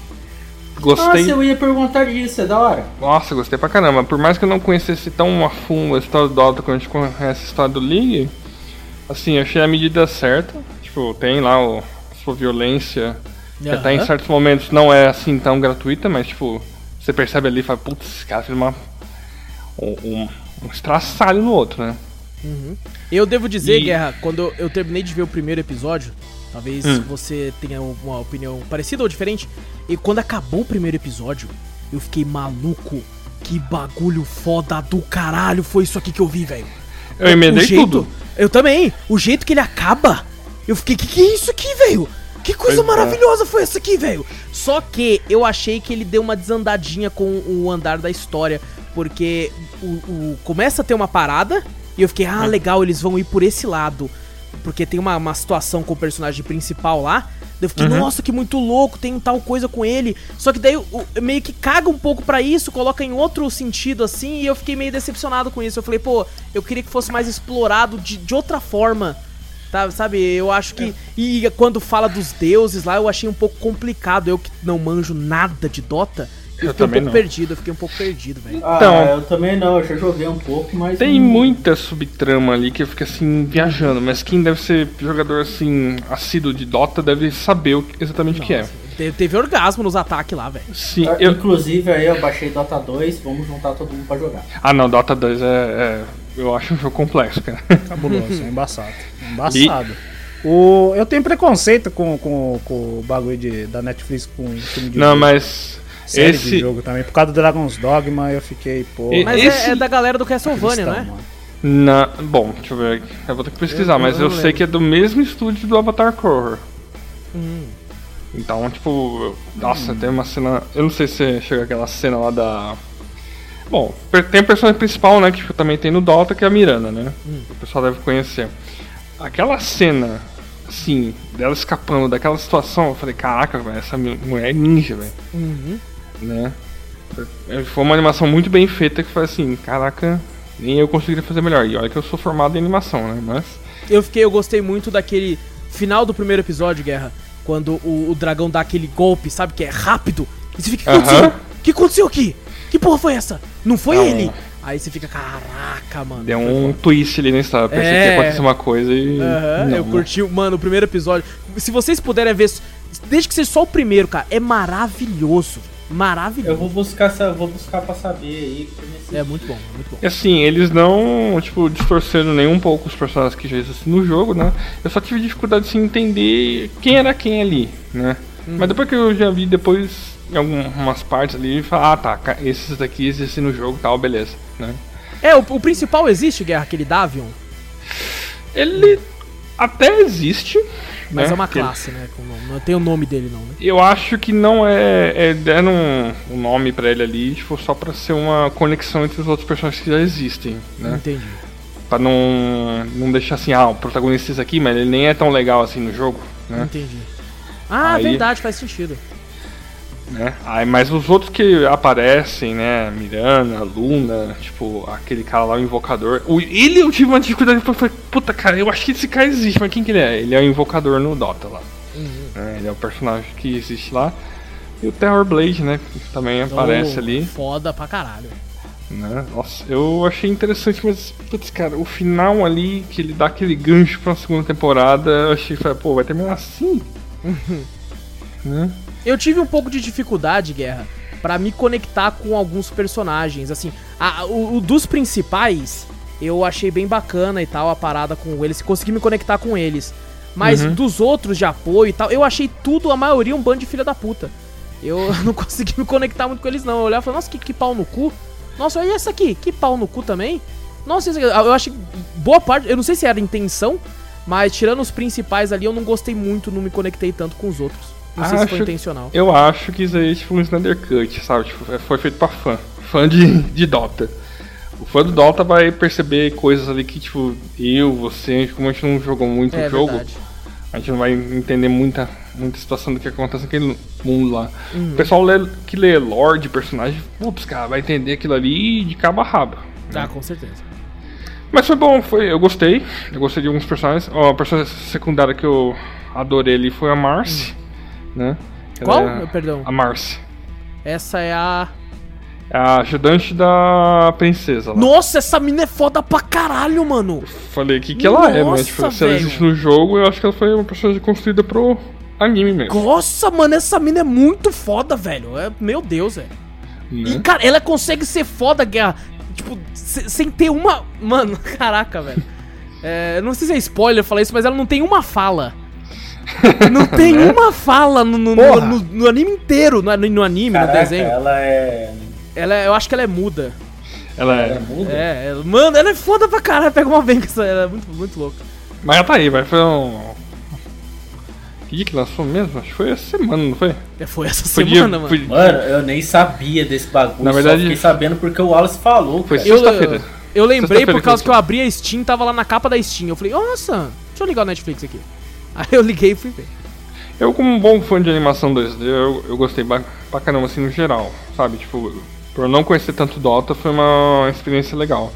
Speaker 1: Nossa,
Speaker 3: Gostei.
Speaker 1: eu ia perguntar disso, é da hora.
Speaker 3: Nossa, gostei pra caramba. Por mais que eu não conhecesse tão a fundo a história do Dota quanto a gente conhece a história do League, assim, eu achei a medida certa. Tipo, tem lá o, a sua violência, que até em certos momentos não é assim tão gratuita, mas tipo, você percebe ali e fala, putz, esse cara fez uma. um, um, estraçalho no outro, né?
Speaker 2: Eu devo dizer,
Speaker 3: E-
Speaker 2: Guerra, quando eu terminei de ver o primeiro episódio, talvez
Speaker 3: Hum.
Speaker 2: você tenha uma opinião parecida ou diferente, e quando acabou o primeiro episódio, eu fiquei maluco. Que bagulho foda do caralho foi isso aqui que eu vi, velho.
Speaker 3: Eu emendei
Speaker 2: jeito,
Speaker 3: tudo.
Speaker 2: Eu também. O jeito que ele acaba, eu fiquei, que que é isso aqui, velho? Que coisa
Speaker 3: Pois é.
Speaker 2: maravilhosa foi essa aqui, velho? Só que eu achei que ele deu uma desandadinha com o andar da história, porque o, o- começa a ter uma parada e eu fiquei, ah, legal, eles vão ir por esse lado. Porque tem uma, uma situação com o personagem principal lá. Eu fiquei, nossa, que muito louco, tem tal coisa com ele. Só que daí o- o- meio que caga um pouco pra isso, coloca em outro sentido assim, e eu fiquei meio decepcionado com isso. Eu falei, pô, eu queria que fosse mais explorado de, de outra forma. Tá, sabe, eu acho que. E quando fala dos deuses lá, eu achei um pouco complicado. Eu que não manjo nada de Dota, eu,
Speaker 3: Eu
Speaker 2: fiquei um
Speaker 3: também
Speaker 2: pouco
Speaker 3: não.
Speaker 2: perdido, eu fiquei um pouco perdido, velho.
Speaker 1: Ah,
Speaker 3: Então-
Speaker 1: eu também não, eu já joguei um pouco, mas.
Speaker 3: Tem
Speaker 1: não-
Speaker 3: muita subtrama ali que eu fico assim, viajando, mas quem deve ser jogador assim, assíduo de Dota deve saber o que- exatamente o que é.
Speaker 2: Te- Teve orgasmo nos ataques lá, velho.
Speaker 3: Sim,
Speaker 1: Ah,
Speaker 3: eu...
Speaker 1: Inclusive aí eu baixei Dota 2, vamos juntar todo mundo pra jogar.
Speaker 3: Ah não, Dota 2 é, é- Eu acho um jogo complexo, cara.
Speaker 4: Cabuloso, é embaçado. É Embaçado. O, eu tenho preconceito com, com, com o bagulho de, da Netflix com o filme de
Speaker 3: Não,
Speaker 4: jogo,
Speaker 3: mas.
Speaker 4: Série de
Speaker 3: Esse.
Speaker 4: jogo também. Por causa do Dragon's Dogma, eu fiquei, pô.
Speaker 3: E-
Speaker 2: Mas
Speaker 3: Esse-
Speaker 2: é, é da galera do Castlevania,
Speaker 4: cristão,
Speaker 2: né?
Speaker 4: mano.
Speaker 3: Na... Bom, deixa eu ver aqui. Eu vou ter que pesquisar,
Speaker 2: Eu- eu
Speaker 3: mas eu, sei que é do mesmo estúdio do Avatar Horror.
Speaker 2: Hum.
Speaker 3: Então, tipo. Nossa, tem uma cena. Eu não sei se chega aquela cena lá da. Bom, tem a personagem principal, né? Que tipo, também tem no Dota, que é a Miranda, né?
Speaker 2: Hum.
Speaker 3: O pessoal deve conhecer. Aquela cena, assim, dela escapando daquela situação, eu falei, caraca, velho, essa mulher é ninja, velho.
Speaker 2: Uhum.
Speaker 3: Né? Foi uma animação muito bem feita que foi assim, caraca, nem eu conseguiria fazer melhor. E olha que eu sou formado em animação, né? Mas.
Speaker 2: Eu fiquei, eu gostei muito daquele final do primeiro episódio, Guerra, quando o, o dragão dá aquele golpe, sabe, que é rápido. E você fica, o que aconteceu? O que aconteceu aqui? Que porra foi essa? Não foi
Speaker 3: Não.
Speaker 2: ele? Aí você fica, caraca, mano.
Speaker 3: Deu um twist ali na história. Pensei que
Speaker 2: É.
Speaker 3: ia acontecer uma coisa e.
Speaker 2: Aham,
Speaker 3: não,
Speaker 2: eu curti, mano, o primeiro episódio. Se vocês puderem ver, desde que seja só o primeiro, cara, é maravilhoso. Maravilhoso.
Speaker 1: Eu vou buscar, essa- vou buscar pra saber aí.
Speaker 2: É muito bom, é muito bom.
Speaker 3: E assim, eles não, tipo, distorceram nem um pouco os personagens que já existem no jogo, né? Eu só tive dificuldade de assim, entender quem era quem ali, né?
Speaker 2: Uhum.
Speaker 3: Mas depois que eu já vi depois em algumas partes ali, eu falei, ah tá, esses daqui existem no jogo e tal, beleza, né?
Speaker 2: É, o, o principal existe, Guerra, aquele Davion,
Speaker 3: Ele até existe,
Speaker 2: mas
Speaker 3: né?
Speaker 2: é uma classe, né? com nome. Não tem o nome dele, não, né?
Speaker 3: Eu acho que não é, é deram um, um nome pra ele ali, tipo, só pra ser uma conexão entre os outros personagens que já existem, né?
Speaker 2: Entendi.
Speaker 3: Pra não, não deixar assim, ah, o protagonista é esse aqui, mas ele nem é tão legal assim no jogo, né?
Speaker 2: Entendi. Ah,
Speaker 3: Aí-
Speaker 2: verdade, faz sentido.
Speaker 3: Né? Aí, mas os outros que aparecem, né? Miranda, Luna, tipo, aquele cara lá, o invocador. O, ele eu tive uma dificuldade pra falar, puta cara, eu acho que esse cara existe, mas quem que ele é? Ele é o invocador no Dota lá. Né? Ele é o personagem que existe lá. E o Terror Blade, né? Que também aparece
Speaker 2: Oh,
Speaker 3: ali.
Speaker 2: Foda pra caralho.
Speaker 3: Né? Nossa, eu achei interessante, mas, putz, cara, o final ali, que ele dá aquele gancho pra segunda temporada, eu achei, falei, pô, vai terminar assim? né?
Speaker 2: Eu tive um pouco de dificuldade, Guerra, pra me conectar com alguns personagens. Assim, a- o, o dos principais, eu achei bem bacana e tal, a parada com eles. Consegui me conectar com eles. Mas
Speaker 3: Uhum.
Speaker 2: dos outros de apoio e tal, eu achei tudo, a maioria, um bando de filha da puta. Eu não consegui me conectar muito com eles, não. Eu olhava e falava, nossa, que, que pau no cu. Nossa, e essa aqui? Que pau no cu também? Nossa, eu achei boa parte, eu não sei se era intenção, mas tirando os principais ali, eu não gostei muito, não me conectei tanto com os outros. Não sei se foi
Speaker 3: Acho-
Speaker 2: intencional.
Speaker 3: Eu acho que isso aí é tipo um Snyder Cut, sabe? Tipo, é- foi feito pra fã. Fã de, de Dota. O fã do Dota vai perceber coisas ali que, tipo, eu, você, como a gente não jogou muito
Speaker 2: É
Speaker 3: o jogo,
Speaker 2: verdade.
Speaker 3: a gente não vai entender muita, muita situação do que acontece naquele mundo lá.
Speaker 2: Uhum.
Speaker 3: O pessoal lê- que lê lore de personagem, putz, cara, vai entender aquilo ali de cabo a rabo.
Speaker 2: Tá, com certeza.
Speaker 3: Mas foi bom, foi, eu gostei. Eu gostei de alguns personagens. Ó, a personagem secundária que eu adorei ali foi a Marcy, né? Ela
Speaker 2: Qual?
Speaker 3: é-
Speaker 2: Perdão.
Speaker 3: A Marcy.
Speaker 2: Essa é a.
Speaker 3: É a ajudante da princesa lá.
Speaker 2: Nossa, essa mina é foda pra caralho, mano.
Speaker 3: Falei, o que, que ela é,
Speaker 2: Nossa,
Speaker 3: né? Tipo, se ela existe no jogo, eu acho que ela foi uma personagem construída pro anime mesmo.
Speaker 2: Nossa, mano, essa mina é muito foda, velho. É, meu Deus, velho. E,
Speaker 3: Né?
Speaker 2: cara, ela consegue ser foda, guerra. Tipo, se- sem ter uma. Mano, caraca, velho. É, não sei se é spoiler falar isso, mas ela não tem uma fala. Não tem
Speaker 3: Né?
Speaker 2: uma fala no, no, no, no- no anime inteiro. No, no anime,
Speaker 1: Caraca,
Speaker 2: no desenho.
Speaker 1: ela é.
Speaker 2: Ela, é- eu acho que ela é muda.
Speaker 3: Ela
Speaker 1: Ela é
Speaker 3: é.
Speaker 1: muda?
Speaker 2: É, ela- mano, ela é foda pra caralho. Pega uma essa. Ela é muito, muito louca.
Speaker 3: Mas ela tá aí, vai. Foi um. Que dia que lançou mesmo? Acho que foi essa semana, não foi?
Speaker 2: É, Foi essa
Speaker 3: Foi
Speaker 2: semana, mano.
Speaker 3: foi-
Speaker 1: Mano, eu nem sabia desse bagulho.
Speaker 3: Na
Speaker 1: só
Speaker 3: verdade-
Speaker 1: fiquei sabendo porque o Wallace falou.
Speaker 3: Foi
Speaker 1: cara.
Speaker 2: Eu,
Speaker 3: Sexta-feira.
Speaker 2: eu lembrei
Speaker 3: Sexta-feira
Speaker 2: por causa que eu abri a Steam, tava lá na capa da Steam. Eu falei, nossa, deixa eu ligar o Netflix aqui. Aí eu liguei e fui ver.
Speaker 3: Eu, como um bom fã de animação 2D, eu, eu gostei ba pra caramba, assim, no geral, sabe? Tipo, por não conhecer tanto Dota, foi uma experiência legal.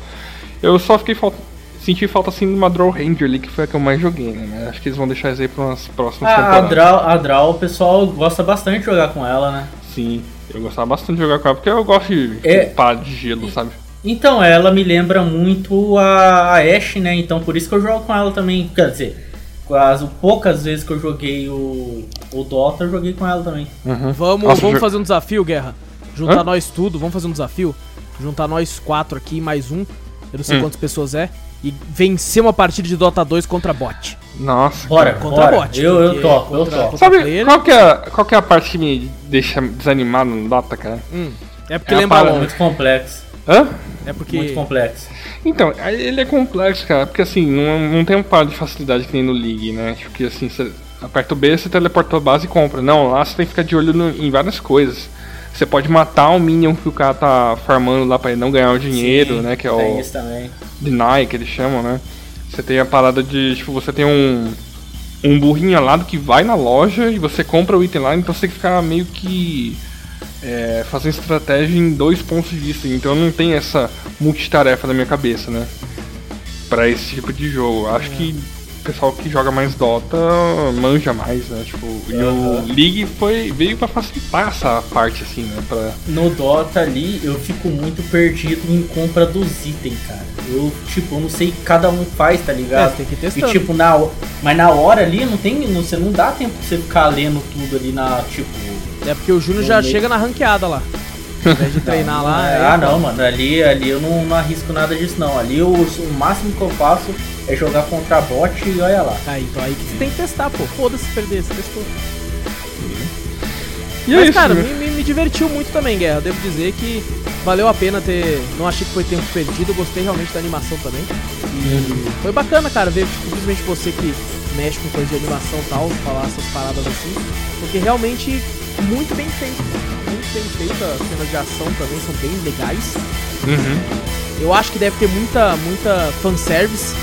Speaker 3: Eu só fiquei falta. Senti falta assim de uma Draw Ranger ali, que foi a que eu mais joguei, né? Acho que eles vão deixar isso aí para umas próximas
Speaker 1: Ah, a
Speaker 3: temporadas.
Speaker 1: Draw, a Draw, o pessoal gosta bastante de jogar com ela, né?
Speaker 3: Sim, eu gostava bastante de jogar com ela, porque eu gosto de
Speaker 1: É.
Speaker 3: pá de gelo, sabe?
Speaker 1: Então, ela me lembra muito a, a Ashe, né? Então, por isso que eu jogo com ela também. Quer dizer, as poucas vezes que eu joguei o, o Dota, eu joguei com ela também.
Speaker 3: Uhum.
Speaker 2: Vamos,
Speaker 3: Nossa,
Speaker 2: vamos fazer um desafio, Guerra. Juntar
Speaker 3: Hã?
Speaker 2: nós tudo, vamos fazer um desafio. Juntar nós quatro aqui, mais um. Eu não sei
Speaker 3: Hum.
Speaker 2: quantas pessoas é. E vencer uma partida de Dota 2 contra bot.
Speaker 3: Nossa.
Speaker 1: Bora,
Speaker 2: Contra
Speaker 1: bora.
Speaker 2: bot.
Speaker 1: eu, eu topo, eu topo.
Speaker 2: contra
Speaker 3: Sabe
Speaker 2: player-
Speaker 3: qual que, é, qual que é a parte que me deixa desanimado no Dota, cara?
Speaker 2: Hum, é porque
Speaker 3: É
Speaker 2: lembra LOL.
Speaker 1: Muito complexo.
Speaker 3: Hã?
Speaker 2: É porque.
Speaker 1: Muito complexo.
Speaker 3: Então, ele é complexo, cara, porque assim, não, não tem um par de facilidade que nem no League, né? Tipo que assim, você aperta o B, você teleporta a base e compra. Não, lá você tem que ficar de olho no- em várias coisas. Você pode matar o minion que o cara tá farmando lá pra ele não ganhar o dinheiro,
Speaker 1: Sim,
Speaker 3: né? Que é
Speaker 1: Tem
Speaker 3: o
Speaker 1: isso também.
Speaker 3: deny que eles chamam, né? Você tem a parada de, tipo, você tem um um burrinho alado que vai na loja e você compra o item lá, então você tem que ficar meio que é, fazendo estratégia em dois pontos de vista. Então não tem essa multitarefa na minha cabeça, né? Pra esse tipo de jogo. Acho que o pessoal que joga mais Dota manja mais, né? Tipo, e o League foi, veio pra facilitar essa parte, assim, né? Pra...
Speaker 1: No Dota ali, eu fico muito perdido em compra dos itens, cara. Eu, tipo, eu não sei o que cada um faz, tá
Speaker 2: É,
Speaker 1: ligado?
Speaker 2: tem que ir
Speaker 1: E tipo, na, mas na hora ali não tem. Não, você não dá tempo pra você ficar lendo tudo ali na. Tipo.
Speaker 2: É porque o Júnior já
Speaker 1: meio.
Speaker 2: chega na ranqueada lá. Ao invés de treinar lá.
Speaker 1: é,
Speaker 2: é-
Speaker 1: ah não, mano. Ali, ali eu não, não arrisco nada disso não. Ali o, o máximo que eu faço é jogar contra bot e olha lá.
Speaker 2: Aí, então aí que você tem que testar, pô. Foda-se perder, você testou.
Speaker 3: E é
Speaker 2: Mas,
Speaker 3: isso,
Speaker 2: cara,
Speaker 3: né?
Speaker 2: me, me- divertiu muito também, Guerra. Devo dizer que valeu a pena ter. Não achei que foi tempo perdido, eu gostei realmente da animação também. E foi bacana, cara, ver tipo, principalmente você que mexe com coisa de animação e tal, falar essas paradas assim. Porque realmente, muito bem feito. Muito bem feita. As cenas de ação também são bem legais.
Speaker 3: Uhum.
Speaker 2: Eu acho que deve ter muita, muita fanservice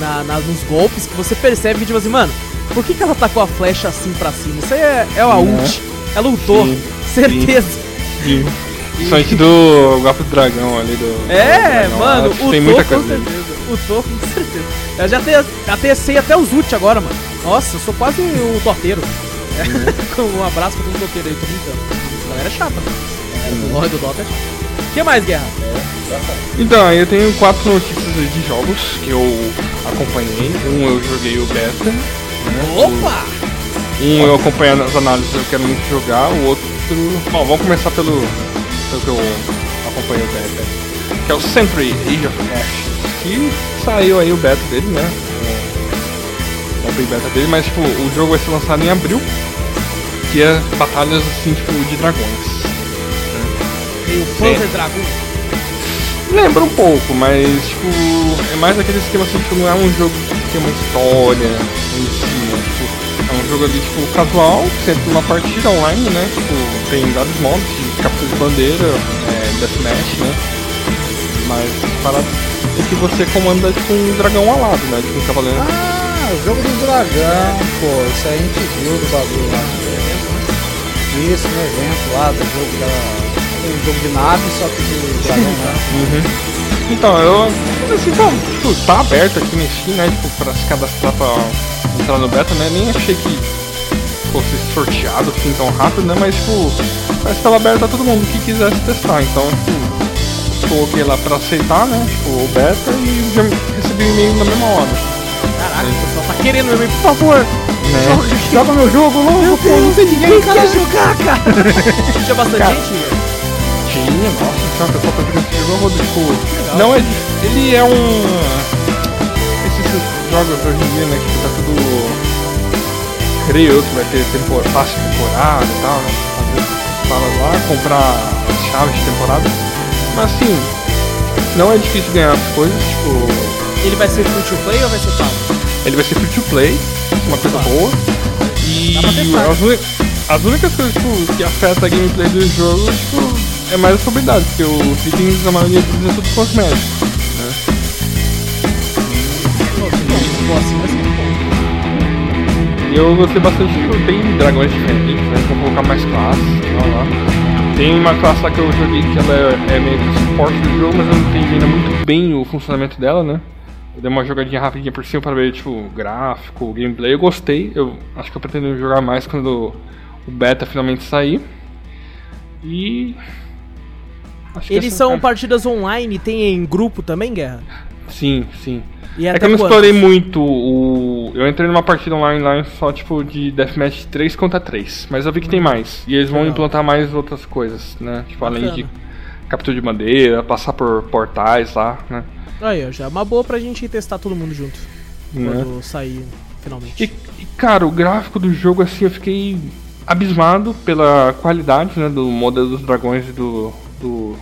Speaker 2: na, na, nos golpes que você percebe que, tipo assim, mano, por que, que ela tacou a flecha assim pra cima? Isso aí é, é uma
Speaker 3: Né?
Speaker 2: ult. Ela ultou.
Speaker 3: Sim.
Speaker 2: Certeza.
Speaker 3: E, principalmente do golpe do dragão ali do.
Speaker 2: É,
Speaker 3: do dragão,
Speaker 2: mano, o
Speaker 3: tem muita coisa
Speaker 2: certeza. O Tô com certeza. Eu já, te, já tecei até os ult agora, mano. Nossa, eu sou quase o doteiro. É, com um abraço pra todo mundo aí, tô brincando. Galera é chata. É, do Dota é. O que mais, Guerra?
Speaker 3: Então, eu tenho quatro notícias aí de jogos que eu acompanhei. Um eu joguei o beta. né?
Speaker 2: Opa!
Speaker 3: Um eu acompanhei as análises, eu quero muito jogar. O outro. Bom, vamos começar pelo, pelo que eu acompanhei o beta. Que é o Sentry Age of Ashes. Que saiu aí o beta dele, né? O open beta dele, mas tipo, o jogo vai ser lançado em abril. Que é batalhas assim, tipo, de dragões.
Speaker 2: Tem o Panzer Dragon.
Speaker 3: Lembra um pouco, mas tipo, é mais aquele esquema assim, tipo, não é um jogo que tem uma história em si, né? Tipo, é um jogo ali, tipo, casual, sempre uma partida online, né? Tipo, tem vários modos de captura de bandeira, é, deathmatch, né? Mas parado é que você comanda tipo um dragão alado, né? Tipo um cavaleiro.
Speaker 4: Ah, o jogo do dragão, pô, isso aí a gente viu do bagulho lá. Isso, no evento lá, do jogo da. Um jogo de nave, só que dragão, né?
Speaker 3: Uhum. Então, eu assim, bom, tipo, tá aberto aqui no Steam, né? Tipo, pra se cadastrar pra entrar no beta, né? Nem achei que fosse sorteado assim tão rápido, né? Mas tipo, parece que tava aberto a todo mundo que quisesse testar. Então, tipo, coloquei lá pra aceitar, né? Tipo, o beta e já recebi um e-mail na mesma hora.
Speaker 2: Caraca, o pessoal tá querendo meu por favor.
Speaker 3: Né?
Speaker 4: Joga meu jogo logo, pô, não tem ninguém, cara.
Speaker 2: jogar, cara? Tinha bastante
Speaker 3: Cara.
Speaker 2: gente?
Speaker 3: Tinha, nossa, tinha uma pessoa pra esse jogo, tipo, não é, dif- ele é um, esses jogos hoje em dia, né, que tá tudo, creio eu que vai ter tempor, de temporada e tal, né, fala lá, comprar as chaves de temporada, mas assim, não é difícil ganhar as coisas, tipo,
Speaker 2: Ele vai ser free to play ou vai ser pago?
Speaker 3: Ele vai ser free to play, uma coisa boa. E as, as únicas coisas tipo, que afetam a gameplay do jogo tipo, é mais a sobriedade, porque os itens, a maioria deles é tudo cosmético. Né? E eu gostei bastante, tipo, tem dragões diferentes, né? Vou colocar mais classes tal lá. Tem uma classe lá que eu joguei que ela é, é meio que o suporte do jogo, mas eu não entendi ainda muito bem o funcionamento dela, né? Dei uma jogadinha rapidinha por cima para ver, tipo, gráfico, gameplay. Eu gostei, eu acho que eu pretendo jogar mais quando o beta finalmente sair. E. acho que
Speaker 2: Eles são
Speaker 3: é-
Speaker 2: partidas online, tem em grupo também, Guerra?
Speaker 3: Sim, sim.
Speaker 2: E
Speaker 3: É
Speaker 2: até
Speaker 3: que eu não
Speaker 2: quantos?
Speaker 3: explorei muito o. Eu entrei numa partida online lá só tipo de Deathmatch 3 contra 3. Mas eu vi que tem mais. E eles vão
Speaker 2: Legal.
Speaker 3: implantar mais outras coisas, né? Tipo, além de
Speaker 2: Bacana.
Speaker 3: captura de bandeira, passar por portais lá, né?
Speaker 2: Aí, já é uma boa pra gente testar todo mundo junto.
Speaker 3: Né?
Speaker 2: Quando sair, finalmente.
Speaker 3: E, e, cara, o gráfico do jogo assim eu fiquei abismado pela qualidade, né? Do modelo dos dragões e do. do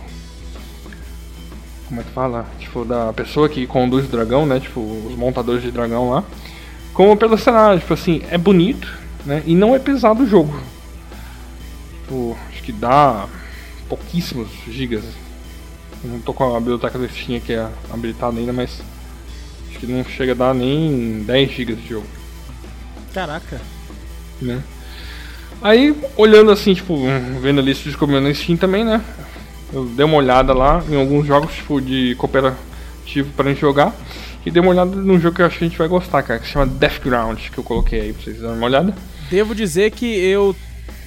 Speaker 3: como é que fala? Tipo, da pessoa que conduz o dragão, né? Tipo, os montadores de dragão lá. Como pelo cenário, tipo assim, é bonito, né? E não é pesado o jogo. Tipo, acho que dá pouquíssimos gigas. Não tô com a biblioteca do Steam aqui habilitada ainda, mas acho que não chega a dar nem 10 gigas de jogo
Speaker 2: Caraca.
Speaker 3: né? Aí, olhando assim, tipo, vendo a lista de comendo no Steam também, né? Eu dei uma olhada lá em alguns jogos, tipo, de cooperativo pra gente jogar. E dei uma olhada num jogo que eu acho que a gente vai gostar, cara, que se chama Deathground, que eu coloquei aí pra vocês darem uma olhada.
Speaker 2: Devo dizer que eu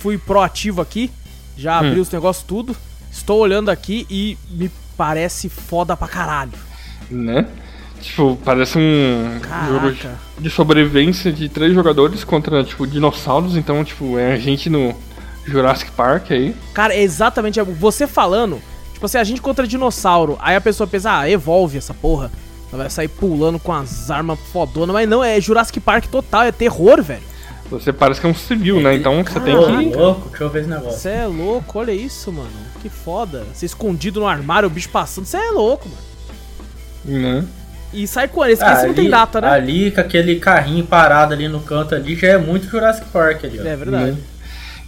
Speaker 2: fui proativo aqui, já abri
Speaker 3: Hum.
Speaker 2: os negócios tudo, estou olhando aqui e me parece foda pra caralho.
Speaker 3: Né? Tipo, parece um jogo de-
Speaker 2: Caraca.
Speaker 3: sobrevivência de três jogadores contra, tipo, dinossauros. Então, tipo, é a gente no Jurassic Park aí.
Speaker 2: Cara, é exatamente você falando, tipo assim, a gente contra dinossauro, aí a pessoa pensa, ah, evolve essa porra. Ela vai sair pulando com as armas fodonas, mas não, é Jurassic Park total, é terror, velho.
Speaker 3: Você parece que é um civil, né? Então você tem que.
Speaker 1: louco, deixa eu ver esse negócio.
Speaker 2: Você é louco, olha isso, mano. Que foda. Você escondido no armário, o bicho passando, você é louco, mano.
Speaker 3: Né?
Speaker 2: E sai com esse, esse não tem data, né?
Speaker 1: Ali, com aquele carrinho parado ali no canto ali, já é muito Jurassic Park ali, ó.
Speaker 2: É verdade.
Speaker 3: Né?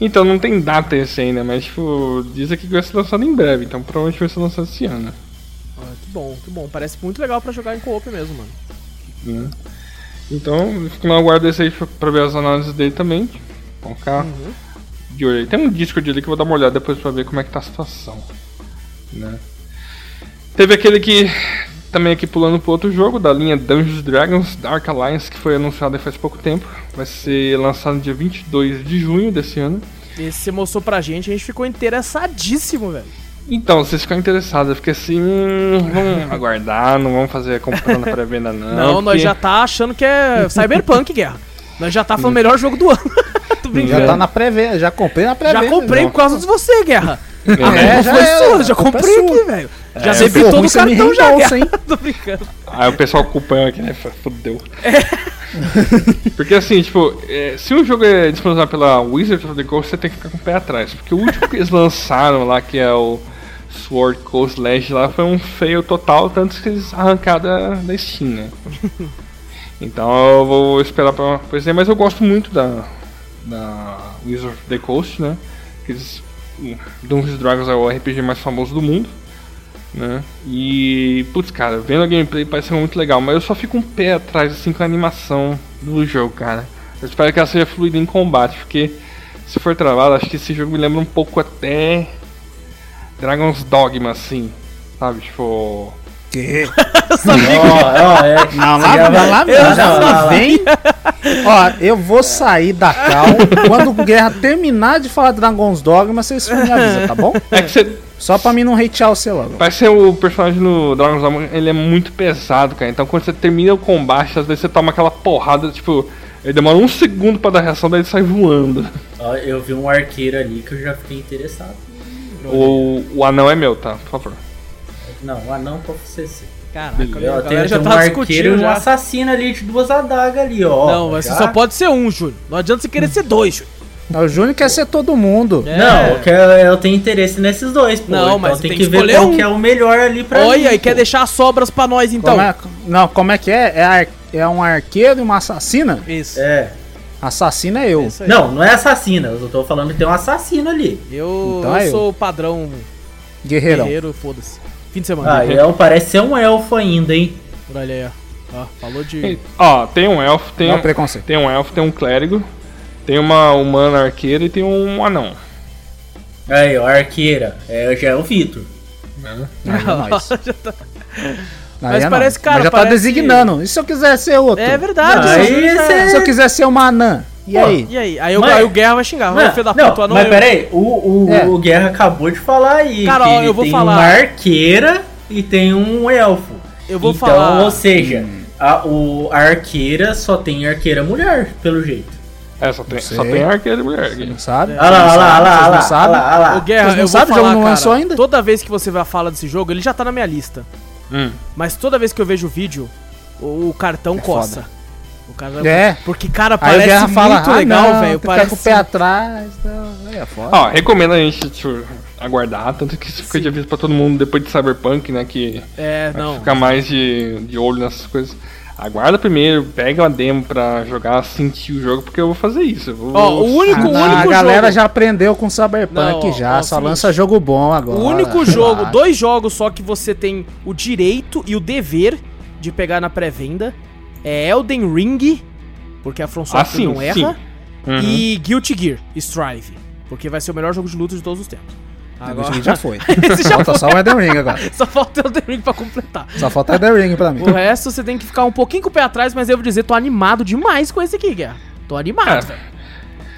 Speaker 3: Então não tem data esse ainda, mas tipo, diz aqui que vai ser lançado em breve, então provavelmente vai ser lançado esse ano.
Speaker 2: Ah, que bom, que bom. Parece muito legal pra jogar em co-op mesmo, mano.
Speaker 3: Né? Então, fico na guarda esse aí pra- ver as análises dele também. Vão ficar
Speaker 2: Uhum.
Speaker 3: Tem um Discord ali que eu vou dar uma olhada depois pra ver como é que tá a situação. Né? Teve aquele que também aqui pulando pro outro jogo da linha Dungeons Dragons Dark Alliance que foi anunciado faz pouco tempo. Vai ser lançado no dia 22 de junho desse ano.
Speaker 2: Esse você mostrou pra gente, a gente ficou interessadíssimo, velho.
Speaker 3: Então, vocês ficaram interessados, eu fiquei assim, hum, vamos aguardar, não vamos fazer a compra na pré-venda não.
Speaker 2: Não, nós
Speaker 3: porque-
Speaker 2: já tá achando que é Cyberpunk, Guerra. Nós já tá falando melhor jogo do ano. Tô brincando.
Speaker 4: Já tá na pré-venda, já comprei na pré-venda.
Speaker 2: Já comprei por causa de você, Guerra.
Speaker 3: É.
Speaker 2: A culpa
Speaker 4: já
Speaker 2: foi sua, já
Speaker 4: é
Speaker 2: comprei
Speaker 4: sua.
Speaker 2: aqui, velho. Já no
Speaker 4: você me
Speaker 2: cartão já, Guerra.
Speaker 4: hein?
Speaker 2: Tô brincando.
Speaker 3: Aí o pessoal culpando aqui, né? Fudeu. Porque assim, tipo, é, se um jogo é disponibilizado pela Wizard of the Coast, você tem que ficar com o pé atrás. Porque o último que eles lançaram lá, que é o Sword Coast Legend lá, foi um fail total, tanto que eles arrancaram da, da Steam, né? Então eu vou esperar pra pois mas eu gosto muito da, da Wizard of the Coast, né? Que eles, Dungeons Dragons é o RPG mais famoso do mundo né? E, putz, cara, vendo a gameplay parece muito legal, mas eu só fico um pé atrás, assim, com a animação do jogo, cara. Eu espero que ela seja fluida em combate, porque se for travado, acho que esse jogo me lembra um pouco até Dragon's Dogma, assim, sabe? Tipo.
Speaker 4: Que?
Speaker 1: Ó, ó, é.
Speaker 4: Não, lá, lá,
Speaker 1: vai-
Speaker 4: lá,
Speaker 1: Eu
Speaker 4: lá, vem. Ó, eu vou sair da cal. Quando o Guerra terminar de falar de Dragon's Dogma, vocês me avisam, tá bom?
Speaker 3: É que você.
Speaker 4: Só pra mim não hatear o seu logo.
Speaker 3: Parece ser o personagem no Dragon's Dogma, ele é muito pesado, cara. Então quando você termina o combate, às vezes você toma aquela porrada, tipo. Ele demora um segundo pra dar reação, daí ele sai voando.
Speaker 1: Ó, eu vi um arqueiro ali que eu já fiquei interessado.
Speaker 3: O, o anão é meu, tá? Por favor.
Speaker 1: Não, o anão pra você ser.
Speaker 2: Caraca,
Speaker 1: tem,
Speaker 2: já
Speaker 1: tem um
Speaker 2: tá
Speaker 1: arqueiro e
Speaker 2: discutindo
Speaker 1: um assassino ali de duas adagas ali, ó.
Speaker 2: Não, mas
Speaker 1: Já-
Speaker 2: você só pode ser um, Júlio. Não adianta você querer ser dois, Júlio.
Speaker 4: O Júnior quer ser todo mundo.
Speaker 2: É.
Speaker 1: Não, eu, quero, eu tenho interesse nesses dois, pô.
Speaker 2: Não,
Speaker 1: então
Speaker 2: mas
Speaker 1: tem
Speaker 2: tem
Speaker 1: que,
Speaker 2: que
Speaker 1: ver qual
Speaker 2: um.
Speaker 1: que é o melhor ali pra
Speaker 2: Olha,
Speaker 1: mim,
Speaker 2: e quer deixar sobras pra nós, então.
Speaker 4: Como é- não, como é que é? É, ar- é um arqueiro e uma assassina?
Speaker 2: Isso.
Speaker 1: É.
Speaker 4: Assassina é eu.
Speaker 1: Não, não é assassina. Eu tô falando que tem um assassino ali.
Speaker 2: Eu,
Speaker 4: Então
Speaker 2: eu
Speaker 4: é eu.
Speaker 2: sou o padrão
Speaker 4: Guerreirão.
Speaker 2: guerreiro, foda-se. Fim de semana.
Speaker 1: Ah, é, um- parece ser um elfo ainda, hein?
Speaker 2: Por ali aí, ó. Ó, falou de.
Speaker 3: Ó, tem um elfo, tem,
Speaker 4: Não, preconceito.
Speaker 3: tem um elfo, tem um clérigo, tem uma humana arqueira e tem um anão.
Speaker 1: Aí, ó, arqueira. É, já é o Vitor.
Speaker 4: Aí é nóis.
Speaker 2: Já tá-
Speaker 4: Aí
Speaker 2: Mas
Speaker 4: é
Speaker 2: parece, cara,
Speaker 4: Mas já tá
Speaker 2: parece-
Speaker 4: designando. E se eu quiser ser outro?
Speaker 2: É verdade,
Speaker 1: Não,
Speaker 2: isso
Speaker 1: aí
Speaker 2: já-
Speaker 1: cê-
Speaker 4: Se eu quiser ser uma anã? E
Speaker 1: Pô,
Speaker 4: aí?
Speaker 2: E aí? Aí, o-
Speaker 1: Mas-
Speaker 2: aí o Guerra vai xingar. Vai, filho da
Speaker 1: não,
Speaker 2: puta, não
Speaker 1: mas
Speaker 2: eu.
Speaker 1: peraí, o, o,
Speaker 4: É.
Speaker 1: o Guerra acabou de falar aí.
Speaker 2: Cara,
Speaker 1: que
Speaker 2: ó,
Speaker 1: ele
Speaker 2: eu vou
Speaker 1: tem
Speaker 2: falar.
Speaker 1: uma arqueira e tem um elfo.
Speaker 2: Eu vou
Speaker 1: então,
Speaker 2: falar.
Speaker 1: ou seja, a, o, a arqueira só tem arqueira mulher, pelo jeito.
Speaker 3: É, só tem, só tem arqueira e mulher.
Speaker 4: Não sabe?
Speaker 1: Olha lá, olha lá, olha lá,
Speaker 4: Vocês não sabem?
Speaker 2: O Guerra,
Speaker 4: não
Speaker 2: eu vou
Speaker 4: sabem? O
Speaker 2: falar,
Speaker 4: jogo não
Speaker 2: cara,
Speaker 4: ainda?
Speaker 2: Toda vez que você vai falar desse jogo, ele já tá na minha lista.
Speaker 3: Hum.
Speaker 2: Mas toda vez que eu vejo o vídeo, o, o cartão
Speaker 4: É
Speaker 2: coça. O cara,
Speaker 4: É.
Speaker 2: Porque, cara,
Speaker 4: Aí o
Speaker 2: parece
Speaker 4: Guerra
Speaker 2: muito
Speaker 4: fala, ah,
Speaker 2: legal, velho. Parece.
Speaker 4: com o pé atrás. Não. Aí é foda.
Speaker 3: Ó, recomendo a gente tipo, aguardar, tanto que isso fica de aviso pra todo mundo depois de Cyberpunk, né? Que
Speaker 2: É,
Speaker 3: vai
Speaker 2: não.
Speaker 3: ficar mais de, de olho nessas coisas. Aguarda primeiro, pega uma demo pra jogar, sentir o jogo, porque eu vou fazer isso. Eu vou,
Speaker 2: Ó, o único,
Speaker 4: Ah,
Speaker 2: o único
Speaker 4: a galera
Speaker 2: jogo.
Speaker 4: já aprendeu com Cyberpunk
Speaker 2: Não, ó,
Speaker 4: já,
Speaker 2: ó,
Speaker 4: só lança jogo bom agora.
Speaker 2: O único jogo, dois jogos só que você tem o direito e o dever de pegar na pré-venda é Elden Ring, porque a From
Speaker 3: Ah,
Speaker 2: Software
Speaker 3: sim,
Speaker 2: não erra,
Speaker 3: sim. Uhum.
Speaker 2: e Guilty Gear, Strive, porque vai ser o melhor jogo de luta de todos os tempos.
Speaker 4: Agora já foi.
Speaker 2: Já
Speaker 4: Falta só o Elden Ring agora.
Speaker 2: Só falta o Elden Ring pra completar.
Speaker 4: Só falta o Elden Ring pra mim.
Speaker 2: O resto você tem que ficar um pouquinho com o pé atrás, mas eu vou dizer, tô animado demais com esse aqui, Guerra. Tô animado,
Speaker 3: É.
Speaker 2: velho.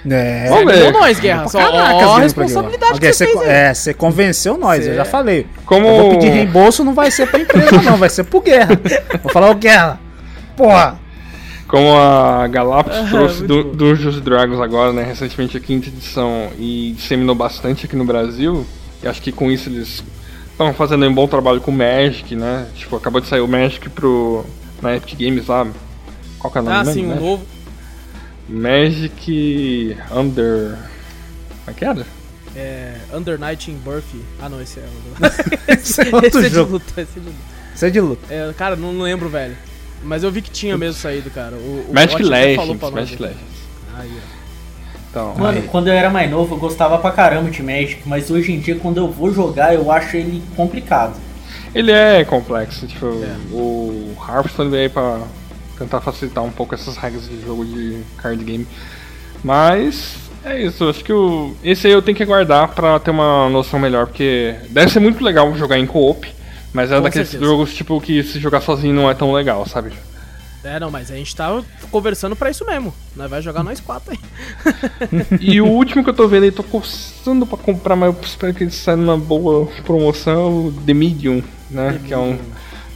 Speaker 4: É.
Speaker 3: Vamos
Speaker 2: Você nós, Guerra.
Speaker 4: Pra
Speaker 2: Só
Speaker 4: caraca,
Speaker 2: ó, a responsabilidade que você fez aí.
Speaker 4: É, você convenceu nós,
Speaker 2: Cê-
Speaker 4: eu já falei.
Speaker 3: Como...
Speaker 4: Eu vou pedir reembolso, não vai ser pra empresa, não, vai ser pro Guerra. Vou falar, ô Guerra. Porra.
Speaker 3: Como a Galápagos trouxe
Speaker 2: muito
Speaker 3: do,
Speaker 2: bom.
Speaker 3: Dungeons Dragons agora, né, recentemente a quinta edição e disseminou bastante aqui no Brasil, e acho que com isso eles estão fazendo um bom trabalho com o Magic, né? Tipo, acabou de sair o Magic pro na Epic Games lá. Qual que é o nome
Speaker 2: Ah, sim, um
Speaker 3: né?
Speaker 2: novo.
Speaker 3: Magic Under. Como é que era?
Speaker 2: É, Under Night in Birth. Ah, não, esse é o.
Speaker 4: Esse é outro
Speaker 2: esse é de
Speaker 4: jogo.
Speaker 2: luta, esse é de luta.
Speaker 4: Isso é de luta.
Speaker 2: É, cara, não lembro, velho. Mas eu vi que tinha mesmo saído, cara. O, o
Speaker 3: Magic Legends, Magic. Legends.
Speaker 2: Aí, ó.
Speaker 3: Então,
Speaker 1: Mano, quando eu era mais novo, eu gostava pra caramba de Magic, mas hoje em dia, quando eu vou jogar, eu acho ele complicado.
Speaker 3: ele é complexo, tipo,
Speaker 2: É.
Speaker 3: o Hearthstone veio aí pra tentar facilitar um pouco essas regras de jogo de card game. Mas É isso, acho que o, esse aí eu tenho que aguardar pra ter uma noção melhor, porque deve ser muito legal jogar em co-op, mas é
Speaker 2: Com
Speaker 3: daqueles
Speaker 2: certeza.
Speaker 3: jogos tipo que se jogar sozinho não é tão legal, sabe?
Speaker 2: É, não, mas a gente tá conversando pra isso mesmo. Nós vai jogar nós quatro aí.
Speaker 3: E o último que eu tô vendo aí, tô coçando pra comprar, mas eu espero que ele saia numa boa promoção, é o The Medium, né? que é um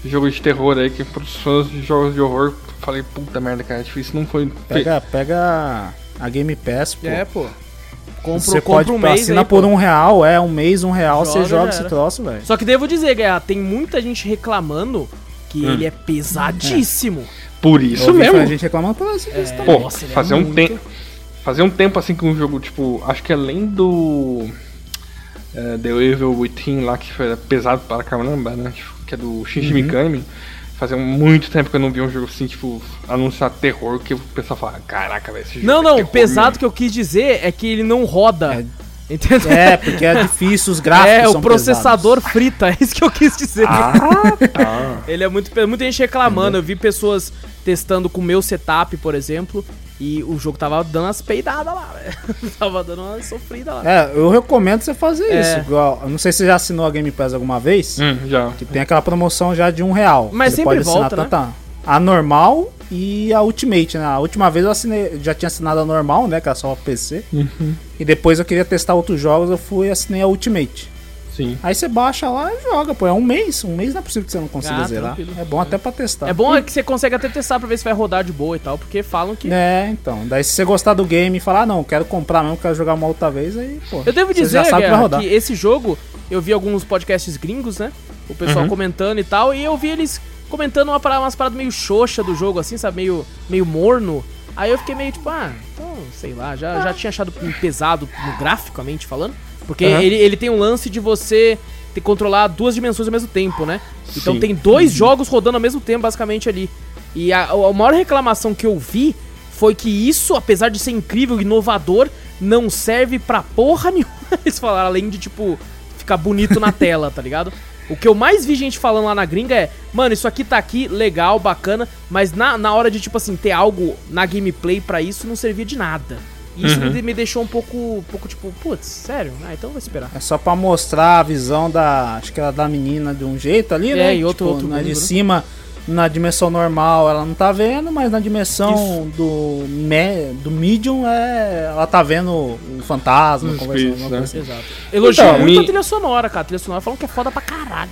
Speaker 3: jogo de terror aí, que pros fãs de jogos de horror, falei, puta merda, cara, difícil não foi.
Speaker 4: Pega, pega a Game Pass, pô.
Speaker 2: É, pô. Compra,
Speaker 4: você
Speaker 2: compra
Speaker 4: pode
Speaker 2: um mês
Speaker 4: assina
Speaker 2: aí,
Speaker 4: por um real, é um mês, um real,
Speaker 2: Joga,
Speaker 4: você joga esse troço, velho.
Speaker 2: Só que devo dizer, Guerra, tem muita gente reclamando que
Speaker 3: Hum.
Speaker 2: ele é pesadíssimo.
Speaker 3: Por isso mesmo.
Speaker 4: A gente reclamando por esse
Speaker 2: É,
Speaker 4: também.
Speaker 3: Pô,
Speaker 2: Nossa, ele é
Speaker 3: fazer um
Speaker 2: muito.
Speaker 3: tempo. Fazer um tempo assim com um jogo, tipo, acho que além do. é, The Evil Within lá, que foi pesado para caramba, né? Tipo, que é do Shinji
Speaker 2: Uhum.
Speaker 3: Fazia muito tempo que eu não vi um jogo assim, tipo, anunciar terror, que o pessoal fala, caraca, velho, esse jogo
Speaker 2: Não,
Speaker 3: é
Speaker 2: não,
Speaker 3: terror
Speaker 2: pesado
Speaker 3: mesmo."
Speaker 2: que eu quis dizer é que ele não roda.
Speaker 4: É.
Speaker 2: Entendeu?
Speaker 4: É, porque é difícil, os gráficos
Speaker 2: É, o processador frita, é isso que eu quis dizer.
Speaker 3: Ah, tá.
Speaker 2: Ele é muito. Muita gente reclamando. Eu vi pessoas testando com o meu setup, por exemplo. E o jogo tava dando umas peidadas lá, velho. tava dando uma sofrida lá.
Speaker 4: É, eu recomendo você fazer
Speaker 2: É.
Speaker 4: isso. Igual, não sei se você já assinou a Game Pass alguma vez.
Speaker 3: hum, já.
Speaker 4: Que tem aquela promoção já de um real.
Speaker 2: Mas
Speaker 4: você
Speaker 2: sempre
Speaker 4: pode assinar
Speaker 2: volta, né?
Speaker 4: tanto a- a normal e a Ultimate, né? A última vez eu assinei, já tinha assinado a normal, né? Que era só o PC.
Speaker 2: Uhum.
Speaker 4: E depois eu queria testar outros jogos, eu fui e assinei a Ultimate.
Speaker 3: Sim.
Speaker 4: Aí você baixa lá e joga, pô. É um mês. Um mês não é possível que você não consiga
Speaker 2: Ah,
Speaker 4: zerar.
Speaker 2: tranquilo.
Speaker 4: É bom até pra testar.
Speaker 2: É bom é que você consegue até testar pra ver se vai rodar de boa e tal, porque falam que.
Speaker 4: É, então. Daí se você gostar do game e falar, ah, não, quero comprar mesmo, quero jogar uma outra vez, aí, pô.
Speaker 2: Eu devo dizer,
Speaker 4: já sabe que vai
Speaker 2: Guerra,
Speaker 4: rodar.
Speaker 2: que esse jogo, eu vi alguns podcasts gringos, né? O pessoal
Speaker 3: Uhum.
Speaker 2: comentando e tal, e eu vi eles comentando uma parada, umas paradas meio xoxa do jogo, assim, sabe? Meio, meio morno. Aí eu fiquei meio tipo, ah, então, sei lá, já, já tinha achado pesado no graficamente falando. Porque
Speaker 3: Uhum.
Speaker 2: ele, ele tem um lance de você ter controlar duas dimensões ao mesmo tempo, né? Então
Speaker 3: Sim.
Speaker 2: tem dois jogos rodando ao mesmo tempo, basicamente, ali. E a, a maior reclamação que eu vi foi que isso, apesar de ser incrível, inovador, não serve pra porra nenhuma. Eles falaram, além de, tipo, ficar bonito na tela, tá ligado? O que eu mais vi gente falando lá na gringa é, mano, isso aqui tá aqui, legal, bacana, mas na, na hora de, tipo assim, ter algo na gameplay pra isso não servia de nada. E isso
Speaker 3: Uhum.
Speaker 2: me, deixou um pouco, um pouco tipo, putz, sério? Ah, então eu vou esperar.
Speaker 4: É só pra mostrar a visão da. Acho que era da menina de um jeito ali,
Speaker 2: É,
Speaker 4: né?
Speaker 2: e outro- outro
Speaker 4: na de
Speaker 2: mundo, né?
Speaker 4: cima, na dimensão normal ela não tá vendo, mas na dimensão do, me, do medium é, ela tá vendo o fantasma,
Speaker 3: Os
Speaker 4: conversando.
Speaker 3: né?
Speaker 4: coisa assim.
Speaker 2: Exato. Elogio
Speaker 3: Então,
Speaker 2: muito
Speaker 3: me-
Speaker 2: a trilha sonora, cara. A trilha sonora falam que é foda pra caralho.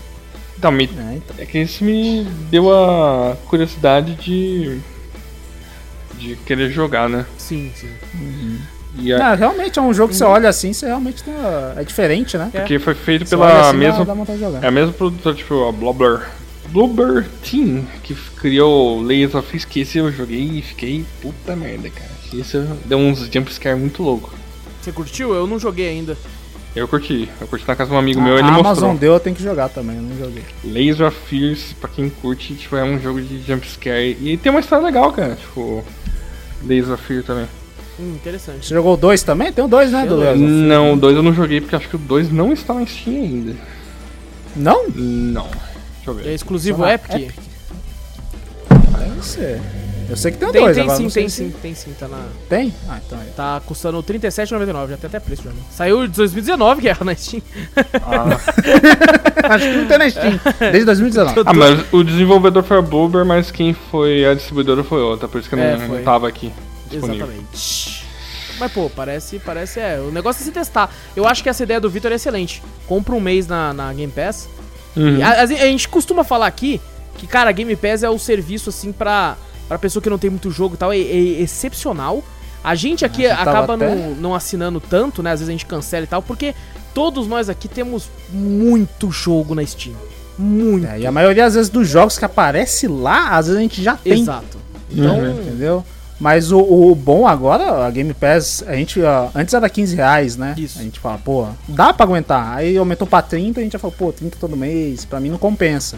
Speaker 3: Então, me,
Speaker 4: É, então.
Speaker 3: é que isso me deu a curiosidade de. De querer jogar, né?
Speaker 2: Sim, sim.
Speaker 3: E a-
Speaker 4: Não, realmente é um jogo que você olha assim, você realmente tem, a- é diferente, né?
Speaker 2: É.
Speaker 3: Porque foi feito
Speaker 4: Você
Speaker 3: pela
Speaker 4: assim,
Speaker 3: mesma.
Speaker 4: dá.
Speaker 3: É a mesma produtora, tipo, a Blubber. Blubber Team, que criou Layers of que esse eu joguei e fiquei puta merda, cara. Isso deu uns jumpscare muito louco.
Speaker 2: Você curtiu? Eu não joguei ainda.
Speaker 3: Eu curti, eu curti na casa de um amigo meu,
Speaker 4: a
Speaker 3: ele
Speaker 4: Amazon
Speaker 3: mostrou.
Speaker 4: deu, eu tenho que jogar também, eu não joguei.
Speaker 3: Of Fears, pra quem curte, tipo, é um jogo de jumpscare. E tem uma história legal, cara, tipo. Fear também.
Speaker 2: Hum, interessante.
Speaker 4: Você jogou o 2 também? Tem o 2, né? Do
Speaker 2: não.
Speaker 3: O 2 eu não joguei porque acho que o 2 não está na Steam ainda.
Speaker 4: Não?
Speaker 3: Não. Deixa eu
Speaker 2: É
Speaker 3: ver.
Speaker 2: exclusivo
Speaker 4: Só na
Speaker 2: Epic?
Speaker 4: Epic. Deve ser. Eu sei que tem
Speaker 2: Tem,
Speaker 4: 2,
Speaker 2: tem
Speaker 4: agora
Speaker 2: sim, tem
Speaker 4: se-
Speaker 2: sim, tem sim. Tá, na,
Speaker 4: Tem? Ah, então é.
Speaker 2: tá custando R$37,99, já tem até preço já. Saiu em 2019, Guerra, na Steam.
Speaker 4: Acho que não tem na Steam. Desde 2019.
Speaker 3: Ah, mas o desenvolvedor foi a Bloober, mas quem foi a distribuidora foi outra, por isso que eu
Speaker 2: É,
Speaker 3: não, não tava aqui disponível.
Speaker 2: Exatamente. Mas, pô, parece, parece, é, o negócio é se testar. Eu acho que essa ideia do Vitor é excelente. Compra um mês na, na Game Pass.
Speaker 3: Uhum.
Speaker 2: E a, a- a gente costuma falar aqui que, cara, a Game Pass é o serviço, assim, pra, pra pessoa que não tem muito jogo e tal, é, é excepcional. A gente aqui
Speaker 4: A gente
Speaker 2: acaba
Speaker 4: até-
Speaker 2: não, não assinando tanto, né? Às vezes a gente cancela e tal, porque todos nós aqui temos muito jogo na Steam. Muito.
Speaker 4: É, e a maioria, às vezes, dos jogos que aparece lá, às vezes a gente já tem.
Speaker 2: Exato.
Speaker 4: Então,
Speaker 3: Uhum.
Speaker 4: entendeu? Mas o, o bom agora, a Game Pass, a gente, ó, antes era 15 reais, né?
Speaker 2: Isso.
Speaker 4: A gente fala, pô, dá pra aguentar. Aí aumentou pra 30, a gente já falou, pô, 30 todo mês, pra mim não compensa.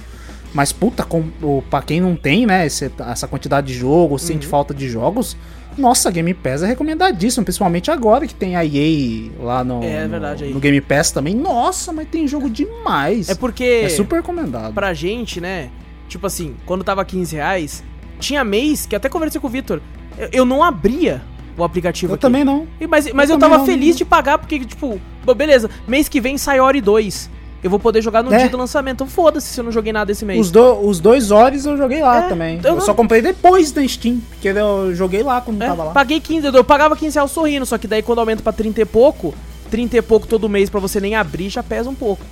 Speaker 4: Mas, puta, com, o, pra quem não tem, né, esse- essa quantidade de jogos, sente
Speaker 2: Uhum.
Speaker 4: falta de jogos, nossa, Game Pass é recomendadíssimo, principalmente agora que tem a EA lá no,
Speaker 2: É
Speaker 4: no-
Speaker 2: verdade,
Speaker 4: no Game Pass também. Nossa, mas tem jogo demais.
Speaker 2: É porque.
Speaker 4: É super recomendado.
Speaker 2: pra gente, né? Tipo assim, quando tava 15 reais, tinha mês que até conversei com o Vitor. Eu, eu não abria o aplicativo
Speaker 4: Eu
Speaker 2: aqui.
Speaker 4: também não.
Speaker 2: E, mas mas eu,
Speaker 4: Eu
Speaker 2: tava
Speaker 4: não,
Speaker 2: feliz
Speaker 4: não.
Speaker 2: de pagar, porque, tipo, beleza, mês que vem sai Ori 2. Eu vou poder jogar no
Speaker 4: É.
Speaker 2: dia do lançamento. Então foda-se se eu não joguei nada esse mês.
Speaker 4: Os, do- os dois Ores eu joguei lá
Speaker 2: É,
Speaker 4: também.
Speaker 2: eu
Speaker 4: Eu,
Speaker 2: não-
Speaker 4: só comprei depois da Steam, porque eu joguei lá quando
Speaker 2: É,
Speaker 4: tava lá.
Speaker 2: paguei 15, eu pagava 15 reais sorrindo, só que daí quando aumenta pra 30 e pouco, 30 e pouco todo mês pra você nem abrir, já pesa um pouco.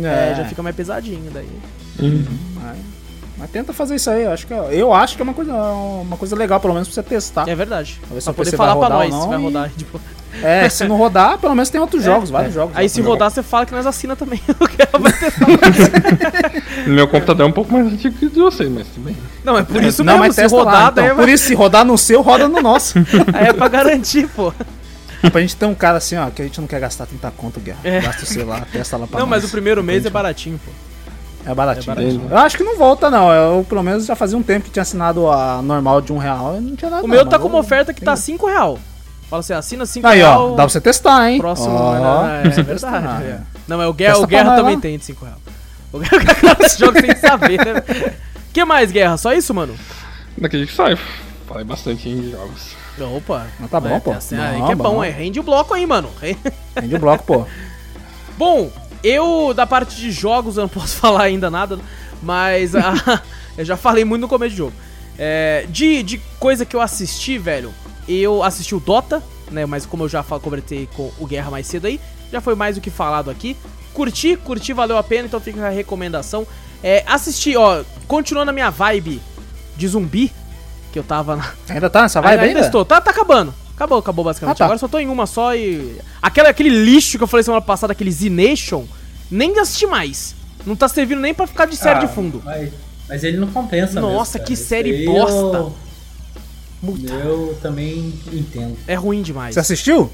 Speaker 2: É, já fica mais pesadinho daí.
Speaker 4: Mas, mas tenta fazer isso aí, eu acho que, é- eu acho que é uma coisa, uma coisa legal, pelo menos pra você testar.
Speaker 2: É verdade.
Speaker 4: Pra ver se
Speaker 2: Pra poder falar pra
Speaker 4: rodar
Speaker 2: nós
Speaker 4: ou
Speaker 2: se
Speaker 4: não
Speaker 2: vai
Speaker 4: e-
Speaker 2: rodar. Tipo,
Speaker 4: É, se não rodar, pelo menos tem outros jogos, vários jogos.
Speaker 2: aí
Speaker 4: lá
Speaker 2: se rodar, você fala que nós assina também.
Speaker 3: Meu computador é um pouco mais antigo que o de vocês, mas tudo bem.
Speaker 2: Não, é por isso
Speaker 4: não,
Speaker 2: mesmo.
Speaker 4: mas
Speaker 2: Se
Speaker 4: testa
Speaker 2: rodar,
Speaker 4: lá,
Speaker 2: daí
Speaker 4: então.
Speaker 2: é-
Speaker 4: Por isso, se rodar no seu, roda no nosso.
Speaker 2: aí é pra garantir, pô.
Speaker 4: pra gente ter um cara assim, ó, que a gente não quer gastar 30 conto, Guerra.
Speaker 2: É.
Speaker 4: Gasta o seu lá, testa lá pra
Speaker 2: Não,
Speaker 4: nós.
Speaker 2: mas o primeiro mês é baratinho, pô.
Speaker 4: É baratinho.
Speaker 2: É baratinho.
Speaker 4: Eu acho que não volta, não. Eu, pelo menos, já fazia um tempo que tinha assinado a normal de um real e não tinha nada.
Speaker 2: O meu
Speaker 4: não,
Speaker 2: tá
Speaker 4: mas
Speaker 2: com uma oferta que tá 5 real. Fala assim, assina 5
Speaker 4: Aí,
Speaker 2: real.
Speaker 4: ó, dá pra você testar, hein?
Speaker 2: Próximo.
Speaker 4: Ó,
Speaker 2: não, é,
Speaker 4: você
Speaker 2: verdade. é.
Speaker 4: é.
Speaker 2: Não, é o Guerra,
Speaker 4: Testa
Speaker 2: o Guerra também
Speaker 4: lá.
Speaker 2: tem de 5 real. O Guerra joga sem saber, né? que mais, Guerra? Só isso, mano?
Speaker 3: Daqui que sai. Falei bastante em jogos.
Speaker 2: Opa.
Speaker 4: Mas tá bom,
Speaker 2: É,
Speaker 4: pô.
Speaker 2: assim, aí
Speaker 4: Não,
Speaker 2: que é bom,
Speaker 4: bom.
Speaker 2: é. Rende o bloco aí, mano.
Speaker 4: Rende o bloco, pô.
Speaker 2: Bom, eu, da parte de jogos, eu não posso falar ainda nada, mas ah, eu já falei muito no começo do jogo. É, de, de coisa que eu assisti, velho, eu assisti o Dota, né? Mas como eu já convertei com o Guerra mais cedo aí, já foi mais do que falado aqui. Curti, curti, valeu a pena, então fica a recomendação. É, assisti, ó, continuando a minha vibe de zumbi, que eu tava na,
Speaker 4: Ainda tá nessa vibe
Speaker 2: ainda,
Speaker 4: ainda?
Speaker 2: estou. Tá, tá acabando. Acabou, acabou basicamente.
Speaker 4: Ah, tá.
Speaker 2: Agora só tô em uma só e. Aquela, aquele lixo que eu falei semana passada, aquele Z-Nation, nem assisti mais. Não tá servindo nem pra ficar de série
Speaker 1: Ah,
Speaker 2: de fundo.
Speaker 1: Mas, mas ele não compensa
Speaker 2: Nossa,
Speaker 1: mesmo,
Speaker 2: que série
Speaker 1: aí
Speaker 2: bosta.
Speaker 1: Eu, eu também entendo.
Speaker 2: É ruim demais.
Speaker 4: Você assistiu?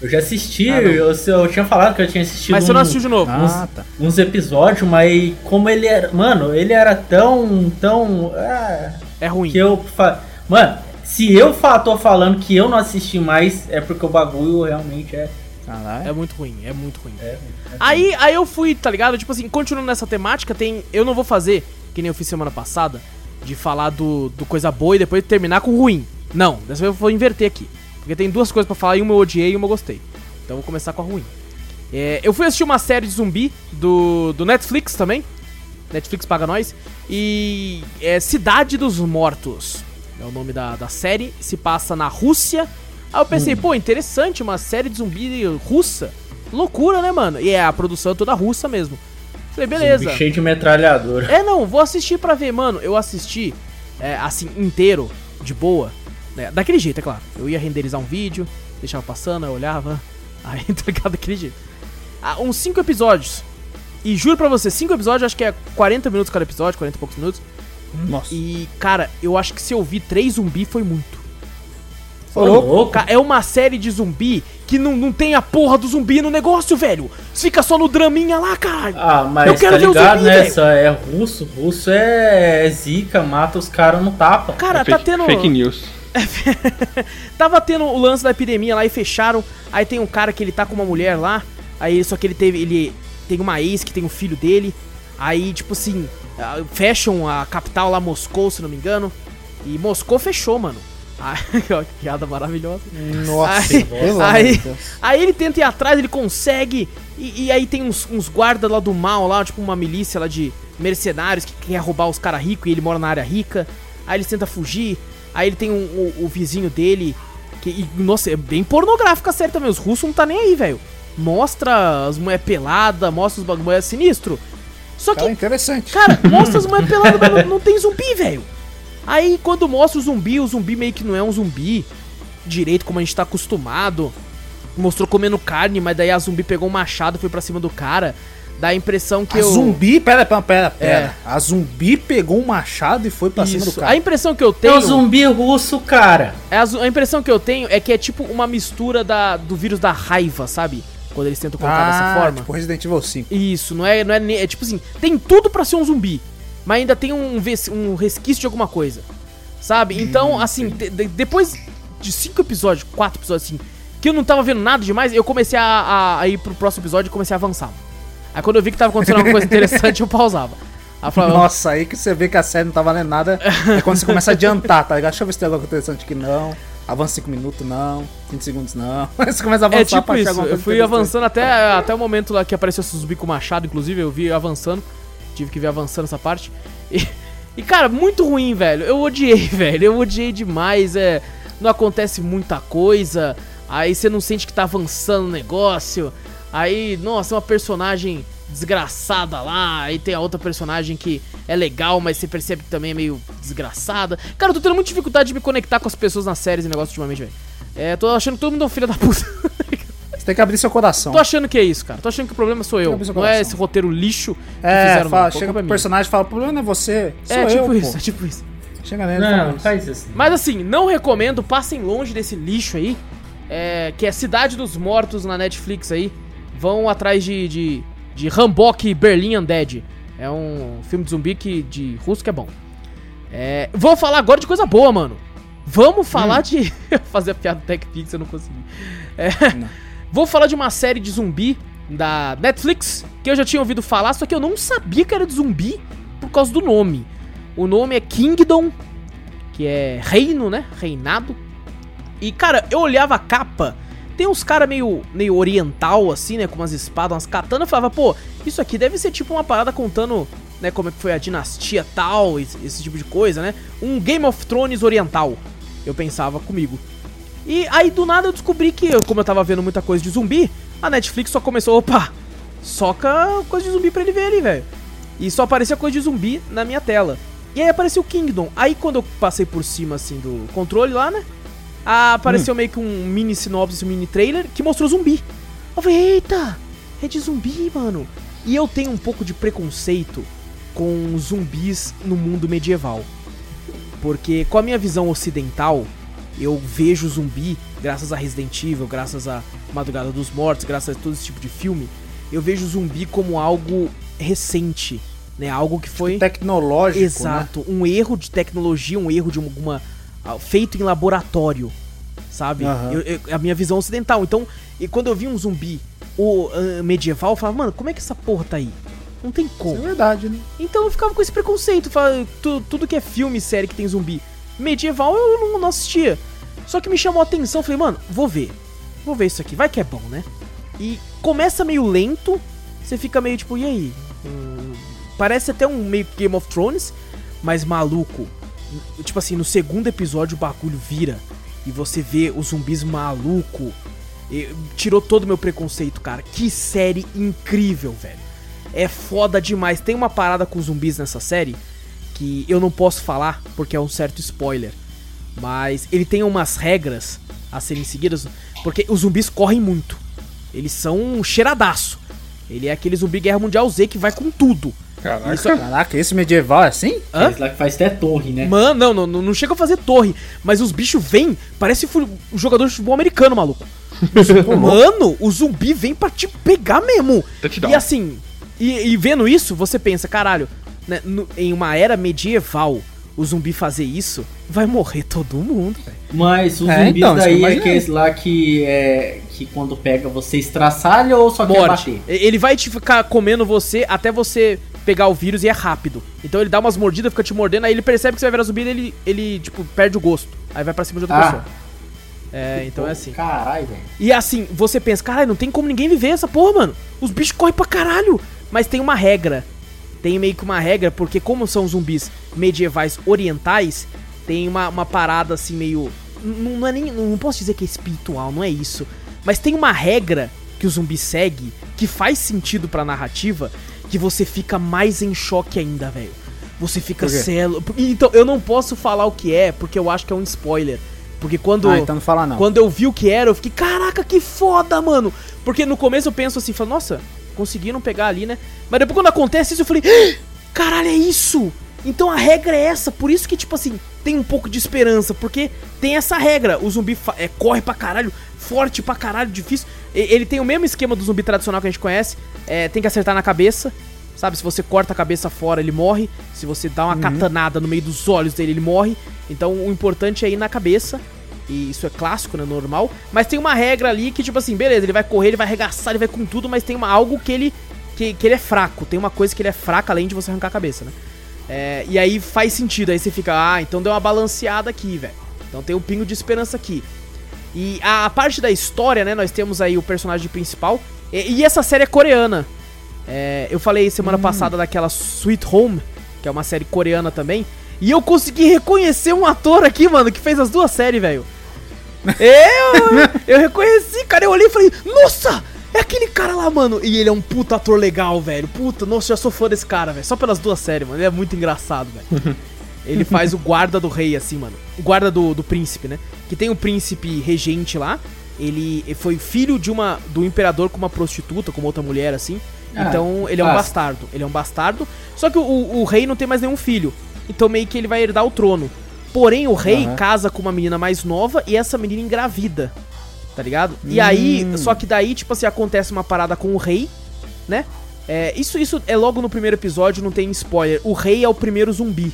Speaker 1: Eu já assisti,
Speaker 2: Ah,
Speaker 1: eu, eu tinha falado que eu tinha assistido
Speaker 2: Mas você não
Speaker 1: um-
Speaker 2: assistiu de novo.
Speaker 4: Ah, tá.
Speaker 1: uns episódios, mas como ele era. Mano, ele era tão. tão. ah,
Speaker 2: É ruim.
Speaker 1: que eu. Fa... Mano, se eu fa tô falando que eu não assisti mais, é porque o bagulho realmente é.
Speaker 4: Caralho.
Speaker 2: É muito ruim, é muito ruim.
Speaker 1: é, é
Speaker 2: Aí, aí eu fui, tá ligado? Tipo assim, continuando nessa temática, tem. Eu não vou fazer, que nem eu fiz semana passada, de falar do, do coisa boa e depois terminar com ruim. Não, dessa vez eu vou inverter aqui. Porque tem duas coisas pra falar, e uma eu odiei e uma eu gostei. Então eu vou começar com a ruim. É, eu fui assistir uma série de zumbi do, do Netflix também. Netflix paga nós. E é Cidade dos Mortos. É o nome da, da série. Se passa na Rússia. Aí eu pensei, pô, interessante, uma série de zumbi russa. Loucura, né, mano? E é a produção é toda russa mesmo. Falei, beleza.
Speaker 1: Zumbi cheio de metralhadora.
Speaker 2: É, não, vou assistir pra ver, mano. Eu assisti, é, assim, inteiro, de boa. né, daquele jeito, é claro. Eu ia renderizar um vídeo, deixava passando, eu olhava. Aí, tá ligado? Daquele jeito. Ah, uns 5 episódios. E juro pra você, 5 episódios, acho que é 40 minutos cada episódio, 40 e poucos minutos.
Speaker 4: Nossa.
Speaker 2: E, cara, eu acho que se eu vi 3 zumbi foi muito.
Speaker 1: Ô, louco.
Speaker 2: É uma série de zumbi que não, não tem a porra do zumbi no negócio, velho. Fica só no draminha lá, caralho.
Speaker 1: Ah, mas
Speaker 2: Eu quero
Speaker 1: tá
Speaker 2: ver o
Speaker 1: ligado,
Speaker 2: zumbi,
Speaker 1: né?
Speaker 2: velho.
Speaker 1: Só é russo. Russo é, é zica, mata os caras no tapa.
Speaker 2: Cara,
Speaker 3: É
Speaker 2: tá
Speaker 3: fake,
Speaker 2: tendo.
Speaker 3: fake news.
Speaker 2: Tava tendo o lance da epidemia lá e fecharam. Aí tem um cara que ele tá com uma mulher lá. Aí só que ele teve. Ele tem uma ex que tem um filho dele. Aí, tipo assim, ah, fecham a capital lá, Moscou, se não me engano. E Moscou fechou, mano. Aí, ó, que piada maravilhosa.
Speaker 4: Nossa,
Speaker 2: Aí- aí-. Aí ele tenta ir atrás, ele consegue. E, e aí tem uns, uns guardas lá do mal, lá, tipo uma milícia lá de mercenários que quer roubar os caras ricos e ele mora na área rica. Aí ele tenta fugir. Aí ele tem um- o, o vizinho dele. Que, e, nossa, é bem pornográfica a série também. Os russos não tá nem aí, velho. Mostra as mulheres peladas, mostra os bagulho é sinistro. Só que
Speaker 4: Cara, interessante.
Speaker 2: Cara, mostra as mulheres peladas, mas não, não tem zumbi, velho. Aí quando mostra o zumbi, o zumbi meio que não é um zumbi direito como a gente tá acostumado. Mostrou comendo carne, mas daí a zumbi pegou um machado e foi pra cima do cara. Dá a impressão que
Speaker 4: a
Speaker 2: eu.
Speaker 4: zumbi, pera, pera, pera, pera.
Speaker 2: É.
Speaker 4: A zumbi pegou um machado e foi pra cima do
Speaker 2: Isso.
Speaker 4: cara.
Speaker 2: A impressão que eu
Speaker 1: É
Speaker 2: tenho.
Speaker 1: o zumbi russo, cara.
Speaker 2: é a, a impressão que eu tenho é que é tipo uma mistura da, do vírus da raiva, sabe? Quando eles tentam colocar dessa forma.
Speaker 4: tipo Resident Evil 5.
Speaker 2: Isso, não é, não é, é tipo assim, tem tudo pra ser um zumbi, mas ainda tem um, um resquício de alguma coisa, sabe? Então, assim, de- de- depois de cinco episódios, quatro episódios assim, que eu não tava vendo nada demais, eu comecei a, a- a ir pro próximo episódio e comecei a avançar. Aí quando eu vi que tava acontecendo alguma coisa interessante, eu pausava. Aí falava,
Speaker 4: Nossa, aí que você vê que a série não tá valendo nada é quando você começa a adiantar, tá ligado? Deixa eu ver se tem algo interessante aqui não. Avança 5 minutos, não. 20 segundos, não. Você começa a avançar
Speaker 2: É tipo
Speaker 4: pra
Speaker 2: isso, eu fui avançando até, até o momento lá que apareceu esse zumbi com machado, inclusive, eu vi avançando. Tive que ver avançando essa parte. E, e, cara, muito ruim, velho. Eu odiei, velho. Eu odiei demais. É, não acontece muita coisa. Aí você não sente que tá avançando o negócio. Aí, nossa, uma personagem desgraçada lá. Aí tem a outra personagem que é legal, mas você percebe que também é meio desgraçada. Cara, eu tô tendo muita dificuldade de me conectar com as pessoas nas séries e negócios ultimamente, velho. É, tô achando que todo mundo é um filho da puta.
Speaker 4: Você tem que abrir seu coração.
Speaker 2: Tô achando que é isso, cara. Tô achando que o problema sou eu. Não é esse roteiro lixo que
Speaker 4: É,
Speaker 2: fizeram,
Speaker 4: fala,
Speaker 2: não.
Speaker 4: chega pro
Speaker 2: minha.
Speaker 4: personagem e fala, o problema não é você, sou
Speaker 2: É tipo
Speaker 4: eu,
Speaker 2: isso,
Speaker 4: pô.
Speaker 2: é tipo isso.
Speaker 4: Chega nele e fala
Speaker 1: Não,
Speaker 4: isso.
Speaker 1: faz assim.
Speaker 2: Mas assim, não recomendo, passem longe desse lixo aí. É, que é Cidade dos Mortos na Netflix aí. Vão atrás de, de, de Rambok Berlin Undead. É um filme de zumbi que, de russo que é bom. É, vou falar agora de coisa boa, mano. Vamos falar de. Fazer a piada do Tech Pix, eu não consegui. É,
Speaker 4: Não.
Speaker 2: Vou falar de uma série de zumbi da Netflix, que eu já tinha ouvido falar, só que eu não sabia que era de zumbi por causa do nome. O nome é Kingdom, que é reino, né? Reinado. E, cara, eu olhava a capa, tem uns caras meio, meio oriental, assim, né? Com umas espadas, umas katanas. Eu falava, pô, isso aqui deve ser tipo uma parada contando, né? Como é que foi a dinastia tal, esse, esse tipo de coisa, né? Um Game of Thrones oriental. Eu pensava comigo. E aí, do nada, eu descobri que, como eu tava vendo muita coisa de zumbi, a Netflix só começou, opa, soca coisa de zumbi pra ele ver ali, velho. E só aparecia coisa de zumbi na minha tela. E aí apareceu o Kingdom. Aí quando eu passei por cima, assim, do controle lá, né? Ah, Apareceu meio que um mini sinopse, um mini trailer que mostrou zumbi. Eu falei, eita, é de zumbi, mano. E eu tenho um pouco de preconceito com zumbis no mundo medieval. Porque com a minha visão ocidental, eu vejo zumbi, graças a Resident Evil, graças a Madrugada dos Mortos, graças a todo esse tipo de filme, eu vejo zumbi como algo recente, né? Algo que foi
Speaker 4: Tecnológico, né?
Speaker 2: exato, um erro de tecnologia, um erro de alguma feito em laboratório, sabe?
Speaker 4: Aham.
Speaker 2: Eu- eu- a minha visão ocidental. Então, e quando eu vi um zumbi o ah, medieval, eu falava, mano, como é que essa porra tá aí? Não tem
Speaker 4: Isso
Speaker 2: como.
Speaker 4: é verdade, né?
Speaker 2: Então eu ficava com esse preconceito. falava, tu- tudo que é filme, série que tem zumbi medieval, eu não, não assistia. Só que me chamou a atenção. Falei, mano, vou ver. Vou ver isso aqui. Vai que é bom, né? E começa meio lento. Você fica meio tipo, e aí? Hum, parece até um meio Game of Thrones, mas maluco. Tipo assim, no segundo episódio o bagulho vira. E você vê os zumbis maluco. E tirou todo o meu preconceito, cara. Que série incrível, velho. É foda demais. Tem uma parada com zumbis nessa série que eu não posso falar porque é um certo spoiler. Mas ele tem umas regras a serem seguidas, porque os zumbis correm muito. Eles são um cheiradaço. Ele é aquele zumbi Guerra Mundial Z que vai com tudo.
Speaker 3: Caraca.
Speaker 2: Isso-
Speaker 4: Caraca, esse medieval é assim?
Speaker 2: Hã?
Speaker 1: Esse lá que faz até torre, né?
Speaker 2: Mano, não, não, não, chega a fazer torre, mas os bichos vêm, parece um jogador de futebol americano, maluco. Mano, o zumbi vem pra te pegar mesmo.
Speaker 3: Touchdown.
Speaker 2: E assim, e, e vendo isso, você pensa, caralho, né, no- em uma era medieval, o zumbi fazer isso, vai morrer todo mundo, velho.
Speaker 1: Mas os
Speaker 4: É,
Speaker 1: zumbis
Speaker 4: então,
Speaker 1: daí é aqueles lá que é. que quando pega você estraçalha ou só quer
Speaker 2: Morte.
Speaker 1: bater?
Speaker 2: E- Ele vai te ficar comendo você até você pegar o vírus e é rápido. Então ele dá umas mordidas, fica te mordendo, aí ele percebe que você vai virar zumbi e ele, ele, tipo, perde o gosto. Aí vai pra cima de outra
Speaker 1: Ah.
Speaker 2: pessoa. É, então é assim.
Speaker 1: Caralho, velho.
Speaker 2: E assim, você pensa, caralho, não tem como ninguém viver essa porra, mano. Os bichos correm pra caralho. Mas tem uma regra. Tem meio que uma regra, porque como são zumbis medievais orientais, tem uma, uma parada assim meio. Não, não é nem. Não posso dizer que é espiritual, não é isso. Mas tem uma regra que o zumbi segue que faz sentido pra narrativa que você fica mais em choque ainda, velho. Você fica celo. Então, eu não posso falar o que é, porque eu acho que é um spoiler. Porque quando.
Speaker 4: Ah, então não fala não.
Speaker 2: Quando eu vi o que era, eu fiquei, caraca, que foda, mano. Porque no começo eu penso assim, falo, nossa, conseguiram pegar ali, né? Mas depois quando acontece isso, eu falei, "Ah, caralho, é isso! Então a regra é essa, por isso que, tipo assim, tem um pouco de esperança, porque tem essa regra. O zumbi é, corre pra caralho, forte pra caralho, difícil. Ele tem o mesmo esquema do zumbi tradicional que a gente conhece, é, tem que acertar na cabeça. Sabe, se você corta a cabeça fora, ele morre. Se você dá uma katanada no meio dos olhos dele, ele morre. Então o importante é ir na cabeça. E isso é clássico, né? Normal. Mas tem uma regra ali que, tipo assim, beleza, ele vai correr, ele vai arregaçar, ele vai com tudo, mas tem uma, algo que ele. Que, que ele é fraco. Tem uma coisa que ele é fraco além de você arrancar a cabeça, né? É, e aí faz sentido. Aí você fica, ah, então deu uma balanceada aqui, velho. Então tem um pingo de esperança aqui. E a, a parte da história, né? Nós temos aí o personagem principal. E, e essa série é coreana. É, eu falei semana passada daquela Sweet Home, que é uma série coreana também. E eu consegui reconhecer um ator aqui, mano, que fez as duas séries, velho. Eu, eu reconheci, cara. Eu olhei e falei, nossa, é aquele cara lá, mano. E ele é um puta ator legal, velho. Puta, nossa, já sou fã desse cara, velho. Só pelas duas séries, mano. Ele é muito engraçado, velho. Ele faz o guarda do rei, assim, mano. O guarda do, do príncipe, né? Que tem um príncipe regente lá. Ele foi filho de uma do imperador com uma prostituta, com outra mulher, assim.
Speaker 1: Ah,
Speaker 2: então ele é um bastardo. Ele é um bastardo. Só que o, o rei não tem mais nenhum filho. Então meio que ele vai herdar o trono. Porém, o rei
Speaker 4: Aham.
Speaker 2: casa com uma menina mais nova e essa menina engravida. Tá ligado? E aí,
Speaker 4: Hum.
Speaker 2: só que daí, tipo assim, acontece uma parada com o rei, né? É, isso, isso é logo no primeiro episódio, não tem spoiler. O rei é o primeiro zumbi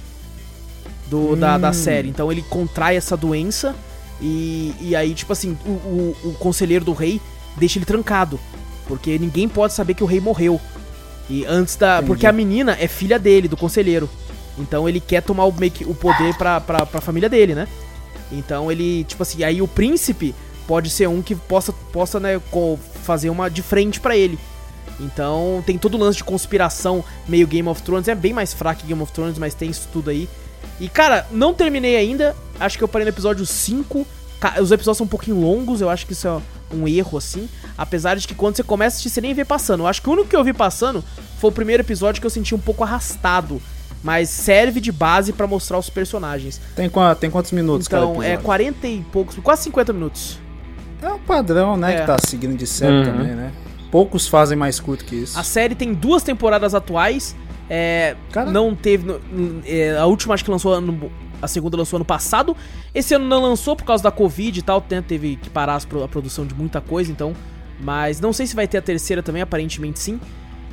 Speaker 2: do, da, da
Speaker 4: Hum.
Speaker 2: série. Então ele contrai essa doença e, e aí, tipo assim, o, o, o conselheiro do rei deixa ele trancado. Porque ninguém pode saber que o rei morreu. E antes da.
Speaker 4: Entendi.
Speaker 2: Porque a menina é filha dele, do conselheiro. Então ele quer tomar o, que o poder pra, pra, pra família dele, né? Então ele, tipo assim, aí o príncipe pode ser um que possa, possa né, fazer uma de frente pra ele. Então tem todo o lance de conspiração, meio Game of Thrones. É bem mais fraco que Game of Thrones, mas tem isso tudo aí. E cara, não terminei ainda. Acho que eu parei no episódio 5. Ca- Os episódios são um pouquinho longos, eu acho que isso é um erro, assim. Apesar de que quando você começa a assistir, você nem vê passando. Eu acho que o único que eu vi passando foi o primeiro episódio que eu senti um pouco arrastado. Mas serve de base pra mostrar os personagens.
Speaker 4: Tem, tem quantos minutos cada
Speaker 2: Então, é
Speaker 4: episódio?
Speaker 2: 40 e poucos, quase 50 minutos.
Speaker 4: É o padrão, né,
Speaker 2: É.
Speaker 4: que tá seguindo de série
Speaker 3: Uhum.
Speaker 4: também, né? Poucos fazem mais curto que isso.
Speaker 2: A série tem duas temporadas atuais. É,
Speaker 4: Cara-
Speaker 2: não teve. é, a última acho que lançou ano. A segunda lançou ano passado. Esse ano não lançou por causa da Covid e tal. né, Teve que parar a produção de muita coisa, então. Mas não sei se vai ter a terceira também, aparentemente sim.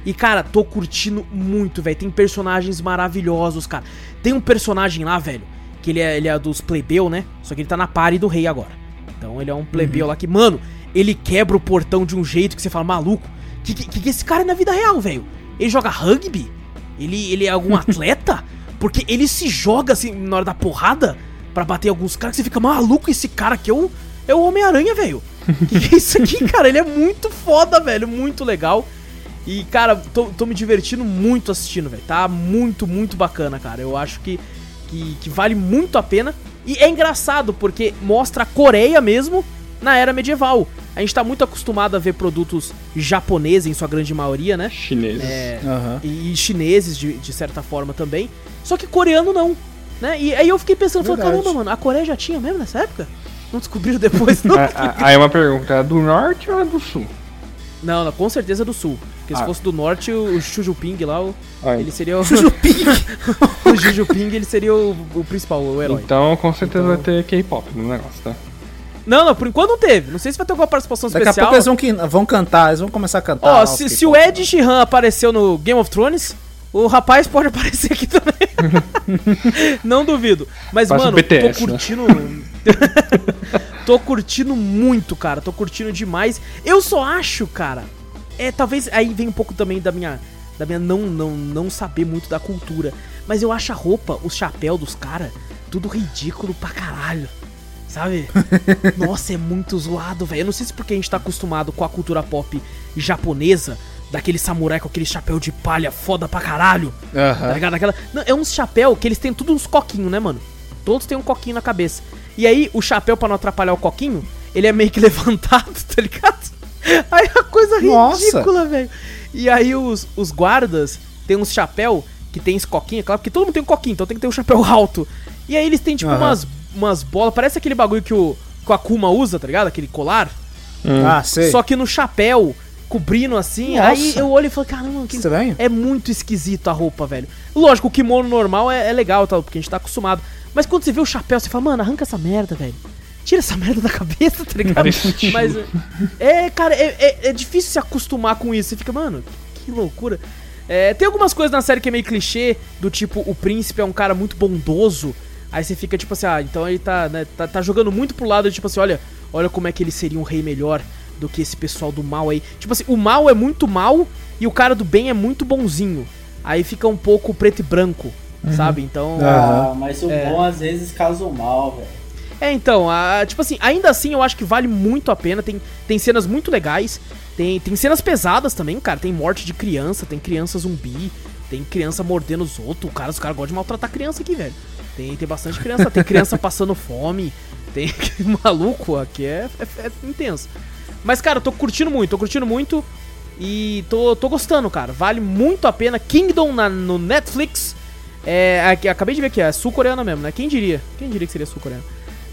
Speaker 2: E, cara, tô curtindo muito, velho. Tem personagens maravilhosos, cara. Tem um personagem lá, velho, que ele é, ele é dos plebeu, né? Só que ele tá na pare do rei agora. Então ele é um plebeu lá que, mano, ele quebra o portão de um jeito que você fala, maluco, que, que, que esse cara é na vida real, velho? Ele joga rugby? Ele, ele é algum atleta? Porque ele se joga assim na hora da porrada pra bater alguns caras que você fica maluco, esse cara aqui é o, é o Homem-Aranha, velho. Que que é isso aqui, cara? Ele é muito foda, velho, muito legal. E, cara, tô, tô me divertindo muito assistindo, velho. Tá muito, muito bacana, cara. Eu acho que, que, que vale muito a pena. E é engraçado, porque mostra a Coreia mesmo na era medieval. A gente tá muito acostumado a ver produtos japoneses, em sua grande maioria, né?
Speaker 3: Chineses.
Speaker 2: É,
Speaker 4: Aham.
Speaker 2: e chineses, de, de certa forma, também. Só que coreano não, né? E aí eu fiquei pensando, falei, caramba, mano, a Coreia já tinha mesmo nessa época? Não descobriram depois, não?
Speaker 3: Ah, ah, Aí uma pergunta, é do norte ou é do sul?
Speaker 2: Não, não, com certeza do sul. Porque se
Speaker 3: Ah.
Speaker 2: fosse do norte, o, o Shujuping lá, o-
Speaker 3: Ah,
Speaker 2: ele seria o... o Shujuping, ele seria o, o principal, o herói.
Speaker 3: Então com certeza
Speaker 2: Então-
Speaker 3: vai ter K-pop no negócio, tá?
Speaker 2: Não, não, por enquanto não teve. Não sei se vai ter alguma participação
Speaker 4: Daqui a
Speaker 2: especial.
Speaker 4: pouco eles vão, que- vão cantar, eles vão começar a cantar.
Speaker 2: Ó,
Speaker 4: lá,
Speaker 2: se, se o. Ed Sheeran apareceu no Game of Thrones, o rapaz pode aparecer aqui também. Não duvido. Mas,
Speaker 3: Faz um
Speaker 2: mano,
Speaker 3: BTS,
Speaker 2: tô
Speaker 3: né?
Speaker 2: curtindo. tô curtindo muito, cara. Tô curtindo demais. Eu só acho, cara. É, talvez aí vem um pouco também da minha. Da minha não, não, não saber muito da cultura. Mas eu acho a roupa, o chapéu dos caras, tudo ridículo pra caralho. Sabe? Nossa, é muito zoado, velho. Eu não sei se porque a gente tá acostumado com a cultura pop japonesa, daquele samurai com aquele chapéu de palha foda pra caralho. Tá
Speaker 4: Aham.
Speaker 2: ligado? Aquela... Não, é uns chapéu que eles têm tudo uns coquinhos, né, mano? Todos têm um coquinho na cabeça. E aí, o chapéu, pra não atrapalhar o coquinho, ele é meio que levantado, tá ligado? Aí é uma coisa ridícula, velho. E aí, os, os guardas têm uns chapéu que tem esse coquinho, é claro, porque todo mundo tem um coquinho, então tem que ter um chapéu alto. E aí, eles têm, tipo,
Speaker 4: Aham.
Speaker 2: umas, umas bolas, parece aquele bagulho que o, que o Akuma usa, tá ligado? Aquele colar.
Speaker 3: Hum.
Speaker 4: Ah, sei.
Speaker 2: Só que no chapéu, cobrindo assim.
Speaker 4: Nossa.
Speaker 2: Aí eu olho e falo, caramba, que
Speaker 4: Estranho.
Speaker 2: é muito esquisito a roupa, velho. Lógico, o kimono normal é, é legal, tal, porque a gente tá acostumado. Mas quando você vê o chapéu, você fala, mano, arranca essa merda, velho. Tira essa merda da cabeça, tá ligado? Mas é, cara, é, é, é difícil se acostumar com isso. Você fica, mano, que loucura. É, tem algumas coisas na série que é meio clichê, do tipo, o príncipe é um cara muito bondoso. Aí você fica tipo assim, ah, então ele tá, né, tá, tá jogando muito pro lado de tipo assim, olha, olha como é que ele seria um rei melhor do que esse pessoal do mal aí. Tipo assim, o mal é muito mal e o cara do bem é muito bonzinho. Aí fica um pouco preto e branco, sabe? Então.
Speaker 4: Aham.
Speaker 1: Ah, mas o
Speaker 2: É.
Speaker 1: bom às vezes causa o mal, velho.
Speaker 2: É, então, a- tipo assim, ainda assim eu acho que vale muito a pena. Tem, tem cenas muito legais. Tem, tem cenas pesadas também, cara. Tem morte de criança, tem criança zumbi, tem criança mordendo os outros. Cara, os caras gostam de maltratar criança aqui, velho. Tem, tem bastante criança. Tem criança passando fome. Tem maluco aqui, é, é, é intenso. Mas, cara, eu tô curtindo muito, tô curtindo muito. E tô, tô gostando, cara. Vale muito a pena. Kingdom na, no Netflix. É, acabei de ver aqui, é sul-coreana mesmo, né? Quem diria? Quem diria que seria sul-coreana?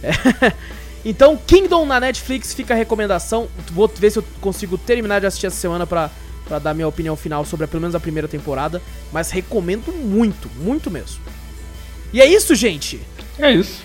Speaker 2: É. Então, Kingdom na Netflix fica a recomendação. Vou ver se eu consigo terminar de assistir essa semana pra, pra dar minha opinião final sobre a, pelo menos a primeira temporada. Mas recomendo muito, muito mesmo. E é isso, gente!
Speaker 3: É isso.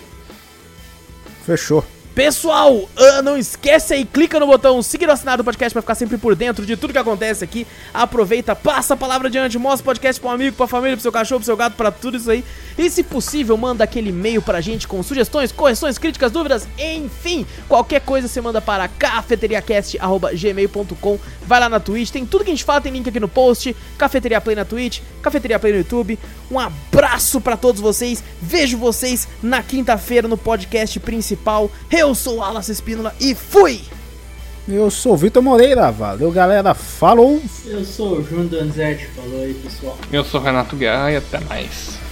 Speaker 4: Fechou.
Speaker 2: Pessoal, ah, não esquece aí, clica no botão seguir o assinado do podcast pra ficar sempre por dentro de tudo que acontece aqui. Aproveita, passa a palavra adiante, mostra o podcast pra um amigo, pra família, pro seu cachorro, pro seu gato, pra tudo isso aí. E se possível, manda aquele e-mail pra gente com sugestões, correções, críticas, dúvidas, enfim, qualquer coisa você manda para cafeteriacast.gmail.com. Vai lá na Twitch, tem tudo que a gente fala, tem link aqui no post. Cafeteria Play na Twitch, Cafeteria Play no YouTube. Um abraço pra todos vocês. Vejo vocês na quinta-feira no podcast principal. Eu sou o Alas Espínola e fui!
Speaker 4: Eu sou o Vitor Moreira, valeu galera, falou!
Speaker 1: Eu sou o Júnior Donzetti, falou aí pessoal.
Speaker 3: Eu sou Renato Guerra e até mais.